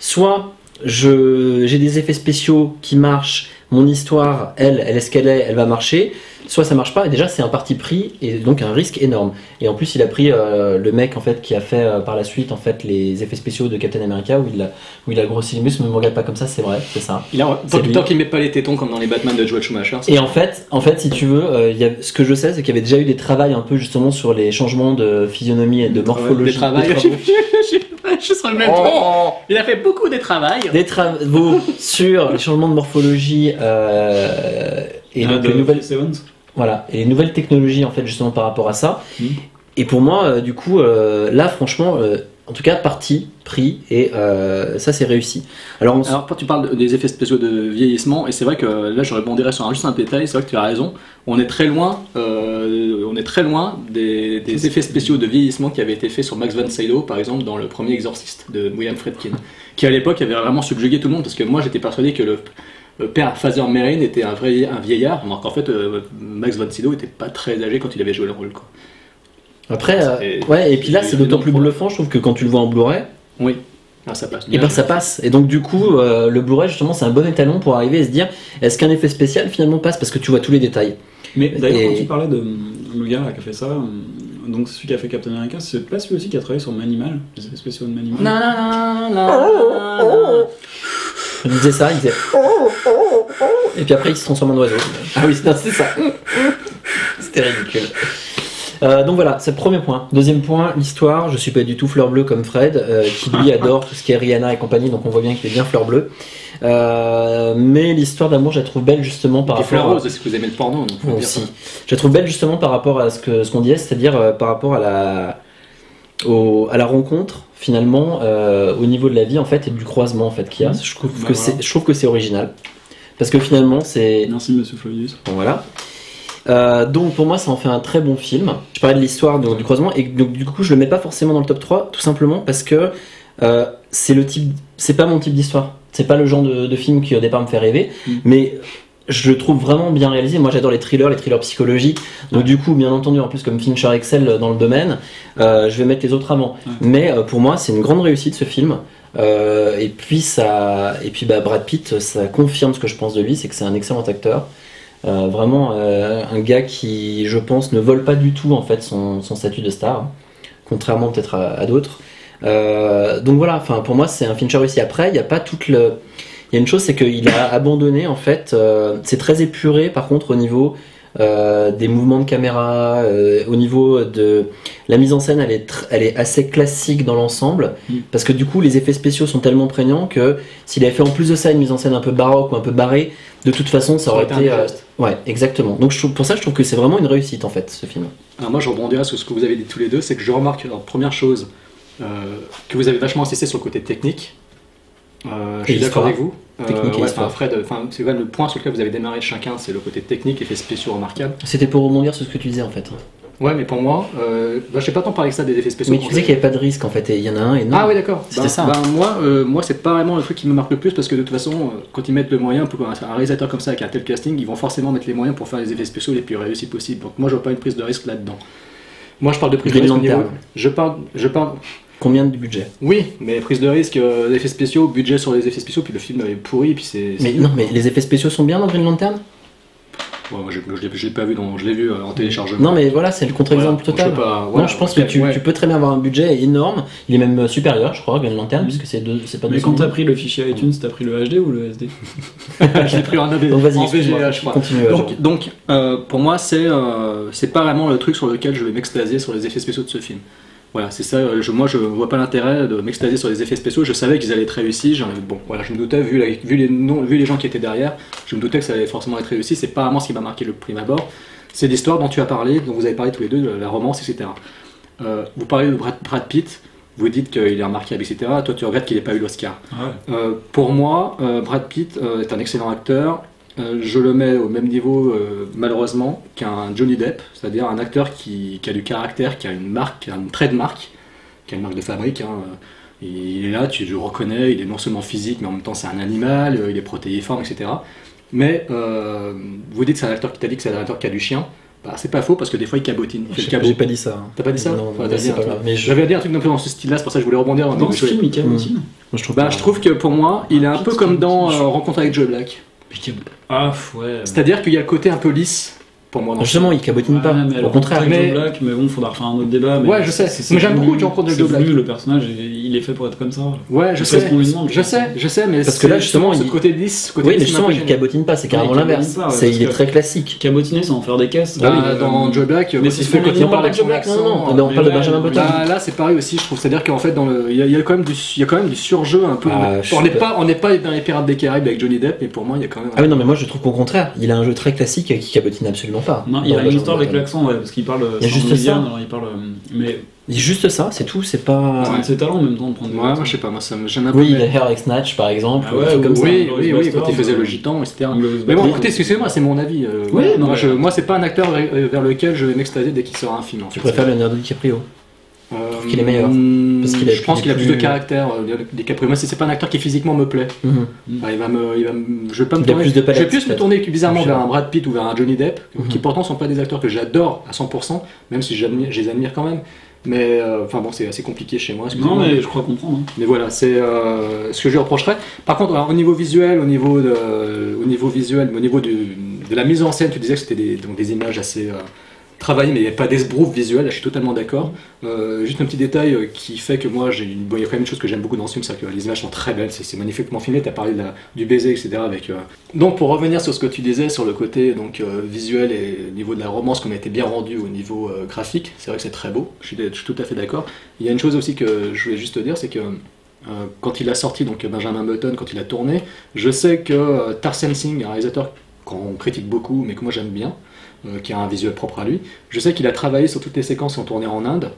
Soit j'ai des effets spéciaux qui marchent, mon histoire, elle, elle est ce qu'elle est, elle va marcher. Soit ça marche pas, et déjà c'est un parti pris et donc un risque énorme. Et en plus, il a pris euh, le mec en fait qui a fait euh, par la suite en fait les effets spéciaux de Captain America où il a où il a grossi les muscles. Ne me regarde pas comme ça, c'est vrai, c'est ça. Il a, C'est tant, qu'il met pas les tétons comme dans les Batman de Joel Schumacher. Et en fait, en fait, si tu veux, euh, il y a, ce que je sais, c'est qu'il y avait déjà eu des travaux un peu justement sur les changements de physionomie et de morphologie. Des travails. des [LAUGHS] Je travaux. je suis sur le même Oh. ton. Il a fait beaucoup des travails. des travaux sur les changements de morphologie euh, et Ah, donc de les nouvelles voilà. Et les nouvelles technologies en fait justement par rapport à ça. Mhm. et pour moi euh, du coup euh, là franchement euh, en tout cas parti pris et ça c'est réussi. Alors, on s- Alors, quand tu parles de- des effets spéciaux de vieillissement, et c'est vrai que là, je rebondirais sur un, juste un détail, c'est vrai que tu as raison, on est très loin, on est très loin des, des effets spéciaux de vieillissement qui avaient été faits sur Max von Sydow, par exemple, dans le premier Exorciste de William Friedkin, qui à l'époque avait vraiment subjugué tout le monde, parce que moi, j'étais persuadé que le père Father Merrin était un vrai un vieillard, alors qu'en fait, euh, Max von Sydow était pas très âgé quand il avait joué le rôle. Quoi. après euh, Et- ouais et puis là c'est d'autant plus bluffant je trouve que quand tu le vois en Blu-ray Oui, Ah, ça passe. et ben ça passe et donc du coup euh, le Blu-ray justement c'est un bon étalon pour arriver et se dire est-ce qu'un effet spécial finalement passe? Parce que tu vois tous les détails Mais d'ailleurs, Et- quand tu parlais de le gars là, qui a fait ça, euh, donc celui qui a fait Captain America, c'est pas celui aussi qui a travaillé sur Manimal, les effets spéciaux de Manimal? Non, non, non, non, non. Il disait ça il disait et puis après il se transforme en oiseau ah oui c'est c'est ça c'était ridicule Euh, donc voilà, c'est le premier point. Deuxième point, l'histoire. Je suis pas du tout fleur bleue comme Fred, euh, qui lui adore tout ce qui est Rihanna et compagnie, donc on voit bien qu'il est bien fleur bleue. Euh, mais l'histoire d'amour, je la trouve belle justement par rapport. Fleur à- Rose, est-ce que vous aimez le porno donc faut Moi dire aussi. Je la trouve belle justement par rapport à ce ce qu'on disait, c'est-à-dire par rapport à la au- à la rencontre finalement euh, au niveau de la vie en fait et du croisement en fait qu'il y a. Mhm. Je trouve Bah que voilà. c'est je trouve que c'est original parce que finalement c'est Merci Monsieur Flavius. Bon, voilà. Euh, donc pour moi ça en fait un très bon film. Je parlais de l'histoire donc, du croisement et donc du coup je le mets pas forcément dans le top 3 tout simplement parce que euh, c'est le type c'est pas mon type d'histoire. C'est pas le genre de, de film qui au départ me fait rêver Mm. mais je le trouve vraiment bien réalisé. Moi j'adore les thrillers, les thrillers psychologiques. Donc du coup bien entendu en plus comme Fincher excel dans le domaine, euh, je vais mettre les autres avant. Ouais. Mais euh, pour moi c'est une grande réussite ce film. Euh, et puis ça et puis bah, Brad Pitt ça confirme ce que je pense de lui, c'est que c'est un excellent acteur. Euh, vraiment euh, un gars qui, je pense, ne vole pas du tout en fait son, son statut de star, contrairement peut-être à, à d'autres. Euh, donc voilà, enfin pour moi c'est un Fincher réussi. Après, il n'y a pas toute le, il y a une chose, c'est qu'il a abandonné en fait. euh, c'est très épuré par contre au niveau euh, des mouvements de caméra, euh, au niveau de la mise en scène, elle est, tr- elle est assez classique dans l'ensemble, Mm. parce que du coup les effets spéciaux sont tellement prégnants que s'il avait fait en plus de ça une mise en scène un peu baroque ou un peu barrée, de toute façon ça, Ça aurait été, euh, ouais exactement. Donc je trouve, pour ça je trouve que c'est vraiment une réussite en fait ce film. Alors moi je rebondirai sur ce que vous avez dit tous les deux, c'est que je remarque, alors, première chose, que vous avez vachement insisté sur le côté technique. Euh, je suis d'accord avec vous. Euh, Technique et ouais, histoire. enfin, Fred, enfin, c'est quand même le point sur lequel vous avez démarré chacun, c'est le côté technique, effets spéciaux remarquables. C'était pour rebondir sur ce que tu disais en fait. Ouais, mais pour moi, euh, bah, je sais pas tant parler que ça des effets spéciaux. Mais tu disais qu'il n'y avait pas de risque en fait, et il y en a un et non. Ah oui d'accord. C'était Ben- ça. ben, moi, euh, moi c'est pas vraiment le truc qui me marque le plus parce que de toute façon, euh, quand ils mettent le moyen, pour un réalisateur comme ça avec un tel casting, ils vont forcément mettre les moyens pour faire les effets spéciaux les plus réussis possibles. Donc moi, je vois pas une prise de risque là-dedans. Moi, je parle de prise de risque au niveau. Lantern. Je parle, je parle. Combien de budget Oui, mais prise de risque, euh, effets spéciaux, budget sur les effets spéciaux, puis le film est pourri, puis c'est. Mais non, mais les effets spéciaux sont bien dans Green Lantern Ouais, moi, je, je l'ai- je l'ai pas vu, dans, je l'ai vu euh, en téléchargement. Non, mais voilà, c'est le contre-exemple Voilà, total. je pas, non, je pense que tu, ouais. tu peux très bien avoir un budget énorme. Il est même euh, supérieur, je crois, Green Lantern, Mhm. puisque c'est deux- c'est pas Mais 200 quand t'as 000. pris le fichier iTunes, t'as pris le HD ou le SD [LAUGHS] je l'ai pris en, AV, Donc vas-y, en VGA, je crois. continue. Donc, donc euh, pour moi, c'est euh, c'est pas vraiment le truc sur lequel je vais m'extasier sur les effets spéciaux de ce film. Voilà, c'est ça. Je, moi, je vois pas l'intérêt de m'extasier sur les effets spéciaux. Je savais qu'ils allaient être réussis. Bon, voilà, je me doutais, vu, la- vu, les noms- vu les gens qui étaient derrière, je me doutais que ça allait forcément être réussi. C'est pas vraiment ce qui m'a marqué le prime abord. C'est l'histoire dont tu as parlé, dont vous avez parlé tous les deux, de la romance, etc. Euh, vous parlez de Brad, Brad Pitt. Vous dites qu'il est remarquable, etc. Toi, tu regrettes qu'il n'ait pas eu l'Oscar. Ouais. Euh, pour moi, euh, Brad Pitt euh, est un excellent acteur. Euh, je le mets au même niveau, euh, malheureusement, qu'un Johnny Depp, c'est-à-dire un acteur qui, qui a du caractère, qui a une marque, qui a un trait de marque, qui a une marque de fabrique. hein. Il est là, tu le reconnais, il est non seulement physique, mais en même temps c'est un animal, euh, il est protéiforme, etc. Mais euh, vous dites que c'est un acteur qui t'a dit que c'est un acteur qui a du chien. Bah, c'est pas faux parce que des fois il cabotine. Il J'ai pas dit ça. T'as pas dit ça Non, Enfin, grave. Mais je, J'avais dit un truc un peu dans ce style-là, c'est pour ça que je voulais rebondir. Dans ce film, il cabotine. moi, je trouve Bah, pas- je trouve que pour moi, il est un peu Pitt, comme dans cabotine. euh, Rencontre avec Joe Black. Ah, ouais. C'est-à-dire qu'il y a le côté un peu lisse pour moi. dans ce Justement, il cabotine pas. Ouais, Au contraire. mais- Joe Black, mais bon, faudra refaire un autre débat. Mais Ouais, je sais. Mais j'aime beaucoup John Crotty c'est Joe Black. voulu, le personnage, il est fait pour être comme ça. Ouais, je sais. ce qu'on lui demande, Je je sais, je sais, mais Parce que là, c'est justement, ce il- côté lisse, ce côté Oui, mais justement, il cabotine pas, c'est carrément l'inverse. C'est- Il est très classique. Cabotiner, c'est en faire des caisses. Bah, dans Joe Black, mais c'est ce qu'on demande parle son Joe Black, non, non, on parle de Benjamin. Button. Là, là, c'est pareil aussi, je trouve. C'est-à-dire qu'en fait, dans le, il y, a- quand même du, il y a quand même du surjeu un peu. Ah, on n'est pas- on n'est pas dans les Pirates des Caraïbes avec Johnny Depp, mais pour moi, il y a quand même. Ah oui, non, mais moi je trouve qu'au contraire, il a un jeu très classique qui cabotine absolument pas. Non, il y a une histoire avec l'accent, ouais, parce qu'il parle. euh, Il y a juste ça. alors il parle. euh, Mais Il y a Juste ça, c'est tout, c'est pas. c'est un de ses talents en même temps de prendre Ouais, moi, je sais pas, moi, ça me gêne un peu. Oui, mais- il a Hair avec Snatch par exemple, Ah ouais, ou- comme ça. Oui, Glorious oui, oui, quand il faisait euh, le gitan, etc. Mais bon, écoutez, excusez-moi, c'est mon avis. euh, Oui, moi, c'est pas un acteur vers vers lequel je vais m'extasier dès qu'il sort un film. Tu préfères Leonardo DiCaprio Euh, qu'il est meilleur. Parce qu'il a- je pense qu'il a plus plus- de caractère. euh, DiCaprio. Moi, c'est c'est pas un acteur qui physiquement me plaît. Mhm. Enfin, il va me, il va me- je vais pas me tourner. plus de je vais plus me tourner bizarrement vers un Brad Pitt ou vers un Johnny Depp, Mhm. qui pourtant sont pas des acteurs que j'adore à 100%, même si j'admire- je les admire quand même. Mais euh, enfin bon, c'est assez compliqué chez moi. Non, mais je crois comprendre. hein. Mais voilà, c'est euh, ce que je lui reprocherais. Par contre, alors, au niveau visuel, au niveau, de, au niveau visuel, au niveau de la mise en scène, tu disais que c'était des, donc des images assez euh, travaillées, mais il n'y a pas d'esbrouf visuel. Là, je suis totalement d'accord. Euh, juste un petit détail euh, qui fait que moi, il y a quand même une chose que j'aime beaucoup dans ce film, c'est que les images sont très belles, c'est magnifiquement filmé. Tu as parlé du baiser, etc. Avec, euh, Donc, pour revenir sur ce que tu disais sur le côté donc visuel et au niveau de la romance, qu'on a été bien rendu au niveau graphique, c'est vrai que c'est très beau. Je suis, tout à fait d'accord. Il y a une chose aussi que je voulais juste te dire, c'est que quand il a sorti donc Benjamin Button, quand il a tourné, je sais que Tarsem Singh, un réalisateur qu'on critique beaucoup, mais que moi j'aime bien, qui a un visuel propre à lui, je sais qu'il a travaillé sur toutes les séquences qui ont tourné en Inde.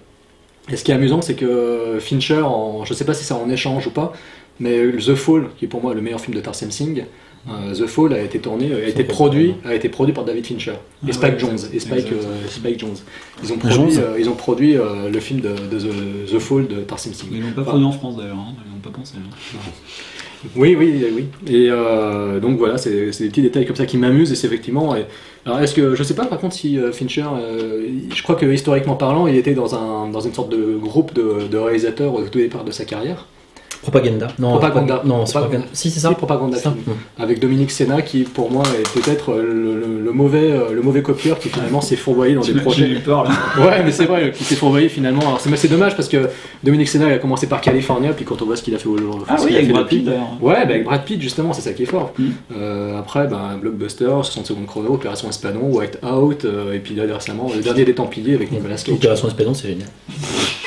Et ce qui est amusant, c'est que Fincher, en, je sais pas si c'est en échange ou pas, mais The Fall, qui est pour moi le meilleur film de Tarsem Singh, euh, The Fall a été tourné, a été produit, a été produit par David Fincher et Ah Spike ouais, Jones et Spike, euh, Spike Jones. Ils ont Jones. produit, euh, ils ont produit euh, le film de, de The, The Fall de Tarsem Singh. Ils l'ont pas Enfin, produit en France d'ailleurs, hein. ils l'ont pas pensé. hein. Oui, oui, oui. Et euh, donc voilà, c'est des petits détails comme ça qui m'amusent et c'est effectivement. alors est-ce que je sais pas par contre si euh, Fincher, euh, je crois que historiquement parlant, il était dans un dans une sorte de groupe de réalisateurs au tout départ de sa carrière. Propaganda. Non, Propaganda. Pro- Non, c'est Propaganda. Propaganda. Si, c'est ça. Propaganda ça. film. Avec Dominique Senna qui pour moi est peut-être euh, le, le- le mauvais euh, le mauvais copieur qui finalement s'est fourvoyé dans des J'ai projets. eu peur là. [LAUGHS] Ouais, mais c'est vrai, qui s'est fourvoyé finalement. Alors c'est dommage parce que Dominique Senna il a commencé par California, puis quand on voit ce qu'il a fait aujourd'hui. Ah oui, avec Brad Pitt d'ailleurs. Ouais, bah avec Brad Pitt justement, c'est ça qui est fort. Mm. Euh, après, bah, Blockbuster, 60 secondes chrono, Opération Espadon, White Out, euh, et puis là récemment, le dernier des Templiers avec Nicolas Cage. Opération Espadon, c'est génial.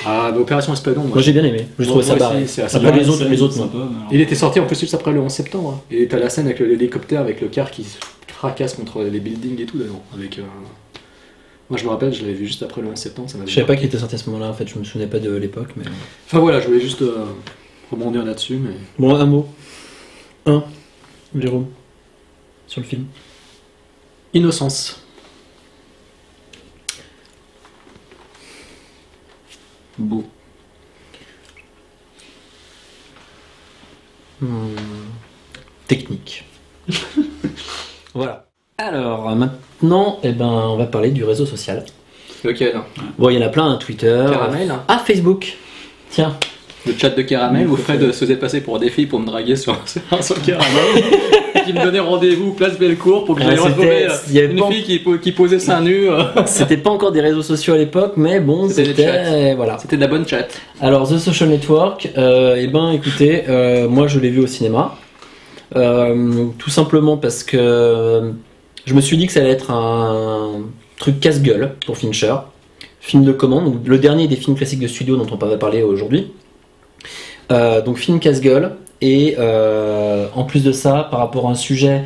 Ah, bah, Opération Espadon, moi. Moi j'ai bien aimé. Je trouvais ça barré. Après les autres, les autres, non. Il était sorti en plus juste après le 11 septembre. hein. Et t'as la scène avec l'hélicoptère, avec le car qui se fracasse contre les buildings et tout dedans. Avec, euh, Moi je me rappelle, je l'avais vu juste après le 11 septembre. Ça Je savais pas qu'il était sorti à ce moment-là en fait, je me souvenais pas de l'époque. Mais... Enfin voilà, je voulais juste euh, rebondir là-dessus. Mais... Bon, un mot. Un. Jérôme. Sur le film. Innocence. Beau. Hmm. Technique. [LAUGHS] voilà. Alors maintenant, eh ben, on va parler du réseau social. Lequel Bon, il y en a plein, hein, Twitter. Caramel Ah, Facebook. Tiens. Le chat de caramel où Fred se faisait passer pour des filles pour me draguer sur, [LAUGHS] sur le caramel. [LAUGHS] Qui me donnait rendez-vous place Bellecour pour que j'aille retrouver euh, une pas- fille qui, po- qui posait seins nus. euh. [LAUGHS] C'était pas encore des réseaux sociaux à l'époque, mais bon, C'était. Voilà. C'était de la bonne chat. Alors, The Social Network, euh, eh ben, écoutez, euh, moi je l'ai vu au cinéma. Euh, tout simplement parce que je me suis dit que ça allait être un truc casse-gueule pour Fincher. film de commande, le dernier des films classiques de studio dont on va parler aujourd'hui. Euh, donc film casse-gueule, et euh, en plus de ça, par rapport à un sujet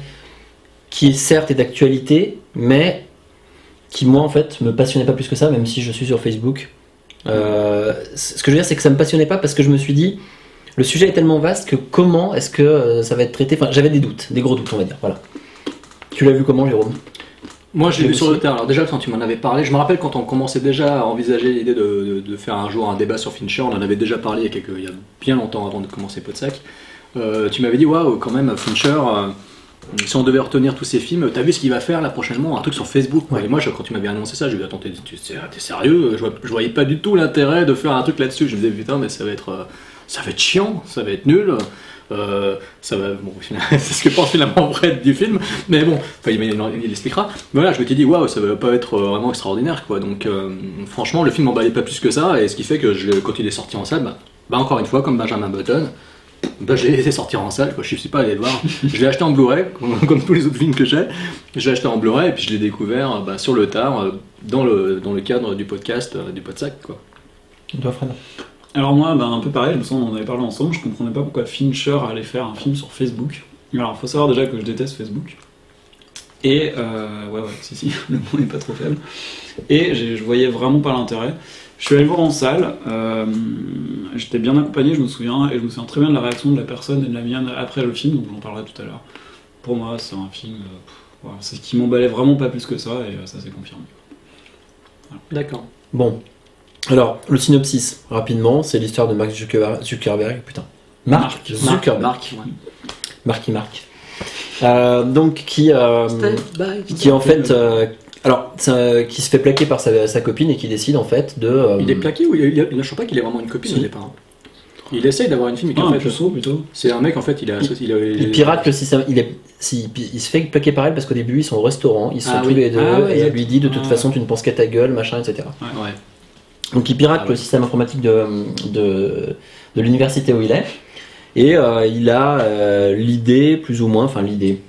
qui certes est d'actualité, mais qui moi en fait me passionnait pas plus que ça, même si je suis sur Facebook. Euh, ce que je veux dire, c'est que ça me passionnait pas parce que je me suis dit, le sujet est tellement vaste que comment est-ce que ça va être traité? Enfin, j'avais des doutes, des gros doutes, on va dire. Voilà. Tu l'as vu comment, Jérôme? Moi, je J'ai vu sur le terrain. Alors déjà, quand tu m'en avais parlé, je me rappelle quand on commençait déjà à envisager l'idée de, de- de faire un jour un débat sur Fincher, on en avait déjà parlé il y a, quelques- il y a bien longtemps avant de commencer Podsac. Euh, tu m'avais dit, waouh, quand même, Fincher, euh, si on devait retenir tous ces films, t'as vu ce qu'il va faire là prochainement? Un truc sur Facebook. Et moi, je- quand tu m'avais annoncé ça, j'ai dit, attends, t'es sérieux? Je, je voyais pas du tout l'intérêt de faire un truc là-dessus. Je me disais, putain, mais ça va être, euh, ça va être chiant, ça va être nul. Euh, ça va, [LAUGHS] c'est ce que pense finalement Fred du film, mais bon, il, il, expliquera. Mais voilà, je m'étais dit, waouh, ça va pas être euh, vraiment extraordinaire, quoi. Donc, euh, franchement, le film m'emballait pas plus que ça, et ce qui fait que je, quand il est sorti en salle, bah, bah, encore une fois, comme Benjamin Button, bah, j'ai laissé sortir en salle, je suis pas allé le voir. je l'ai acheté en Blu-ray, [LAUGHS] comme, tous les autres films que j'ai. Je l'ai acheté en Blu-ray, et puis je l'ai découvert bah, sur le tard, dans le, dans le cadre du podcast du Podsac, quoi. Toi, Fred? Alors moi, ben, un peu pareil, je me sens on en avait parlé ensemble, je comprenais pas pourquoi Fincher allait faire un film sur Facebook. Alors, faut savoir déjà que je déteste Facebook. Et, euh, ouais, ouais, si, si, [LAUGHS] le mot n'est pas trop faible. Et je voyais vraiment pas l'intérêt. Je suis allé voir en salle, euh, j'étais bien accompagné, je me souviens, et je me souviens très bien de la réaction de la personne et de la mienne après le film, donc j'en parlerai tout à l'heure. Pour moi, c'est un film, euh, pff, voilà, c'est ce qui m'emballait vraiment pas plus que ça, et euh, ça s'est confirmé. D'accord. Bon. Alors, le synopsis, rapidement, c'est l'histoire de Mark Zuckerberg. Zuckerberg putain. Mark, Zuckerberg. Marc, ouais. Marky Mark. Euh, donc, qui, euh, qui en fait. euh, alors, ça- qui se fait plaquer par sa, sa copine et qui décide en fait de. euh, Il est plaqué ou il, il, il- pas qu'il ait vraiment une copine Si. au départ. Il essaye d'avoir une fille, mais Ah, qu'en un fait, plutôt. c'est un mec en fait, il a, il, a- Il pirate le système. Il, est, si- il se fait plaquer par elle parce qu'au début ils sont au restaurant, ils sont Ah tous oui. les deux, Ah ouais, et elle lui dit de toute Ah. façon tu ne penses qu'à ta gueule, machin, etc. Ouais. Donc il pirate Ah le système informatique de, de, de l'université où il est. Et euh, il a euh, l'idée, plus ou moins, enfin l'idée,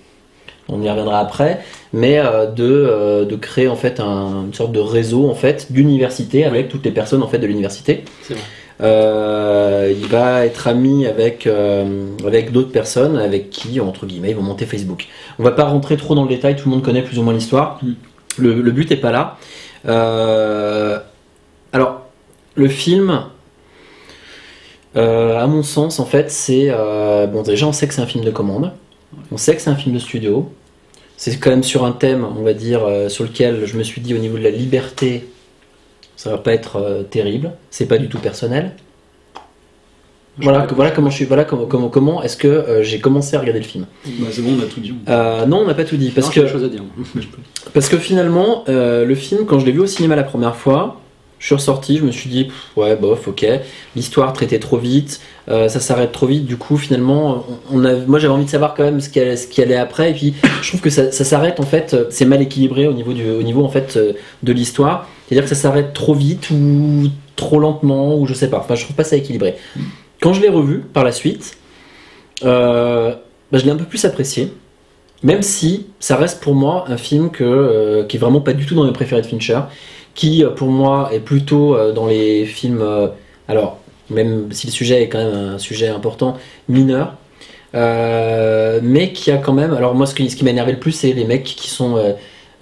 on y reviendra après, mais euh, de, de créer en fait un- une sorte de réseau en fait d'université avec toutes les personnes en fait de l'université. Il va être ami avec, avec d'autres personnes avec qui, entre guillemets, ils vont monter Facebook. On va pas rentrer trop dans le détail, tout le monde connaît plus ou moins l'histoire. Mm. Le, le but est pas là. Euh, alors, le film, euh, à mon sens, en fait, c'est. euh, bon, déjà, on sait que c'est un film de commande. On sait que c'est un film de studio. C'est quand même sur un thème, on va dire, euh, sur lequel je me suis dit au niveau de la liberté, ça va pas être terrible. C'est pas du tout personnel. Voilà, comment je suis. Voilà comment, comment, comment est-ce que euh, j'ai commencé à regarder le film. Bah, c'est bon, on a tout dit. Euh, non, on n'a pas tout dit parce Non, que des choses à dire. [LAUGHS] parce que finalement, euh, le film, quand je l'ai vu au cinéma la première fois, je suis ressorti, je me suis dit, ouais, bof, ok, l'histoire traitait trop vite, euh, ça s'arrête trop vite, du coup, finalement, moi j'avais envie de savoir quand même ce qui allait, ce allait après, et puis je trouve que ça, s'arrête, en fait, euh, c'est mal équilibré au niveau, du, au niveau en fait, euh, de l'histoire, c'est-à-dire que ça s'arrête trop vite ou trop lentement, ou je sais pas, enfin, je trouve pas ça équilibré. Quand je l'ai revu par la suite, bah, je l'ai un peu plus apprécié. Même si ça reste pour moi un film qui est vraiment pas du tout dans mes préférés de Fincher, qui euh, pour moi est plutôt euh, dans les films, euh, alors même si le sujet est quand même un sujet important, mineur, euh, mais qui a quand même, alors moi ce qui, qui m'a énervé le plus c'est les mecs qui sont, euh,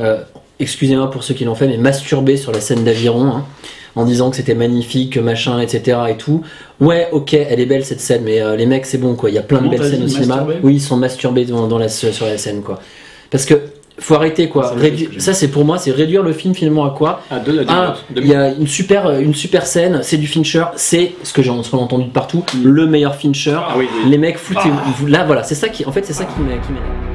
euh, excusez-moi pour ceux qui l'ont fait, mais masturbés sur la scène d'aviron, hein, en disant que c'était magnifique, que machin, etc. et tout. Ouais, ok, elle est belle cette scène, mais les mecs c'est bon quoi, il y a plein de belles scènes au cinéma. Oui, ils sont masturbés dans, dans la, sur la scène quoi. Parce que faut arrêter quoi. Ça, c'est Rédu- ça pour moi, c'est réduire le film finalement à quoi? À deux, Ah, il y a une super, une super scène, c'est du Fincher, c'est ce que j'ai entendu de partout, le meilleur Fincher. Ah oui, oui. Les mecs foutez vous là voilà, c'est ça qui en fait c'est ça qui m'é-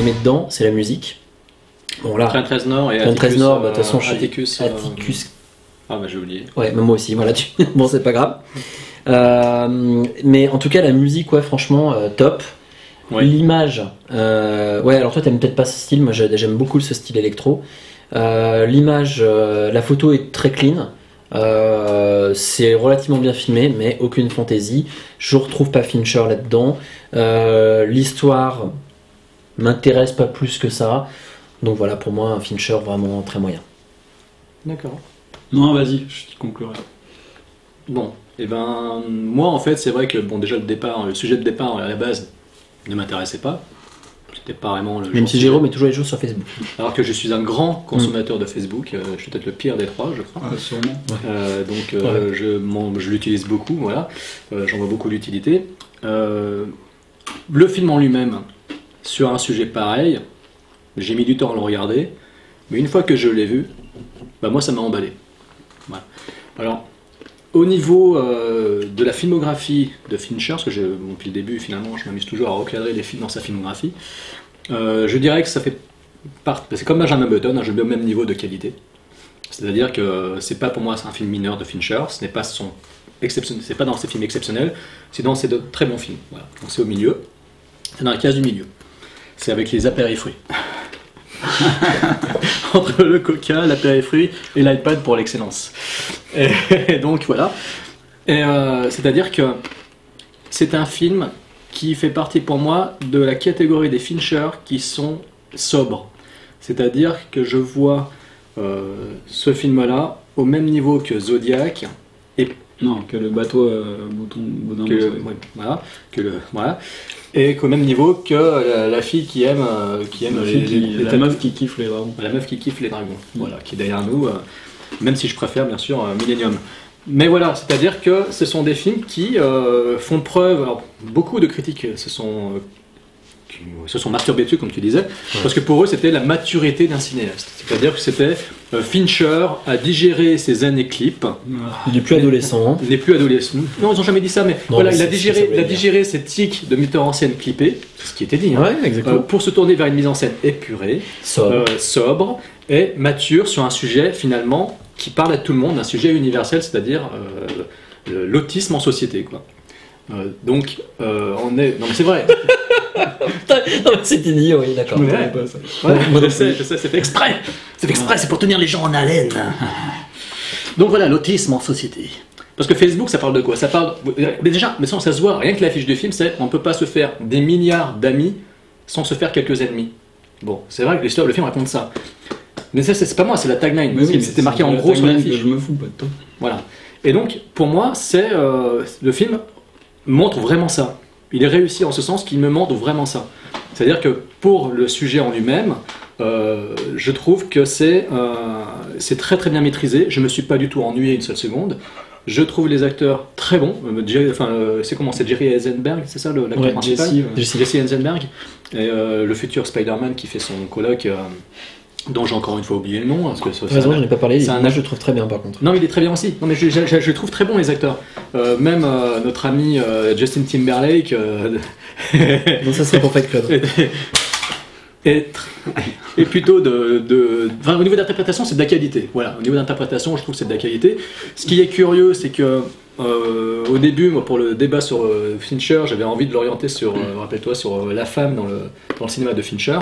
m'énerve. aimé dedans, c'est la musique. Bon là, Train 13 Nord et Train 13 Atticus, Nord, bah, de euh, toute façon, je Atticus, euh, Atticus Ah bah j'ai oublié. Ouais, mais moi aussi, voilà. Tu... [LAUGHS] bon, c'est pas grave. Euh, mais en tout cas, la musique, ouais, franchement, euh, top. Ouais. L'image, euh, ouais, alors toi, t'aimes peut-être pas ce style, moi j'ai- j'aime beaucoup ce style électro. Euh, L'image, euh, la photo est très clean. Euh, c'est relativement bien filmé, mais aucune fantaisie. Je retrouve pas Fincher là-dedans. Euh, L'histoire m'intéresse pas plus que ça. Donc voilà, pour moi, un Fincher vraiment très moyen. D'accord. Non, vas-y, je conclurai. Bon, et ben moi en fait c'est vrai que bon déjà le départ, le sujet de départ à la base ne m'intéressait pas. C'était pas vraiment le. Même si Jérôme est toujours les choses sur Facebook. Alors que je suis un grand consommateur de Facebook, euh, je suis peut-être le pire des trois, je crois. Ah, sûrement. Euh, donc euh, je, m'en- je l'utilise beaucoup, voilà. Euh, J'en vois beaucoup l'utilité. Euh, le film en lui-même, sur un sujet pareil, j'ai mis du temps à le regarder, mais une fois que je l'ai vu, bah moi ça m'a emballé. Alors, au niveau euh, de la filmographie de Fincher, parce que depuis le début finalement je m'amuse toujours à recadrer les films dans sa filmographie, euh, je dirais que ça fait part, c'est comme Benjamin Button, hein, je mets au même niveau de qualité. C'est-à-dire que c'est pas pour moi un film mineur de Fincher, ce n'est pas son c'est pas dans ses films exceptionnels, c'est dans ses de très bons films. Donc c'est au milieu, c'est dans la case du milieu. C'est avec les apérifruits. [LAUGHS] Entre le coca, l'apérifruit et l'iPad pour l'excellence. Et, [LAUGHS] donc voilà. Et euh, c'est-à-dire que c'est un film qui fait partie pour moi de la catégorie des Fincher qui sont sobres. C'est-à-dire que je vois euh, ce film-là au même niveau que Zodiac et Non, que le bateau euh, bouton, boudin que, boudin. ouais, voilà, que le, voilà, et qu'au même niveau que la, la fille qui aime, euh, qui aime La, les- qui- les- la meuf qui kiffe les dragons. la meuf qui kiffe les dragons, voilà, qui est derrière nous, euh, même si je préfère bien sûr euh, Millennium. Mais voilà, c'est-à-dire que ce sont des films qui font preuve. Alors, beaucoup de critiques se sont, se sont masturbés dessus, comme tu disais, parce que pour eux, c'était la maturité d'un cinéaste. C'est-à-dire que c'était euh, Fincher a digéré ses années clips, Il est plus adolescent. hein. il n'est plus adolescent. Non, ils n'ont jamais dit ça, mais Non, voilà, mais il a digéré, il a digéré ses tics de metteur en scène clippé, c'est ce qui était dit, hein, Ouais, exactement. euh, pour se tourner vers une mise en scène épurée, Sobre. euh, sobre et mature sur un sujet finalement qui parle à tout le monde, un sujet universel, c'est-à-dire euh, l'autisme en société. Quoi. Donc, on est. Non, mais c'est vrai. [LAUGHS] non, c'est idiot, oui, d'accord. Ouais. pas ça. Ouais, je sais, je sais, c'est fait exprès. C'est fait exprès, c'est pour tenir les gens en haleine. Donc voilà, l'autisme en société. Parce que Facebook, ça parle de quoi? Ça parle. Mais déjà, mais ça, ça se voit. Rien que l'affiche du film, c'est on ne peut pas se faire des milliards d'amis sans se faire quelques ennemis. Bon, c'est vrai que l'histoire, le film raconte ça. Mais ça, c'est pas moi, c'est la tagline. Oui, C'était marqué en gros sur l'affiche. Je me fous pas de toi. Voilà. Et donc, pour moi, c'est euh, le film montre vraiment ça. Il est réussi en ce sens qu'il me montre vraiment ça. C'est-à-dire que pour le sujet en lui-même, euh, je trouve que c'est euh, c'est très très bien maîtrisé. Je me suis pas du tout ennuyé une seule seconde. Je trouve les acteurs très bons. Euh, enfin, c'est comment C'est Jerry Eisenberg, c'est ça le- l'acteur Ouais, principal? Jesse. Jesse. Jesse Eisenberg. Et le futur Spider-Man qui fait son colloque, dont j'ai encore une fois oublié le nom. Parce que ça- T'as raison, ça- j'en ai pas parlé. c'est un- Moi, je le trouve très bien par contre. non, mais il est très bien aussi. Non, mais je, je- je- je les trouve très bons, les acteurs. Euh, même euh, notre ami euh, Justin Timberlake [LAUGHS] Donc, ça serait pour Fight Club. [LAUGHS] est, est plutôt de. de- enfin, au niveau d'interprétation, c'est de la qualité. Voilà, au niveau d'interprétation, je trouve que c'est de la qualité. Ce qui est curieux, c'est que. euh, au début, moi, pour le débat sur euh, Fincher, j'avais envie de l'orienter sur, euh, rappelle-toi, sur la femme dans le, dans le cinéma de Fincher.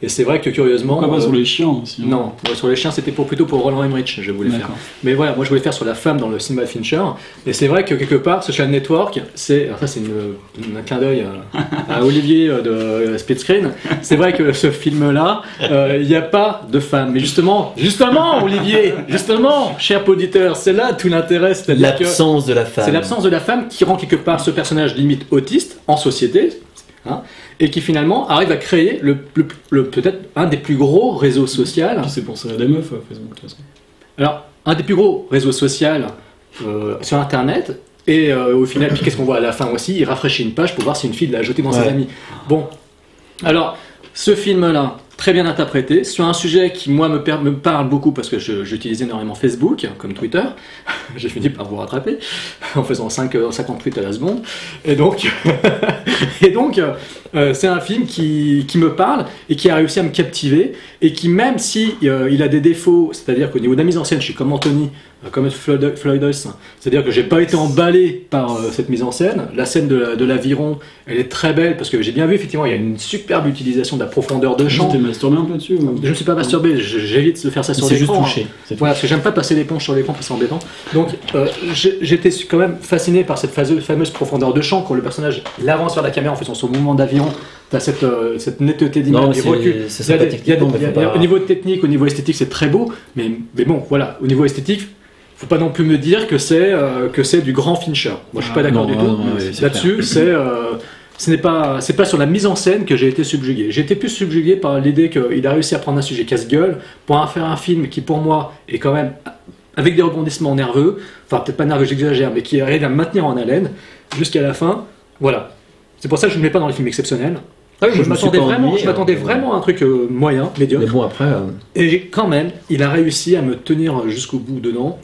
Et c'est vrai que curieusement. Pourquoi pas euh, sur les chiens aussi hein. non, ouais, sur les chiens, c'était pour, plutôt pour Roland Emmerich, je voulais faire. Mais voilà, moi je voulais faire sur la femme dans le cinéma Fincher. Et c'est vrai que quelque part, Social Network, c'est. alors ça, c'est une- un clin d'œil à, à Olivier euh, de euh, Split Screen. C'est vrai que ce film-là, euh, il n'y a pas de femme. Mais justement, justement, Olivier, justement, cher auditeur, c'est là tout l'intérêt. L'absence de la femme. c'est l'absence de la femme qui rend quelque part ce personnage limite autiste en société, hein, et qui finalement arrive à créer le, le- le- peut-être un des plus gros réseaux sociaux. C'est pour ça des meufs Facebook de toute façon. Alors, un des plus gros réseaux sociaux euh, sur Internet. Et euh, au final, puis qu'est-ce qu'on voit à la fin aussi? Il rafraîchit une page pour voir si une fille l'a ajouté dans ses amis. Bon, alors, ce film-là, très bien interprété, sur un sujet qui, moi, me, parle beaucoup parce que j'utilise énormément Facebook, comme Twitter. [LAUGHS] J'ai fini par vous rattraper [LAUGHS] en faisant 5, euh, 50 tweets à la seconde. Et donc, [LAUGHS] et donc euh, euh, c'est un film qui, qui me parle et qui a réussi à me captiver et qui, même si euh, il a des défauts, c'est-à-dire qu'au niveau de la mise en scène, je suis comme Anthony, euh, comme Floyd, Floyd c'est-à-dire que j'ai pas été emballé par euh, cette mise en scène. La scène de la- de l'aviron, elle est très belle parce que j'ai bien vu, effectivement, il y a une superbe utilisation de la profondeur de champ. T'es masturbé un peu dessus ou- Je ne suis pas masturbé, j'évite de faire ça sur juste l'écran. touché. hein. c'est tout. Voilà, parce que j'aime pas passer l'éponge sur l'écran c'est embêtant. Donc euh, j'étais quand même fasciné par cette fameuse, profondeur de champ quand le personnage il avance vers la caméra en faisant son mouvement d'aviron. T'as cette, euh, cette netteté d'image, a- pas- Au niveau technique, au niveau esthétique, c'est très beau, mais, mais bon, voilà, au niveau esthétique, faut pas non plus me dire que c'est euh, que c'est du grand Fincher. Moi, je suis pas Ah, d'accord du tout. Là-dessus, c'est euh, ce n'est pas c'est pas sur la mise en scène que j'ai été subjugué. J'ai été plus subjugué par l'idée qu'il a réussi à prendre un sujet casse-gueule pour en faire un film qui, pour moi, est quand même avec des rebondissements nerveux. Enfin, peut-être pas nerveux, j'exagère, mais qui arrive à me maintenir en haleine jusqu'à la fin. Voilà. C'est pour ça que je ne mets pas dans les films exceptionnels. Ouais, je m'attendais vraiment, ennuyé, je m'attendais hein. vraiment à un truc euh, moyen, médiocre. Mais bon, après, euh, Et quand même, il a réussi à me tenir jusqu'au bout dedans,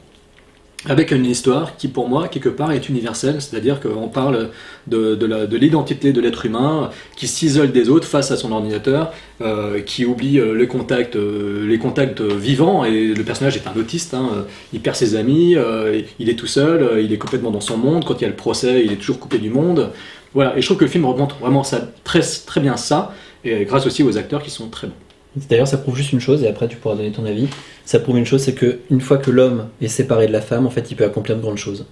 avec une histoire qui, pour moi, quelque part, est universelle. C'est-à-dire qu'on parle de, l'identité de l'être humain qui s'isole des autres face à son ordinateur, euh, qui oublie euh, euh, les contacts vivants. Et le personnage est un autiste. hein. Il perd ses amis, il est tout seul, il est complètement dans son monde. Quand il y a le procès, il est toujours coupé du monde. Voilà. Et je trouve que le film remonte vraiment très, très bien ça. Et grâce aussi aux acteurs qui sont très bons. D'ailleurs, ça prouve juste une chose, et après tu pourras donner ton avis. Ça prouve une chose, c'est que une fois que l'homme est séparé de la femme, en fait, il peut accomplir de grandes choses.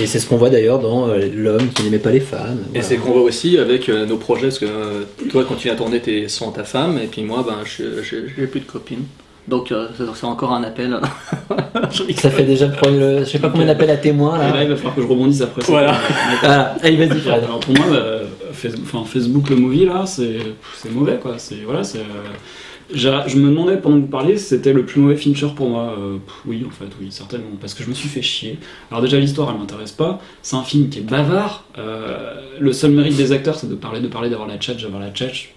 Et c'est ce qu'on voit d'ailleurs dans euh, l'homme qui n'aimait pas les femmes. Et Voilà. c'est qu'on voit aussi avec euh, nos projets, parce que euh, toi, quand tu viens tourner, t'es sans ta femme, et puis moi, ben, j'ai plus de copine. Donc, c'est- encore un appel. [LAUGHS] Ça fait déjà le je sais pas combien d'appels à témoins Et là, là. il va falloir que je rebondisse après. ça. Voilà. Ah, allez, vas-y, Fred. Alors pour moi, bah, Facebook le movie là, c'est c'est mauvais quoi. C'est voilà, c'est. Je me demandais pendant que vous parliez, si c'était le plus mauvais Fincher pour moi. Euh, oui, en fait, oui, certainement, parce que je me suis fait chier. Alors déjà l'histoire, elle m'intéresse pas. C'est un film qui est bavard. Euh, le seul mérite des acteurs, c'est de parler, de parler, d'avoir la tchatch, d'avoir la tchatch.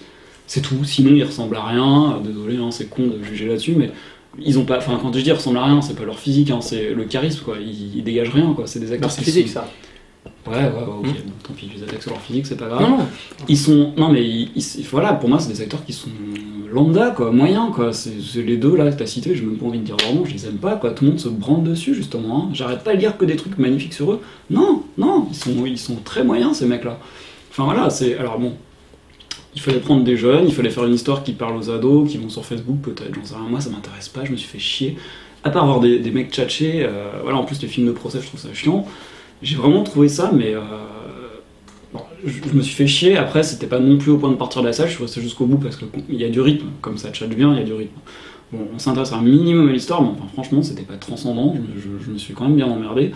C'est tout. Sinon, ils ressemblent à rien. Euh, Désolé, hein, c'est con de juger là-dessus, mais ils ont pas. Enfin, quand je dis ils ressemblent à rien, c'est pas leur physique, hein, c'est le charisme quoi. Ils, ils dégagent rien quoi. C'est des acteurs c'est physique, sont- ça. Ouais, ouais, ouais, ok. Bon, tant pis, je les attaque sur leur physique, c'est pas grave. Non, non. Ils sont. Non, mais ils- ils- voilà, pour moi, c'est des acteurs qui sont lambda, quoi, moyens, quoi. C'est les deux là que t'as cités, j'ai même pas envie de dire vraiment, je les aime pas, quoi. Tout le monde se branle dessus, justement. hein. J'arrête pas de dire que des trucs magnifiques sur eux. Non, non, ils sont, ils sont très moyens, ces mecs-là. Enfin voilà, c'est. Alors bon. Il fallait prendre des jeunes, il fallait faire une histoire qui parle aux ados, qui vont sur Facebook peut-être, j'en sais rien. Moi, ça m'intéresse pas, je me suis fait chier. À part voir des, mecs tchatcher, euh, voilà, en plus les films de procès, je trouve ça chiant. J'ai vraiment trouvé ça, mais euh, je, me suis fait chier. Après, c'était pas non plus au point de partir de la salle, je suis resté jusqu'au bout parce qu'il y a du rythme, comme ça chatte bien, il y a du rythme. Bon, on s'intéresse un minimum à l'histoire, mais enfin, franchement, c'était pas transcendant, je, me suis quand même bien emmerdé.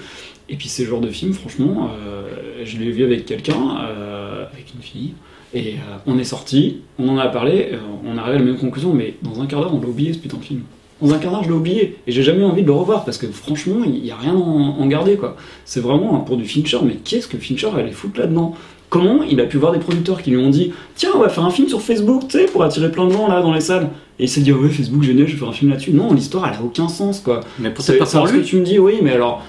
Et puis, ces genres de films, franchement, euh, je l'ai vu avec quelqu'un, euh, avec une fille, et euh, on est sorti, on en a parlé, on arrive à la même conclusion, mais dans un quart d'heure, on l'a oublié ce putain de film. Dans un quart d'heure, je l'ai oublié. Et j'ai jamais envie de le revoir parce que franchement, il n'y a rien à en, garder quoi. C'est vraiment pour du Fincher, mais qu'est-ce que Fincher allait foutre là-dedans? Comment il a pu voir des producteurs qui lui ont dit Tiens, on va faire un film sur Facebook, tu sais, pour attirer plein de gens là dans les salles Et il s'est dit Ouais, Facebook, génial, je vais faire un film là-dessus. Non, l'histoire elle a aucun sens quoi. Mais pour ce que lui. tu me dis, oui, mais alors.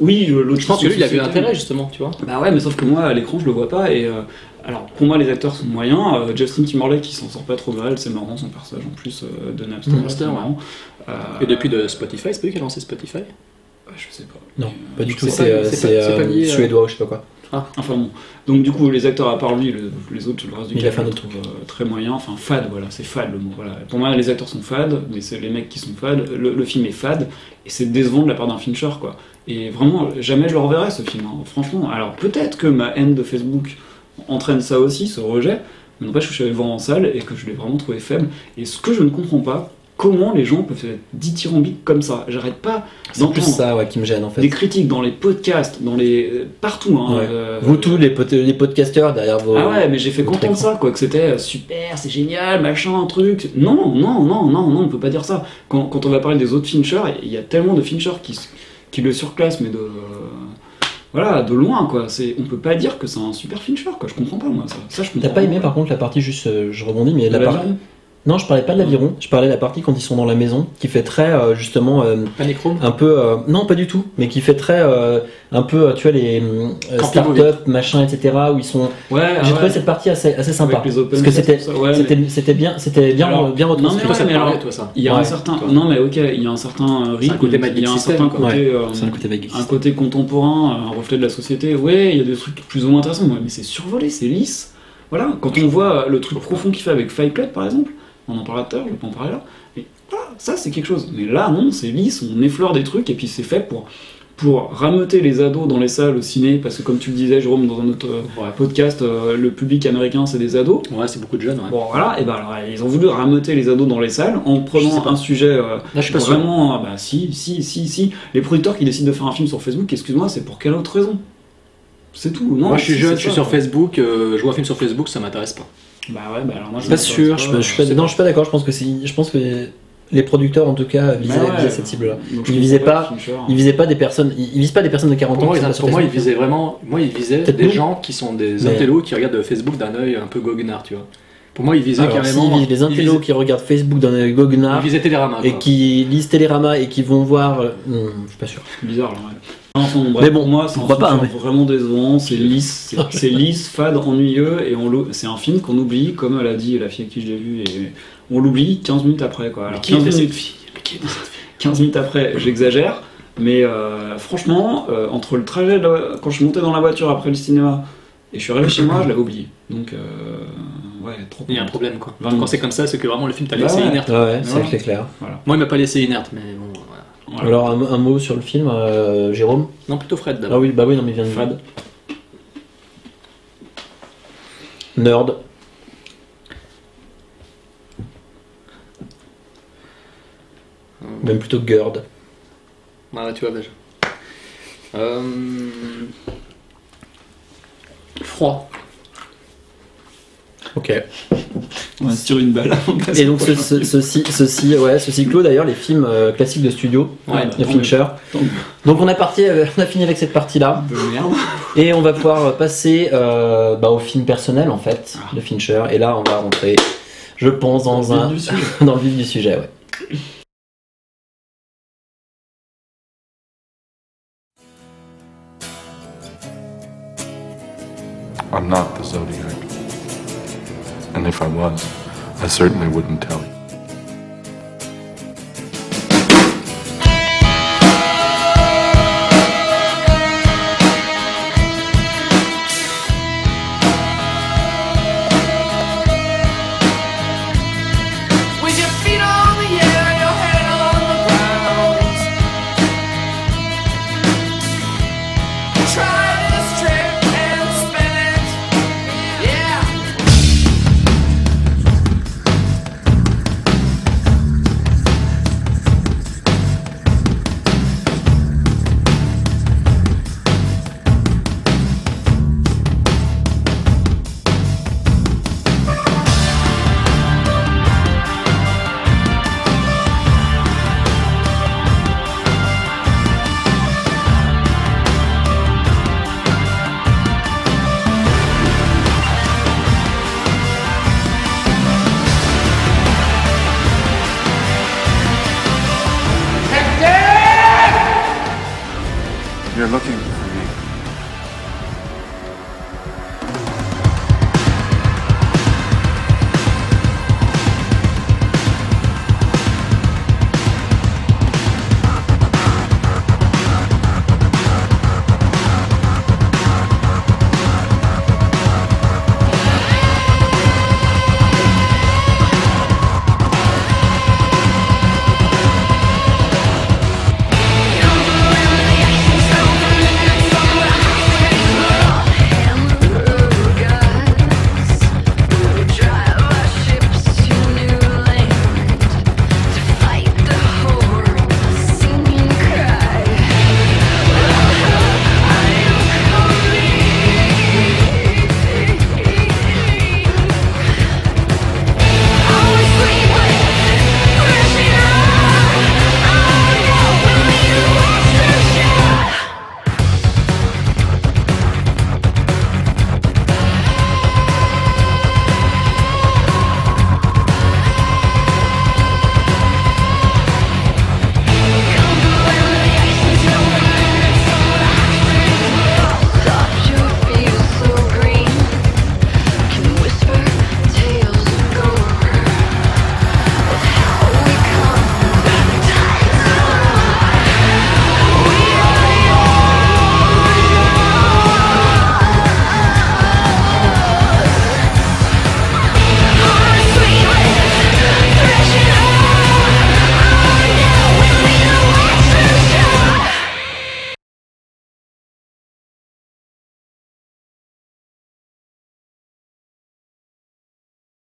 Oui, l'autre Je pense que lui, il a vu l'intérêt, justement, tu vois. bah ouais, mais sauf que moi, à l'écran, je le vois pas. Et euh, alors, pour moi, les acteurs sont moyens. Euh, Justin Timberlake, qui s'en sort pas trop mal, c'est marrant son personnage en plus euh, de Napster. C'est marrant. Euh, Et depuis de Spotify, c'est pas lui qui a lancé Spotify? je sais pas. Non, Mais, pas du tout, c'est euh, euh, euh, suédois ou je sais pas quoi. Enfin bon. Donc du coup, les acteurs à part lui, le- les autres, le reste du Il a cast, fait un je autre trouve, euh, très moyen. Enfin, fade, voilà, c'est fade le mot. Voilà. Pour moi, les acteurs sont fades, mais c'est les mecs qui sont fades. Le, le film est fade, et c'est décevant de la part d'un Fincher, quoi. Et vraiment, jamais je le reverrai ce film. hein. Franchement, alors peut-être que ma haine de Facebook entraîne ça aussi, ce rejet, mais n'empêche que je suis allé voir en salle et que je l'ai vraiment trouvé faible. Et ce que je ne comprends pas, comment les gens peuvent être dithyrambiques comme ça. J'arrête pas C'est plus d'entendre ça ouais, qui me gêne en fait. des critiques dans les podcasts, dans les euh, partout. Hein, Ouais. euh, Vous tous les, pod- les podcasteurs derrière vos. ah ouais, mais j'ai fait content de ça, quoi, que c'était euh, super, c'est génial, machin, un truc. Non, non, non, non, non, on peut pas dire ça. Quand, quand on va parler des autres Fincher, il y a tellement de Fincher qui, le surclassent, mais de. voilà, de loin, quoi. C'est, on peut pas dire que c'est un super Fincher, quoi. Je comprends pas, moi, ça. Ça, je T'as pas aimé par contre la partie juste, euh, je rebondis, mais De la, la par- viande Non, je parlais pas de l'aviron, je parlais de la partie quand ils sont dans la maison, qui fait très euh, justement euh, un peu euh, non pas du tout, mais qui fait très euh, un peu tu vois les euh, start-up machin etc où ils sont. Ouais, J'ai ouais. trouvé cette partie assez assez sympa Avec les open parce que c'était ouais, bien c'était bien Alors, bien non, retranscrit. mais Toi, ça mais toi, ça Il y a Ouais. un certain, Toi. non mais ok, il y a un certain rythme, côté il y a un certain côté, euh, C'est un côté un côté contemporain, un reflet de la société. Ouais, il y a des trucs plus ou moins intéressants, ouais, mais c'est survolé, c'est lisse. Voilà, quand on voit le truc profond qu'il fait avec Fight Club par exemple, on en parlera tout à l'heure, je vais pas en parler là, mais ça c'est quelque chose. Mais là non, c'est lisse, on effleure des trucs et puis c'est fait pour pour rameuter les ados dans les salles au ciné, parce que comme tu le disais Jérôme dans un autre euh, Ouais. podcast, euh, le public américain c'est des ados. Ouais, c'est beaucoup de jeunes. Ouais. Bon voilà, et ben alors ils ont voulu rameuter les ados dans les salles en prenant un sujet euh, Là, je suis pas vraiment. ah Bah si, si, si, si. Les producteurs qui décident de faire un film sur Facebook, excuse-moi, c'est pour quelle autre raison? C'est tout. Non, Moi, je suis jeune, je suis sur Facebook, euh, je vois un film sur Facebook, ça m'intéresse pas. Bah ouais, bah alors moi je Pas m'intéresse sûr, je, pas, je suis pas, non, je suis pas d'accord. Je pense que c'est, je pense que les producteurs en tout cas visaient, Bah ouais. visaient cette cible-là. Ils visaient pas- Fincher. Ils visaient pas des personnes, ils, ils visent pas des personnes de 40 Pour ans. moi, qui ils, sont pas sur pour moi, ils visaient vraiment, moi, ils visaient des nous. gens qui sont des Mais- intellos qui regardent Facebook d'un œil un peu goguenard, tu vois. Pour moi, ils visaient Alors, carrément. visent les ils intellos visaient- qui regardent Facebook dans les ils goguenards visaient Télérama. et quoi. qui lisent Télérama et qui vont voir. euh, hmm, je suis pas sûr. C'est bizarre là, ouais. Enfin, bon, bref, Mais bon, pour moi, c'est pas, qui est vraiment décevant, c'est lisse, [LAUGHS] c'est- lisse, fade, ennuyeux, et on c'est un film qu'on oublie, comme elle a dit la fille à qui je l'ai vu, et on l'oublie 15 minutes après quoi. Alors, qui 15 était cette minutes, Mais qui était cette fille? 15 minutes après, j'exagère, mais euh, franchement, euh, entre le trajet, de- quand je suis monté dans la voiture après le cinéma, et je suis arrivé chez moi, je l'avais oublié. Donc, euh, ouais, trop Il y a un problème quoi. Quand c'est comme ça, c'est que vraiment le film t'a Bah laissé ouais. inerte. Ouais, ouais, c'est Voilà. clair, clair. Moi, il m'a pas laissé inerte, mais bon. Voilà. Alors un, un mot sur le film, euh, Jérôme. Non, plutôt Fred Ah oui, bah oui, non mais il vient de Fad. Nerd. Même plutôt Gerd. Ah, tu vois déjà. Euh... Froid. Ok. On va se tirer une balle. [LAUGHS] Et donc ce, ce- ceci, ceci, ouais, ceci clôt d'ailleurs les films euh, classiques de studio Ouais, de Fincher. Donc on a, parti, euh, on a fini avec cette partie-là et on va pouvoir passer euh, bah, au film personnel en fait Ah. de Fincher. Et là on va rentrer, je pense, dans, Dans le un vif du sujet. [LAUGHS] dans le vif du sujet. Ouais. I'm not the Zodiac. And if I was, I certainly wouldn't tell you.